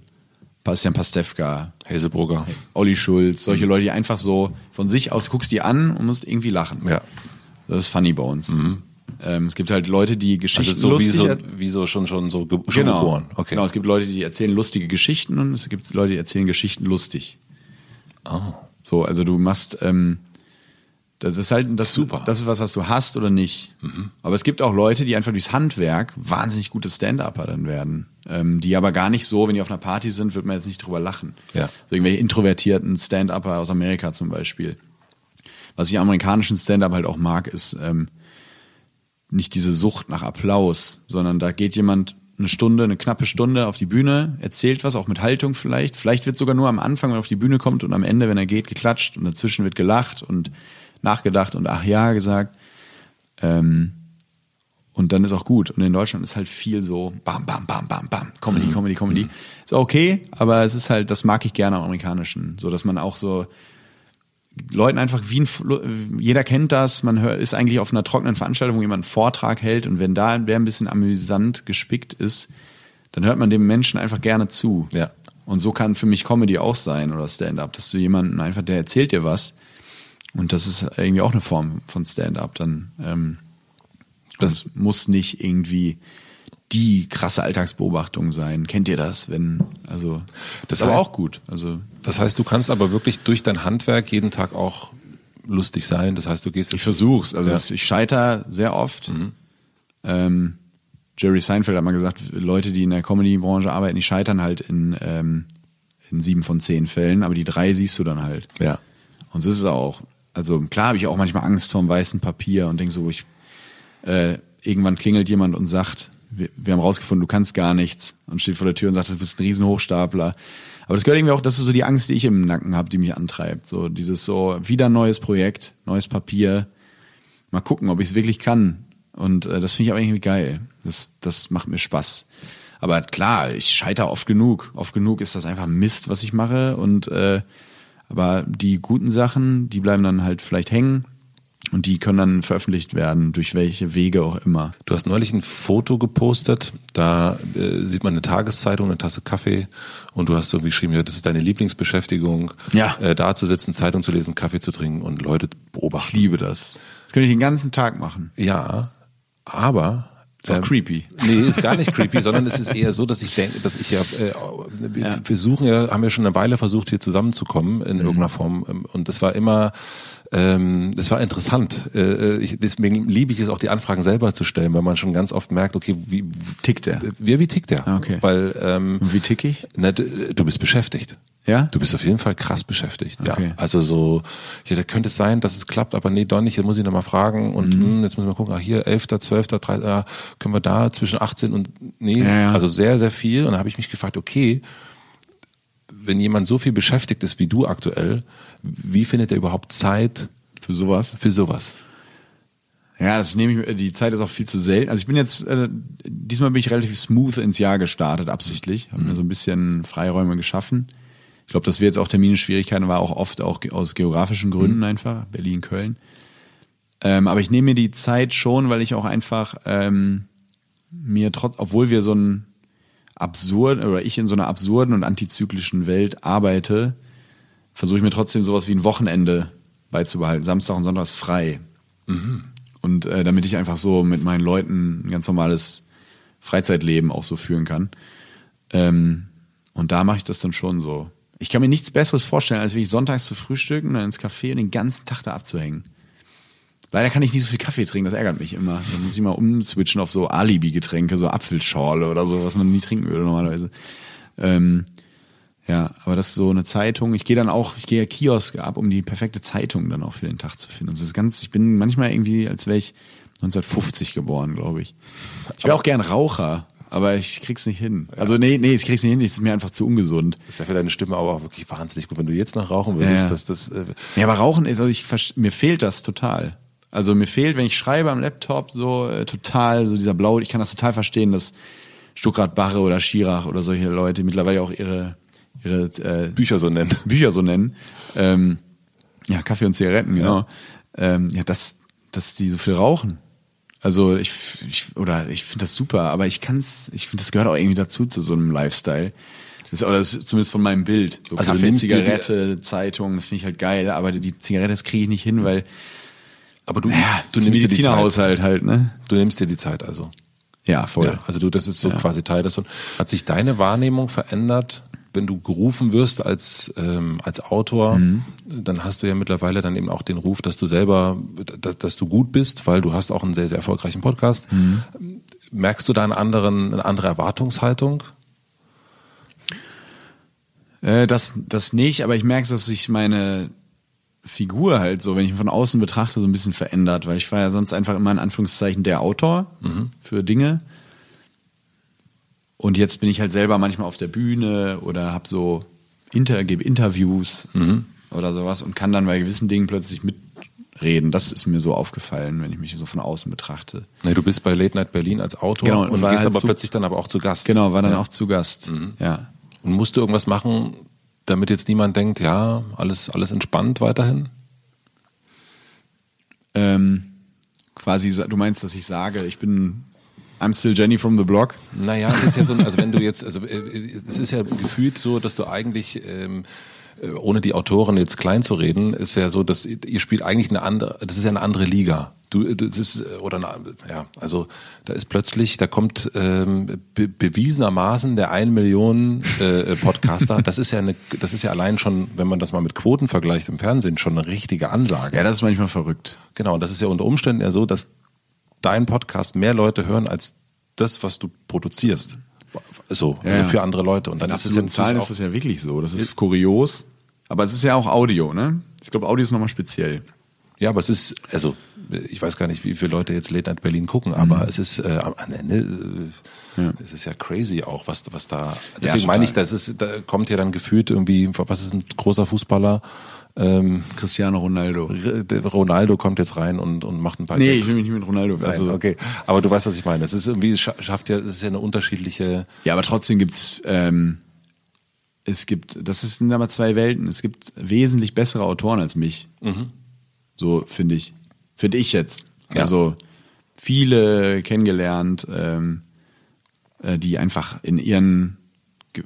Bastian Pastewka, Hazelbrugger. Olli Schulz, solche Mhm. Leute, die einfach so von sich aus, guckst die an und musst irgendwie lachen. Ja. Das ist Funny Bones. Ähm, es gibt halt Leute, die Geschichten Also so wie lustig so, er- wie so schon, schon so ge schon genau. geboren. Okay. Genau, es gibt Leute, die erzählen lustige Geschichten und es gibt Leute, die erzählen Geschichten lustig. Oh. So, also du machst, ähm, das ist halt, das, Super. Mhm. das ist was, was du hast oder nicht. Aber es gibt auch Leute, die einfach durchs Handwerk wahnsinnig gute Stand-Upper dann werden. Ähm, die aber gar nicht so, wenn die auf einer Party sind, wird man jetzt nicht drüber lachen. Ja. So irgendwelche introvertierten Stand-Upper aus Amerika zum Beispiel. Was ich am amerikanischen Stand-Up halt auch mag, ist ähm, nicht diese Sucht nach Applaus, sondern da geht jemand eine Stunde, eine knappe Stunde auf die Bühne, erzählt was, auch mit Haltung vielleicht. Vielleicht wird sogar nur am Anfang, wenn er auf die Bühne kommt und am Ende, wenn er geht, geklatscht und dazwischen wird gelacht und nachgedacht und ach ja gesagt. Ähm, und dann ist auch gut. Und in Deutschland ist halt viel so bam, bam, bam, bam, bam, Comedy, Comedy, Comedy. Ist okay, aber es ist halt, das mag ich gerne am Amerikanischen. So, dass man auch so Leuten einfach wie ein, jeder kennt das, man hört, ist eigentlich auf einer trockenen Veranstaltung, wo jemand einen Vortrag hält und wenn da wer ein bisschen amüsant gespickt ist, dann hört man dem Menschen einfach gerne zu. Ja. Und so kann für mich Comedy auch sein oder Stand-up, dass du jemanden einfach, der erzählt dir was und das ist irgendwie auch eine Form von Stand-up. Dann ähm, das muss nicht irgendwie die krasse Alltagsbeobachtung sein. Kennt ihr das? Wenn also das, Das ist aber heißt- auch gut. Also Das heißt, du kannst aber wirklich durch dein Handwerk jeden Tag auch lustig sein. Das heißt, du gehst Ich versuch's. Also Ja. das, ich scheiter sehr oft. Ähm, Jerry Seinfeld hat mal gesagt, Leute, die in der Comedy-Branche arbeiten, die scheitern halt in, ähm, in sieben von zehn Fällen, aber die drei siehst du dann halt. Ja. Und so ist es auch. Also klar habe ich auch manchmal Angst vorm weißen Papier und denke so, ich äh, irgendwann klingelt jemand und sagt, wir, wir haben rausgefunden, du kannst gar nichts und steht vor der Tür und sagt, du bist ein Riesenhochstapler. Aber das gehört irgendwie auch, das ist so die Angst, die ich im Nacken habe, die mich antreibt. So dieses so, wieder neues Projekt, neues Papier. Mal gucken, ob ich es wirklich kann. Und äh, das finde ich aber irgendwie geil. Das, das macht mir Spaß. Aber klar, ich scheitere oft genug. Oft genug ist das einfach Mist, was ich mache. Und äh, aber die guten Sachen, die bleiben dann halt vielleicht hängen und die können dann veröffentlicht werden, durch welche Wege auch immer. Du hast neulich ein Foto gepostet, da äh, sieht man eine Tageszeitung, eine Tasse Kaffee und du hast so geschrieben, ja, das ist deine Lieblingsbeschäftigung, Ja. äh, da zu sitzen, Zeitung zu lesen, Kaffee zu trinken und Leute Ich beobachten. liebe das. Das könnte ich den ganzen Tag machen. Ja, aber Ist auch ähm, creepy. Nee, ist gar nicht creepy, sondern es ist eher so, dass ich denke, dass ich ja, äh, wir, Ja. wir suchen ja, haben ja schon eine Weile versucht, hier zusammenzukommen in irgendeiner Form. ähm, Und das war immer, ähm, das war interessant. Äh, ich, deswegen liebe ich es auch, die Anfragen selber zu stellen, weil man schon ganz oft merkt, okay, wie Tickt der? Wie, wie tickt der? Ah, okay. Weil ähm, wie tick ich? na, du, du bist beschäftigt. Ja? Du bist auf jeden Fall krass beschäftigt. Okay. Ja. Also so, ja, da könnte es sein, dass es klappt, aber nee, doch nicht. Jetzt muss ich noch mal fragen und Mhm. hm, jetzt müssen wir gucken. Ah, hier 11., 12., 13. Ah, können wir da zwischen 18 und nee, Ja, ja. also sehr, sehr viel. Und da habe ich mich gefragt, okay, wenn jemand so viel beschäftigt ist wie du aktuell, wie findet er überhaupt Zeit Für sowas? für sowas? Ja, das nehme ich, die Zeit ist auch viel zu selten. Also ich bin jetzt, äh, diesmal bin ich relativ smooth ins Jahr gestartet, absichtlich. Habe mir so ein bisschen Freiräume geschaffen. Ich glaube, dass wir jetzt auch Terminschwierigkeiten war auch oft auch aus geografischen Gründen einfach, Berlin, Köln. Ähm, aber ich nehme mir die Zeit schon, weil ich auch einfach ähm, mir trotz, obwohl wir so ein absurd oder ich in so einer absurden und antizyklischen Welt arbeite, versuche ich mir trotzdem sowas wie ein Wochenende beizubehalten. Samstag und Sonntag ist frei. Und äh, damit ich einfach so mit meinen Leuten ein ganz normales Freizeitleben auch so führen kann. Ähm, und da mache ich das dann schon so. Ich kann mir nichts Besseres vorstellen, als wirklich sonntags zu frühstücken, dann ins Café und den ganzen Tag da abzuhängen. Leider kann ich nicht so viel Kaffee trinken, das ärgert mich immer. Da muss ich mal umswitchen auf so Alibi-Getränke, so Apfelschorle oder so, was man nie trinken würde normalerweise. Ähm, ja, aber das ist so eine Zeitung. Ich gehe dann auch, ich gehe ja Kioske ab, um die perfekte Zeitung dann auch für den Tag zu finden. Also das ist ganz, ich bin manchmal irgendwie, als wäre ich 1950 geboren, glaube ich. Ich wäre auch gern Raucher, aber ich krieg's nicht hin. Also nee, nee, ich krieg's nicht hin, das ist mir einfach zu ungesund. Das wäre für deine Stimme aber auch wirklich wahnsinnig gut, wenn du jetzt noch rauchen würdest. Ja, ja. dass das, äh, Ja, aber Rauchen ist, also ich, mir fehlt das total. Also mir fehlt, wenn ich schreibe am Laptop, so äh, total, so dieser Blau, ich kann das total verstehen, dass Stuckrad Barre oder Schirach oder solche Leute mittlerweile auch ihre, ihre äh, Bücher so nennen. Bücher so nennen. Ähm, ja, Kaffee und Zigaretten, genau. Ja, ähm, ja dass, dass die so viel rauchen. Also ich, ich oder ich finde das super, aber ich kann's, ich finde, das gehört auch irgendwie dazu zu so einem Lifestyle. Das, oder das ist zumindest von meinem Bild. So Also Kaffee, dir die- Zigarette, Zeitung, das finde ich halt geil, aber die Zigarette, das kriege ich nicht hin, weil Aber du, ja, du nimmst dir die Zeit. Halt, ne? Du nimmst dir die Zeit also. Ja, voll. Ja, also du, das ist so quasi Teil des. Hat sich deine Wahrnehmung verändert, wenn du gerufen wirst als ähm, als Autor? Dann hast du ja mittlerweile dann eben auch den Ruf, dass du selber, dass, dass du gut bist, weil du hast auch einen sehr sehr erfolgreichen Podcast. Merkst du da einen anderen, eine andere Erwartungshaltung? Äh, das, das nicht, aber ich merke, dass sich meine Figur halt so, wenn ich ihn von außen betrachte, so ein bisschen verändert, weil ich war ja sonst einfach immer in Anführungszeichen der Autor für Dinge. Und jetzt bin ich halt selber manchmal auf der Bühne oder hab so Inter gebe Interviews oder sowas und kann dann bei gewissen Dingen plötzlich mitreden. Das ist mir so aufgefallen, wenn ich mich so von außen betrachte. Nee, du bist bei Late Night Berlin als Autor Genau, und, und gehst halt aber plötzlich dann aber auch zu Gast. Genau, war dann Ja. auch zu Gast. Ja. Und musst du irgendwas machen, damit jetzt niemand denkt, ja, alles alles entspannt weiterhin? Ähm, quasi, du meinst, dass ich sage, ich bin I'm still Jenny from the block. Naja, es ist ja so, also wenn du jetzt, also äh, es ist ja gefühlt so, dass du eigentlich ähm, äh, ohne die Autoren jetzt klein zu reden, ist ja so, dass ihr spielt eigentlich eine andere, das ist ja eine andere Liga. Du, das ist oder eine, ja, also da ist plötzlich, da kommt ähm, be bewiesenermaßen der ein Million äh, Podcaster. das ist ja eine, das ist ja allein schon, wenn man das mal mit Quoten vergleicht im Fernsehen, schon eine richtige Ansage. Ja, das ist manchmal verrückt. Genau, und das ist ja unter Umständen ja so, dass dein Podcast mehr Leute hören als das, was du produzierst. So, Ja, also ja. für andere Leute. Und dann In ist es ja Zahlen ist das ja wirklich so. Das ist kurios. Aber es ist ja auch Audio, ne? Ich glaube, Audio ist nochmal speziell. Ja, aber es ist, also ich weiß gar nicht, wie viele Leute jetzt Late Night Berlin gucken, aber Mhm. es ist äh, am Ende, äh, es ist ja crazy auch, was was da. Deswegen total. meine ich, das ist, da kommt ja dann gefühlt irgendwie, was ist ein großer Fußballer? Ähm, Cristiano Ronaldo. Ronaldo kommt jetzt rein und und macht ein paar. Nee, Gags. ich will mich nicht mit Ronaldo. Nein, Also, okay, aber du weißt, was ich meine. Es ist irgendwie, es schafft ja, es ist ja eine unterschiedliche. Ja, aber trotzdem gibt's, ähm, es gibt, das ist- sind aber zwei Welten. Es gibt wesentlich bessere Autoren als mich. So finde ich. Finde ich jetzt. Ja. Also viele kennengelernt, ähm, äh, die einfach in ihren,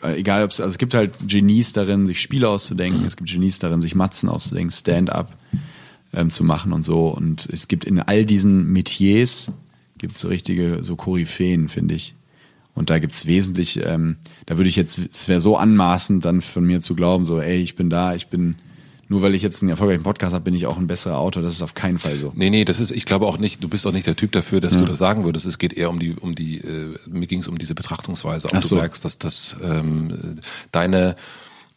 egal ob es, also es gibt halt Genies darin, sich Spiele auszudenken, es gibt Genies darin, sich Matzen auszudenken, Stand-up ähm, zu machen und so. Und es gibt in all diesen Metiers gibt es so richtige, so Koryphäen, finde ich. Und da gibt's wesentlich, ähm, da würde ich jetzt, es wäre so anmaßend, dann von mir zu glauben, so, ey, ich bin da, ich bin, nur weil ich jetzt einen erfolgreichen Podcast habe, bin ich auch ein besserer Autor. Das ist auf keinen Fall so. Nee, nee, das ist, ich glaube auch nicht, du bist auch nicht der Typ dafür, dass du das sagen würdest. Es geht eher um die, um die, äh, mir ging es um diese Betrachtungsweise. Auch Ach du so. merkst, dass das ähm, deine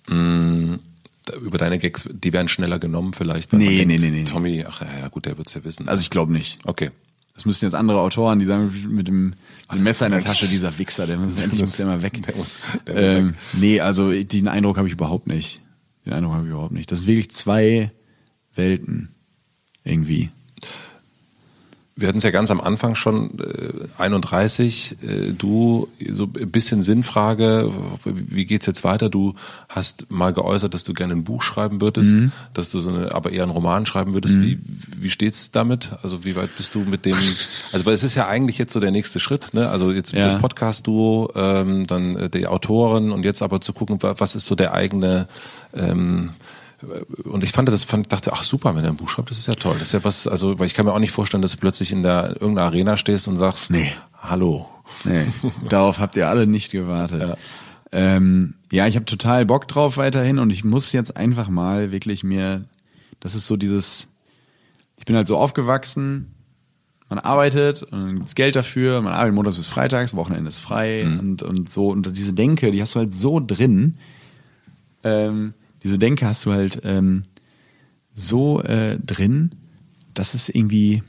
mh, da- über deine Gags, die werden schneller genommen vielleicht. weil man Nee, denkt, nee, nee, nee, nee. Tommy, ach ja, ja gut, der wird's ja wissen. Also ich glaube nicht. okay. Das müssten jetzt andere Autoren, die sagen, mit dem, mit dem Messer in der Tasche, dieser Wichser, der muss <laughs> endlich muss der mal weg. Der muss- der ähm, weg. Nee, also den Eindruck habe ich überhaupt nicht. Den Eindruck habe ich überhaupt nicht. Das sind wirklich zwei Welten. Irgendwie. Wir hatten es ja ganz am Anfang schon, äh, 31, äh, du, so ein bisschen Sinnfrage, wie geht's jetzt weiter? Du hast mal geäußert, dass du gerne ein Buch schreiben würdest, Mhm. dass du so eine, aber eher einen Roman schreiben würdest. Wie, wie steht's damit? Also wie weit bist du mit dem, also weil es ist ja eigentlich jetzt so der nächste Schritt, ne? Also jetzt Ja. das Podcast-Duo, ähm, dann äh, die Autoren und jetzt aber zu gucken, wa- was ist so der eigene, ähm, und ich fand das, fand, dachte, ach super, wenn er ein Buch schreibt, das ist ja toll. Das ist ja was, also, weil ich kann mir auch nicht vorstellen, dass du plötzlich in der irgendeiner Arena stehst und sagst, Nee. hallo. Nee, <laughs> darauf habt ihr alle nicht gewartet. Ja, ähm, ja ich habe total Bock drauf weiterhin und ich muss jetzt einfach mal wirklich mir, das ist so dieses, ich bin halt so aufgewachsen, man arbeitet und dann gibt's Geld dafür, man arbeitet montags bis freitags, Wochenende ist frei und, und so. Und diese Denke, die hast du halt so drin, ähm, diese Denke hast du halt ähm, so äh, drin, dass es irgendwie,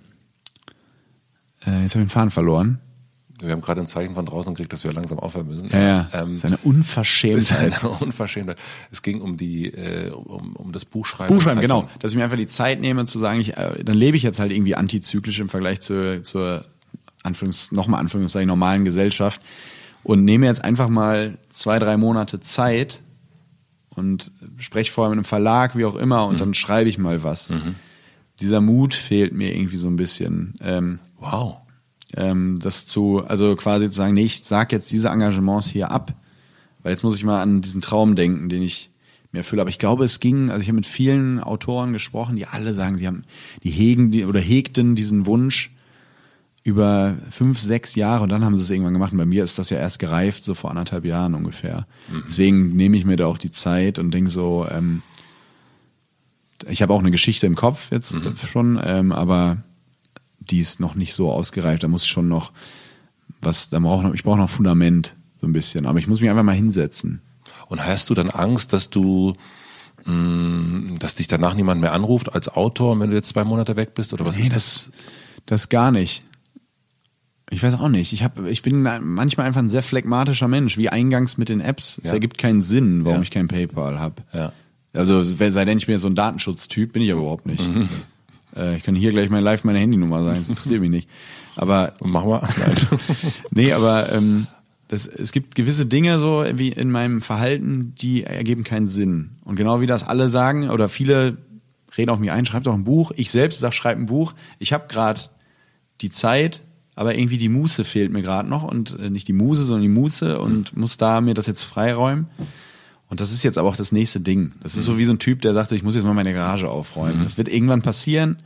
äh, jetzt habe ich den Faden verloren. Wir haben gerade ein Zeichen von draußen gekriegt, dass wir langsam aufhören müssen. Ja, ja. Ähm, das ist eine das ist Unverschämtheit. eine <laughs> Unverschämtheit. Es ging um die, äh, um, um das Buchschreiben. Buchschreiben, genau. Dass ich mir einfach die Zeit nehme zu sagen, ich, äh, dann lebe ich jetzt halt irgendwie antizyklisch im Vergleich zur, zur Anführungs, nochmal Anführungszeichen, normalen Gesellschaft und nehme jetzt einfach mal zwei, drei Monate Zeit und spreche vorher mit einem Verlag, wie auch immer, und dann schreibe ich mal was. Dieser Mut fehlt mir irgendwie so ein bisschen. Ähm, Wow. ähm, das zu, also quasi zu sagen, nee, ich sag jetzt diese Engagements hier ab, weil jetzt muss ich mal an diesen Traum denken, den ich mir erfülle. Aber ich glaube, es ging, also ich habe mit vielen Autoren gesprochen, die alle sagen, sie haben, die hegen die, oder hegten diesen Wunsch über fünf, sechs Jahre und dann haben sie es irgendwann gemacht. Und bei mir ist das ja erst gereift, so vor anderthalb Jahren ungefähr. Deswegen nehme ich mir da auch die Zeit und denke so, ähm, ich habe auch eine Geschichte im Kopf jetzt schon, ähm, aber die ist noch nicht so ausgereift. Da muss ich schon noch was, da brauche ich brauche noch Fundament so ein bisschen. Aber ich muss mich einfach mal hinsetzen. Und hast du dann Angst, dass du, mh, dass dich danach niemand mehr anruft als Autor, wenn du jetzt zwei Monate weg bist? Oder was Nee, ist das? das, das gar nicht. Ich weiß auch nicht. Ich, hab, ich bin manchmal einfach ein sehr phlegmatischer Mensch, wie eingangs mit den Apps. Es Ja. ergibt keinen Sinn, warum Ja. ich kein PayPal habe. Ja. Also sei denn, ich bin ja so ein Datenschutztyp, bin ich aber überhaupt nicht. Mhm. Äh, ich kann hier gleich mal live meine Handynummer sagen, das interessiert mich nicht. Aber Mach mal. Nein. <laughs> nee, aber ähm, das, es gibt gewisse Dinge so wie in meinem Verhalten, die ergeben keinen Sinn. Und genau wie das alle sagen oder viele reden auf mich ein, schreibt doch ein Buch. Ich selbst sag, schreib ein Buch. Ich habe gerade die Zeit, aber irgendwie die Muße fehlt mir gerade noch und äh, nicht die Muse, sondern die Muße und muss da mir das jetzt freiräumen. Und das ist jetzt aber auch das nächste Ding. Das ist so wie so ein Typ, der sagt, ich muss jetzt mal meine Garage aufräumen. Das wird irgendwann passieren,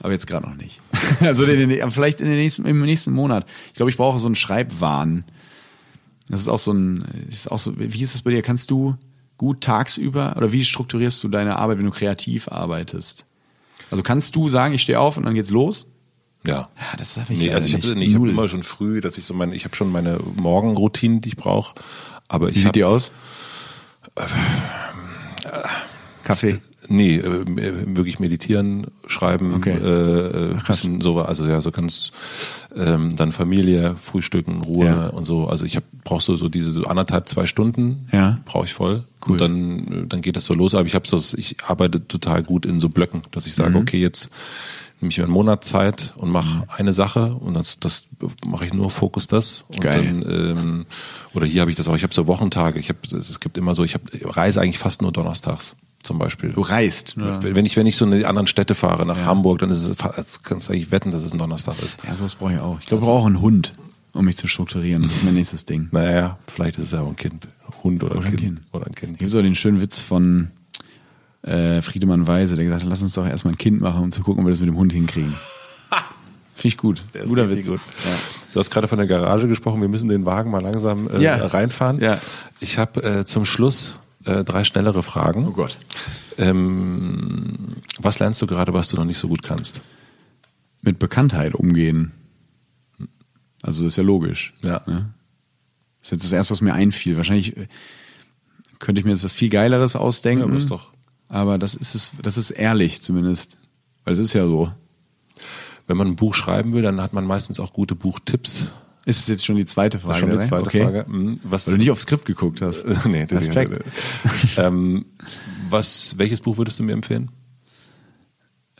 aber jetzt gerade noch nicht. <laughs> also in den, vielleicht in den nächsten, im nächsten Monat. Ich glaube, ich brauche so einen Schreibwahn. Das ist auch so ein, ist auch so, wie ist das bei dir? Kannst du gut tagsüber oder wie strukturierst du deine Arbeit, wenn du kreativ arbeitest? Also kannst du sagen, ich stehe auf und dann geht's los? Ja. Ja, das darf ich Nee, also ich habe nee, ich hab immer schon früh, dass ich so meine, ich habe schon meine Morgenroutinen, die ich brauche. Aber ich Wie hab, sieht die aus? Kaffee. Nee, äh, wirklich meditieren, schreiben, Okay. äh, äh, bisschen so, also ja, so ganz ähm, dann Familie, Frühstücken, Ruhe Ja. und so. Also ich hab, brauch so so diese so anderthalb, zwei Stunden, Ja. brauche ich voll. Cool. Und dann äh, dann geht das so los. Aber ich habe so, ich arbeite total gut in so Blöcken, dass ich Mhm. sage, okay, jetzt nehme ich mir einen Monat Zeit und mache Mhm. eine Sache und das, das mache ich nur Fokus das. Und Geil. dann ähm, oder hier habe ich das auch. Ich habe so Wochentage. Ich habe es gibt immer so. Ich habe reise eigentlich fast nur donnerstags zum Beispiel. Du reist. Ne? Wenn ich, wenn ich so in die anderen Städte fahre, nach Hamburg, dann ist es, kannst du eigentlich wetten, dass es ein Donnerstag ist. Ja, sowas brauche ich auch. Ich glaube, ich brauche auch einen Hund, um mich zu strukturieren. Das ist mein nächstes Ding. <laughs> Naja, vielleicht ist es ja auch ein Kind. Hund oder, Oder ein ein Kind. Kind. Oder ein Kind. Gibt auch den schönen Witz von äh, Friedemann Weise, der gesagt hat, lass uns doch erstmal ein Kind machen, um zu gucken, ob wir das mit dem Hund hinkriegen. <laughs> Finde ich gut. Guter Witz. Gut. Du hast gerade von der Garage gesprochen, wir müssen den Wagen mal langsam äh, Ja. reinfahren. Ja. Ich habe äh, zum Schluss äh, drei schnellere Fragen. Oh Gott. Ähm, was lernst du gerade, was du noch nicht so gut kannst? Mit Bekanntheit umgehen. Also das ist ja logisch. Ja. Ne? Das ist jetzt das erste, was mir einfiel. Wahrscheinlich äh, könnte ich mir jetzt was viel Geileres ausdenken. Ja, ist doch- Aber das ist es, das ist ehrlich zumindest. Weil es ist ja so. Wenn man ein Buch schreiben will, dann hat man meistens auch gute Buchtipps. Ist es jetzt schon die zweite Frage? schon die ne? zweite okay. Frage. Mhm. Was, Weil du nicht aufs Skript geguckt hast. <laughs> nee, das Respekt. ähm, was, welches Buch würdest du mir empfehlen?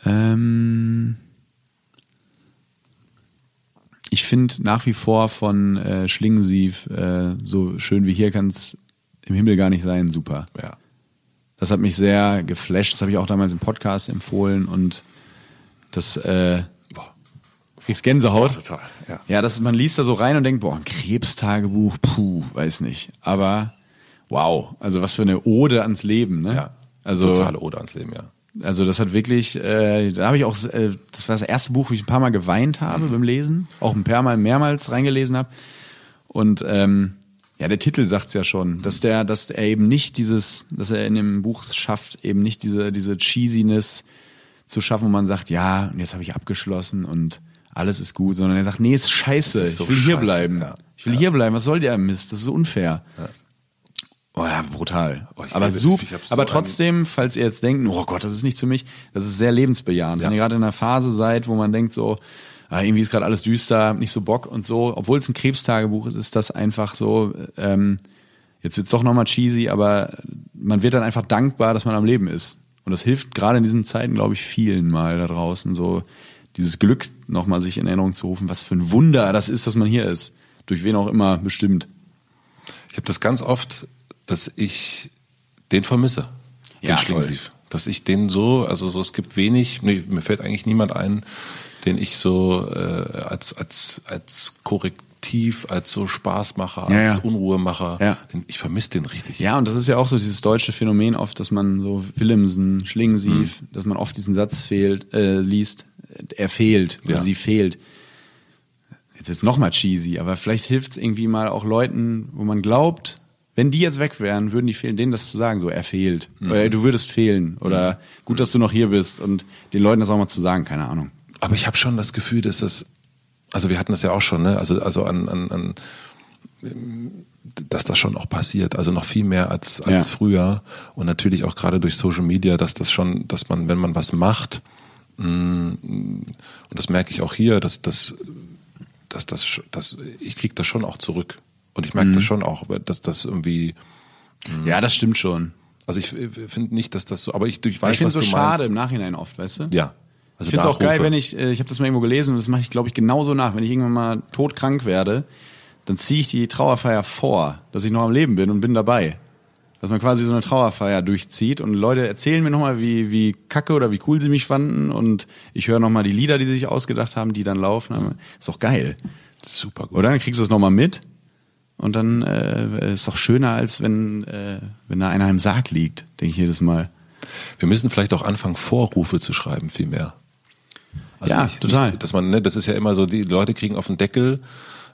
Ähm, ich finde nach wie vor von äh, Schlingensief äh, so schön wie hier kann es im Himmel gar nicht sein, super. Ja. Das hat mich sehr geflasht. Das habe ich auch damals im Podcast empfohlen und das äh, Boah. kriegst Gänsehaut. Total, ja. Ja, das, man liest da so rein und denkt, boah, ein Krebstagebuch, puh, weiß nicht. Aber wow, also was für eine Ode ans Leben, ne? Ja. Also Totale Ode ans Leben, ja. also das hat wirklich, äh, da habe ich auch, äh, das war das erste Buch, wo ich ein paar Mal geweint habe beim Lesen, auch ein paar Mal mehrmals reingelesen habe. Und ähm, ja, der Titel sagt's ja schon, dass der, dass er eben nicht dieses, dass er in dem Buch schafft, eben nicht diese diese Cheesiness zu schaffen, wo man sagt, ja, und jetzt habe ich abgeschlossen und alles ist gut, sondern er sagt, nee, ist scheiße, ist so ich will hier bleiben, ja. ich will hier bleiben, was soll der Mist, das ist unfair. Oh ja, brutal. Oh, aber super. so aber trotzdem, falls ihr jetzt denkt, oh Gott, das ist nicht für mich, das ist sehr lebensbejahend. Ja. Wenn ihr gerade in einer Phase seid, wo man denkt so, ah, irgendwie ist gerade alles düster, nicht so Bock und so, obwohl es ein Krebstagebuch ist, ist das einfach so, ähm, jetzt wird's doch nochmal cheesy, aber man wird dann einfach dankbar, dass man am Leben ist. Und das hilft gerade in diesen Zeiten, glaube ich, vielen mal da draußen, so dieses Glück nochmal sich in Erinnerung zu rufen, was für ein Wunder das ist, dass man hier ist. Durch wen auch immer bestimmt. Ich habe das ganz oft, dass ich den vermisse. Den Ja, Schlingensief. Dass ich den so, also so, es gibt wenig, nee, mir fällt eigentlich niemand ein, den ich so äh, als, als, als Korrektiv, als so Spaßmacher, als Ja, ja. Unruhemacher, Ja. ich vermisse den richtig. Ja, und das ist ja auch so dieses deutsche Phänomen oft, dass man so Willemsen, Schlingensief, dass man oft diesen Satz fehlt, äh, liest, er fehlt oder sie fehlt. Jetzt wird's noch mal cheesy, aber vielleicht hilft's irgendwie mal auch Leuten, wo man glaubt, wenn die jetzt weg wären, würden die fehlen, denen das zu sagen, so er fehlt. Oder du würdest fehlen. Oder gut, dass du noch hier bist und den Leuten das auch mal zu sagen, keine Ahnung. Aber ich habe schon das Gefühl, dass das, also wir hatten das ja auch schon, ne? Also, also an, an, an dass das schon auch passiert, also noch viel mehr als, als Ja. früher und natürlich auch gerade durch Social Media, dass das schon, dass man, wenn man was macht, mh, und das merke ich auch hier, dass das, dass das, sch- dass ich krieg das schon auch zurück und ich Mhm. merke das schon auch, dass das irgendwie, Ja, das stimmt schon. also ich finde nicht, dass das so, aber ich, ich weiß, ich finde was es so schade meinst. im Nachhinein oft, weißt du? Ja, also ich finde es auch geil, wenn ich, äh, ich habe das mal irgendwo gelesen und das mache ich, glaube ich, genauso nach. Wenn ich irgendwann mal todkrank werde, dann ziehe ich die Trauerfeier vor, dass ich noch am Leben bin und bin dabei. Dass man quasi so eine Trauerfeier durchzieht und Leute erzählen mir nochmal, wie, wie kacke oder wie cool sie mich fanden und ich höre nochmal die Lieder, die sie sich ausgedacht haben, die dann laufen. Ist doch geil. super gut. Oder? Dann kriegst du es nochmal mit Und dann äh, ist doch schöner, als wenn, äh, wenn da einer im Sarg liegt, denke ich jedes Mal. Wir müssen vielleicht auch anfangen, Vorrufe zu schreiben, viel mehr. Also Ja, nicht, total. Nicht, dass man, ne, das ist ja immer so, die Leute kriegen auf den Deckel,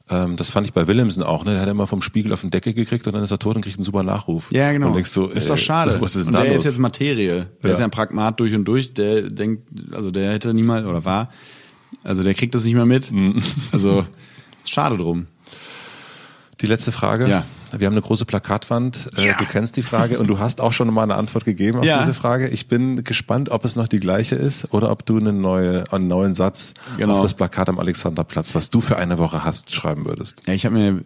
ähm, das fand ich bei Willemsen auch, ne? Der hat immer vom Spiegel auf den Deckel gekriegt und dann ist er tot und kriegt einen super Nachruf. Ja, genau. Und denkst du, ist ey, doch schade. <laughs> Was ist denn und da der los? ist jetzt Materie. Der Ja. ist ja ein Pragmat durch und durch. Der denkt, also der hätte niemals oder war, also der kriegt das nicht mehr mit. Mhm. Also schade drum. Die letzte Frage. Ja. Wir haben eine große Plakatwand. Äh, Ja. Du kennst die Frage und du hast auch schon mal eine Antwort gegeben auf Ja. diese Frage. Ich bin gespannt, ob es noch die gleiche ist oder ob du eine neue, einen neuen Satz Genau. auf das Plakat am Alexanderplatz, was du für eine Woche hast, schreiben würdest. Ja, ich habe mir,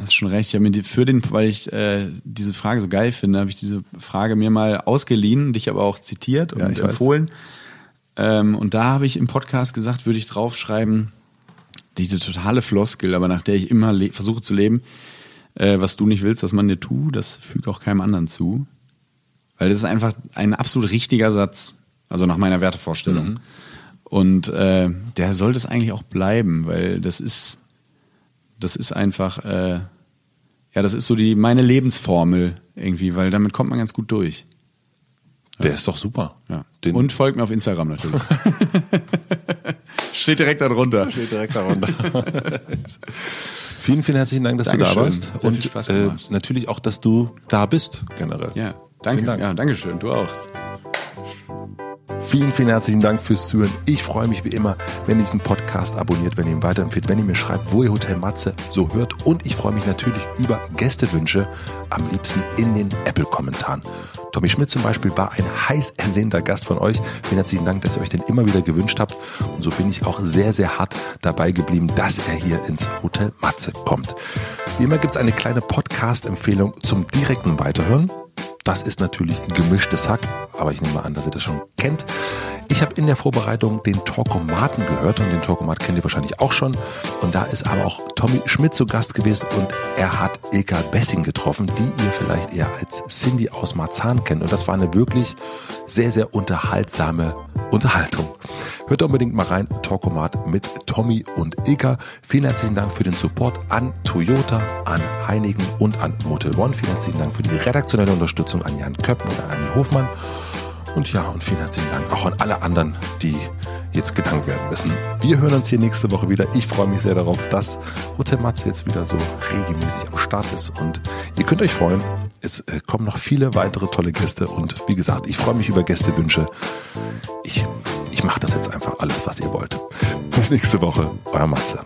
hast schon recht, ich habe mir die, für den, weil ich äh, diese Frage so geil finde, habe ich diese Frage mir mal ausgeliehen, dich aber auch zitiert und Ja, empfohlen. Ähm, und da habe ich im Podcast gesagt, würde ich draufschreiben, diese totale Floskel, aber nach der ich immer versuche zu leben, äh, was du nicht willst, dass man dir tut, das füge auch keinem anderen zu. Weil das ist einfach ein absolut richtiger Satz, also nach meiner Wertevorstellung. Und äh, der sollte es eigentlich auch bleiben, weil das ist, das ist einfach, äh, ja, das ist so die meine Lebensformel irgendwie, weil damit kommt man ganz gut durch. Der ist doch super. Ja. Den Und folgt mir auf Instagram natürlich. <laughs> Steht direkt darunter. steht direkt darunter. <laughs> vielen, vielen herzlichen Dank, dass du da Dankeschön. warst. Sehr und viel Spaß äh, natürlich auch, dass du da bist, generell. Ja, danke. Vielen Dank. Ja, danke schön. Du auch. Vielen, vielen herzlichen Dank fürs Zuhören. Ich freue mich wie immer, wenn ihr diesen Podcast abonniert, wenn ihr ihn weiterempfehlt, wenn ihr mir schreibt, wo ihr Hotel Matze so hört. Und ich freue mich natürlich über Gästewünsche, am liebsten in den Apple-Kommentaren. Tommy Schmidt zum Beispiel war ein heiß ersehnter Gast von euch. Vielen herzlichen Dank, dass ihr euch den immer wieder gewünscht habt. Und so bin ich auch sehr, sehr hart dabei geblieben, dass er hier ins Hotel Matze kommt. Wie immer gibt es eine kleine Podcast-Empfehlung zum direkten Weiterhören. Das ist natürlich gemischtes Hack, aber ich nehme an, dass ihr das schon kennt. Ich habe in der Vorbereitung den Talkomaten gehört und den Talkomat kennt ihr wahrscheinlich auch schon. Und da ist aber auch Tommy Schmidt zu Gast gewesen und er hat Ilka Bessing getroffen, die ihr vielleicht eher als Cindy aus Marzahn kennt. Und das war eine wirklich sehr, sehr unterhaltsame Unterhaltung. Hört unbedingt mal rein, Talkomat mit Tommy und Ilka. Vielen herzlichen Dank für den Support an Toyota, an Heinigen und an Motel One. Vielen herzlichen Dank für die redaktionelle Unterstützung an Jan Köppen und an Anni Hofmann. Und ja, und vielen herzlichen Dank auch an alle anderen, die jetzt gedankt werden müssen. Wir hören uns hier nächste Woche wieder. Ich freue mich sehr darauf, dass Hotel Matze jetzt wieder so regelmäßig am Start ist. Und ihr könnt euch freuen, es äh, kommen noch viele weitere tolle Gäste. Und wie gesagt, ich freue mich über Gästewünsche. Ich, ich mache das jetzt einfach alles, was ihr wollt. Bis nächste Woche, euer Matze.